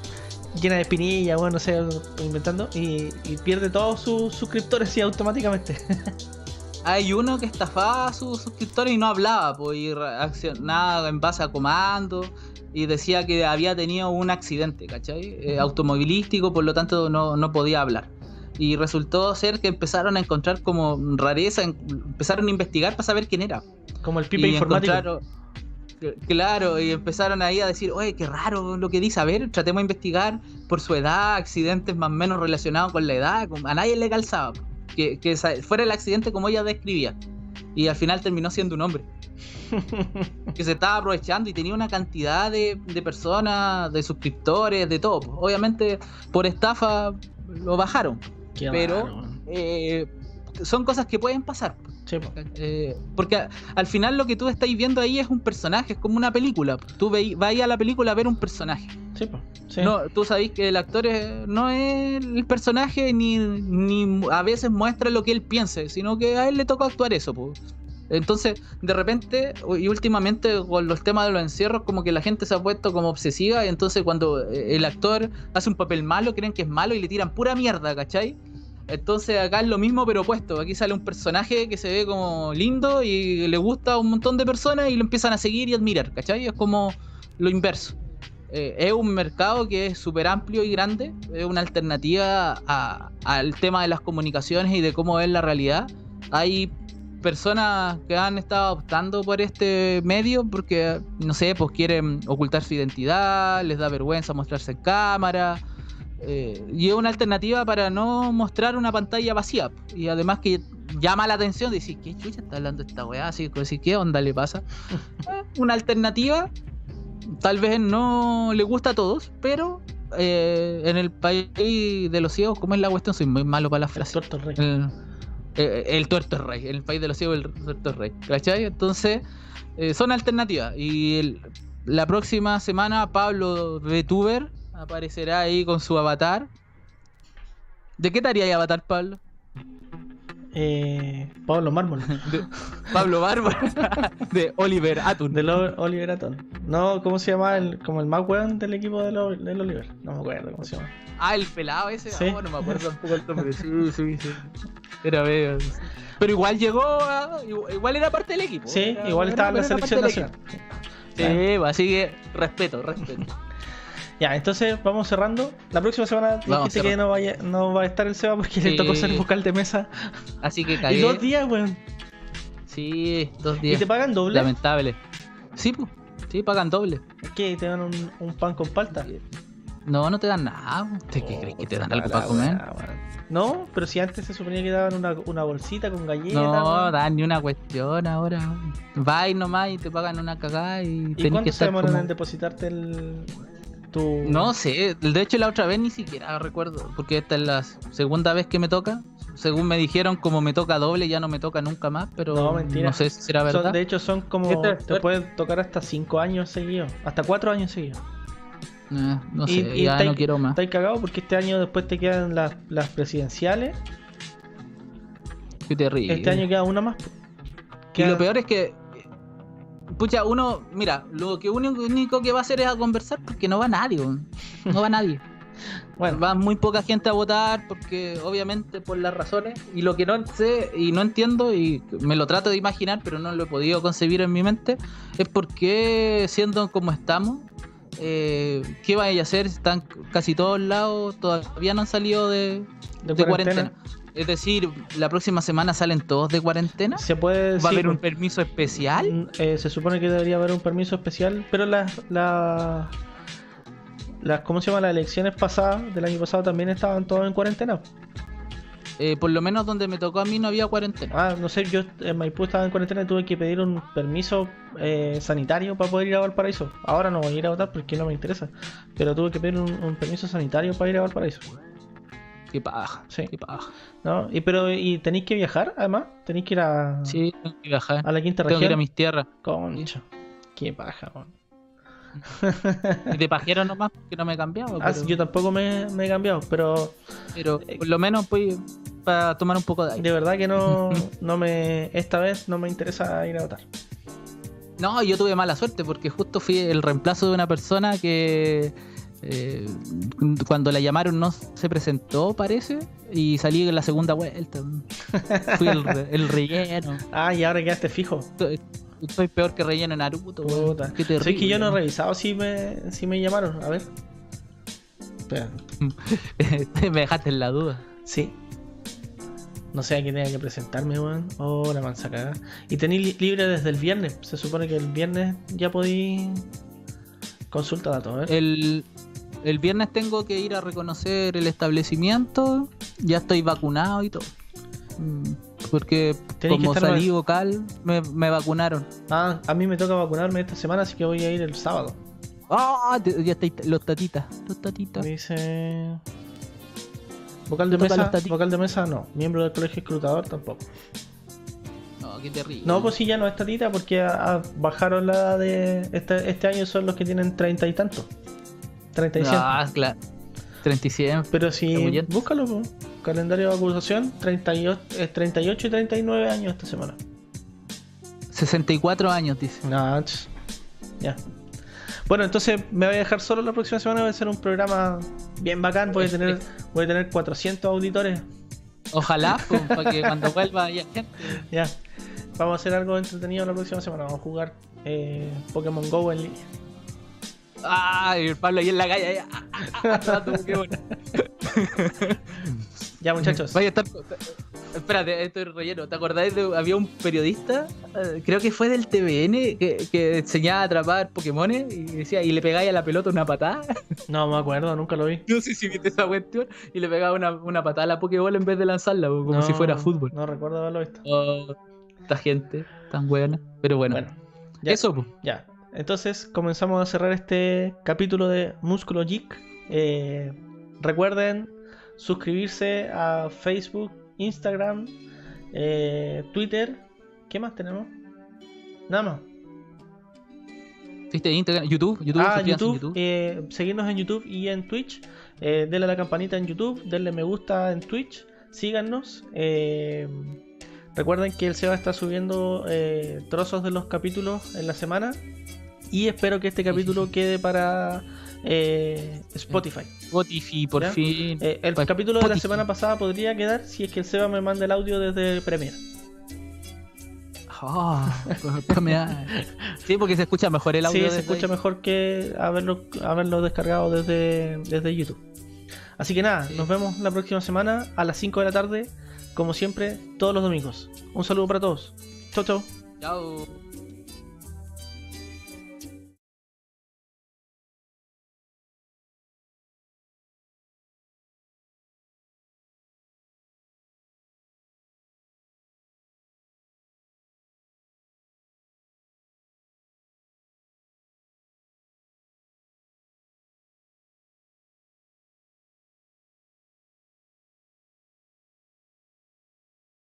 llena de espinillas, bueno, no sé, inventando, y, y pierde todos sus suscriptores así automáticamente. Hay uno que estafaba a sus suscriptores y no hablaba, pues, y reaccionaba en base a comandos y decía que había tenido un accidente, ¿cachai? Eh, automovilístico, por lo tanto no, no podía hablar. Y resultó ser que empezaron a encontrar como rareza, empezaron a investigar para saber quién era. como el pipe y informático. Claro, y empezaron ahí a decir, oye, qué raro lo que dice, a ver, tratemos de investigar por su edad, accidentes más o menos relacionados con la edad, a nadie le calzaba, que, fuera el accidente como ella describía. Y al final terminó siendo un hombre, que se estaba aprovechando y tenía una cantidad de, de personas, de suscriptores, de todo. Obviamente por estafa lo bajaron, Qué pero-. Eh, son cosas que pueden pasar. Sí, po. Eh, porque a- al final lo que tú estáis viendo ahí es un personaje, es como una película. Tú vas a la película a ver un personaje. No, tú sabéis que el actor es- no es el personaje ni, ni a veces muestra lo que él piense, sino que a él le toca actuar eso. po. Entonces, de repente, y últimamente con los temas de los encierros, como que la gente se ha puesto como obsesiva, y entonces cuando eh, el actor hace un papel malo, creen que es malo y le tiran pura mierda, ¿cachai? Entonces acá es lo mismo pero opuesto. Aquí sale un personaje que se ve como lindo y le gusta a un montón de personas y lo empiezan a seguir y admirar, ¿cachai? Es como lo inverso. Eh, es un mercado que es súper amplio y grande, es una alternativa al tema de las comunicaciones y de cómo ver la realidad. Hay personas que han estado optando por este medio porque, no sé, pues quieren ocultar su identidad, les da vergüenza mostrarse en cámara. eh, y es una alternativa para no mostrar una pantalla vacía. Y además que llama la atención, decir, ¿qué chucha está hablando esta weá? Así, decir, ¿qué onda le pasa? Eh, una alternativa, tal vez no le gusta a todos, pero eh, en el país de los ciegos, ¿cómo es la cuestión? Soy muy malo para las frases. Tuerto rey. El, eh, el tuerto es rey, en el país de los ciegos el tuerto es rey, ¿cachai? Entonces, eh, son alternativas. Y el- la próxima semana Pablo VTuber aparecerá ahí con su avatar. ¿De qué tarea hay avatar, Pablo? Eh, Pablo Mármol. De Pablo Barba, de Oliver Atun. Del O- Oliver Aton. No, ¿cómo se llama? El, como el más weón del equipo del, Oliver. No me acuerdo cómo se llama. Ah, el pelado ese. Sí. Ah, no me acuerdo tampoco el nombre. Sí, sí, sí. Era veo. Pero igual llegó, a- igual era parte del equipo. Sí, Era- igual era- estaba en la selección nacional. Sí, así que respeto, respeto. Ya, entonces vamos cerrando. La próxima semana dijiste que no, vaya, no va a estar el Seba porque le Sí. tocó ser vocal de mesa. Así que Y cagué. dos días, weón. Sí, dos ¿Y días. te pagan doble? Lamentable. Sí, pues. Sí, pagan doble. ¿Qué? ¿Te dan un, un pan con palta? No, no te dan nada. ¿Te- ¿Qué crees que te dan algo Oh, para comer? weón. No, pero si antes se suponía que daban una, una bolsita con galletas. No, dan ni una cuestión ahora. Vai nomás y te pagan una cagada y ¿Y tenés que cuánto se estar demoran como- en depositarte el. Tu. No sé, de hecho la otra vez ni siquiera recuerdo, porque esta es la segunda vez que me toca. Según me dijeron, como me toca doble, ya no me toca nunca más, pero No, mentira. no sé si será Son- verdad. de hecho, son como. Te suerte. pueden tocar hasta 5 años seguidos. Hasta 4 años seguidos. Eh, no sé, Y- ya no quiero más. Estáis cagados porque este año después te quedan las, las presidenciales. Qué terrible. Este año queda una más. Y lo peor es que, pucha, uno, mira, lo que único, único que va a hacer es a conversar porque no va nadie, no va nadie. Bueno, Va muy poca gente a votar porque obviamente por las razones y lo que no sé y no entiendo y me lo trato de imaginar pero no lo he podido concebir en mi mente es por qué siendo como estamos eh, ¿qué vaya a hacer? Están casi todos lados, todavía no han salido de, de, de cuarentena. cuarentena. Es decir, la próxima semana salen todos de cuarentena. Se puede. ¿Va a haber un permiso especial? Mm, eh, se supone que debería haber un permiso especial, pero las. las las ¿Cómo se llama? Las elecciones pasadas, del año pasado, también estaban todos en cuarentena. Eh, por lo menos donde me tocó a mí no había cuarentena. Ah, no sé, yo en Maipú estaba en cuarentena y tuve que pedir un permiso eh, sanitario para poder ir a Valparaíso. Ahora no voy a ir a votar porque no me interesa, pero tuve que pedir un, un permiso sanitario para ir a Valparaíso. Qué paja, Sí. qué paja. ¿No? Y pero y tenéis que viajar, además, tenéis que ir a, Sí, tengo que viajar. a la quinta Tengo que ir a región. mis tierras. Concha. Qué paja, weón. Y de pajero nomás porque no me he cambiado. Ah, pero, yo tampoco me, me he cambiado, pero pero por lo menos pues para tomar un poco de aire. de verdad que no, no me. Esta vez no me interesa ir a votar. No, yo tuve mala suerte porque justo fui el reemplazo de una persona que eh, cuando la llamaron no se presentó, parece, y salí en la segunda vuelta. Fui el, re- el relleno. Ah, y ahora quedaste fijo. Soy, soy peor que relleno en Naruto. Puta. Qué terrible. que yo no he revisado si me, si me llamaron. A ver. Espera. Me dejaste en la duda. Sí. No sé a quién tenga que presentarme, weón. Oh, la mansa cagada. Y li- libre desde el viernes. Se supone que el viernes ya podí. Consulta datos. El, el viernes tengo que ir a reconocer el establecimiento. Ya estoy vacunado y todo. Mm, Porque como salí vocal, me, me vacunaron. Ah, a mí me toca vacunarme esta semana, así que voy a ir el sábado. Ah, ya estáis los tatitas. Los tatitas. Me dice. Vocal de Toca mesa. Vocal de mesa no. Miembro del colegio escrutador tampoco. No, qué terrible. No, pues sí, ya no es tatita porque bajaron la edad de. Este, este año son los que tienen treinta y tantos. Treinta y siete. Ah, claro. 37. Pero si. Búscalo, po. calendario de vacunación: 38, es 38 y 39 años esta semana. 64 años, dice. No, ya. Bueno, entonces me voy a dejar solo la próxima semana. Voy a hacer un programa bien bacán. Voy a tener, voy a tener 400 auditores. Ojalá, pues, para que cuando vuelva haya gente. Ya. Vamos a hacer algo entretenido la próxima semana. Vamos a jugar eh, Pokémon Go en línea. Ah, y el Pablo ahí en la calle. ahí, ah, ah, ah, Pokémon. Ya, muchachos. Vaya a estar. espérate, esto es relleno. ¿Te acordáis de había un periodista, eh, creo que fue del TVN, que, que enseñaba a atrapar Pokémon y decía, y le pegáis a la pelota una patada? No me acuerdo, nunca lo vi. No sé si viste esa cuestión. Y le pegaba una, una patada a la Pokéball en vez de lanzarla, como si fuera fútbol. No recuerdo haberlo visto. Oh, esta gente tan buena. Pero bueno, Bueno, ya. eso, pues. Ya, entonces comenzamos a cerrar este capítulo de Músculo Geek. Eh, recuerden suscribirse a Facebook, Instagram, eh, Twitter. ¿Qué más tenemos? Nada más. ¿Viste Instagram? YouTube, YouTube, ah, en YouTube. eh, seguirnos en YouTube y en Twitch. Eh, denle a la campanita en YouTube, denle me gusta en Twitch. Síganos. eh, recuerden que el Seba está subiendo trozos de los capítulos en la semana. Y espero que este capítulo quede para eh, Spotify. Spotify, por ¿Ya? fin. Eh, el capítulo de la semana pasada podría quedar si es que el Seba me manda el audio desde Premiere. Da- Sí, porque se escucha mejor el audio. Sí, se escucha ahí. mejor que haberlo, haberlo descargado desde, desde YouTube. Así que nada, Sí. nos vemos la próxima semana a las 5 de la tarde, como siempre, todos los domingos. Un saludo para todos. Chau, chau. Chao.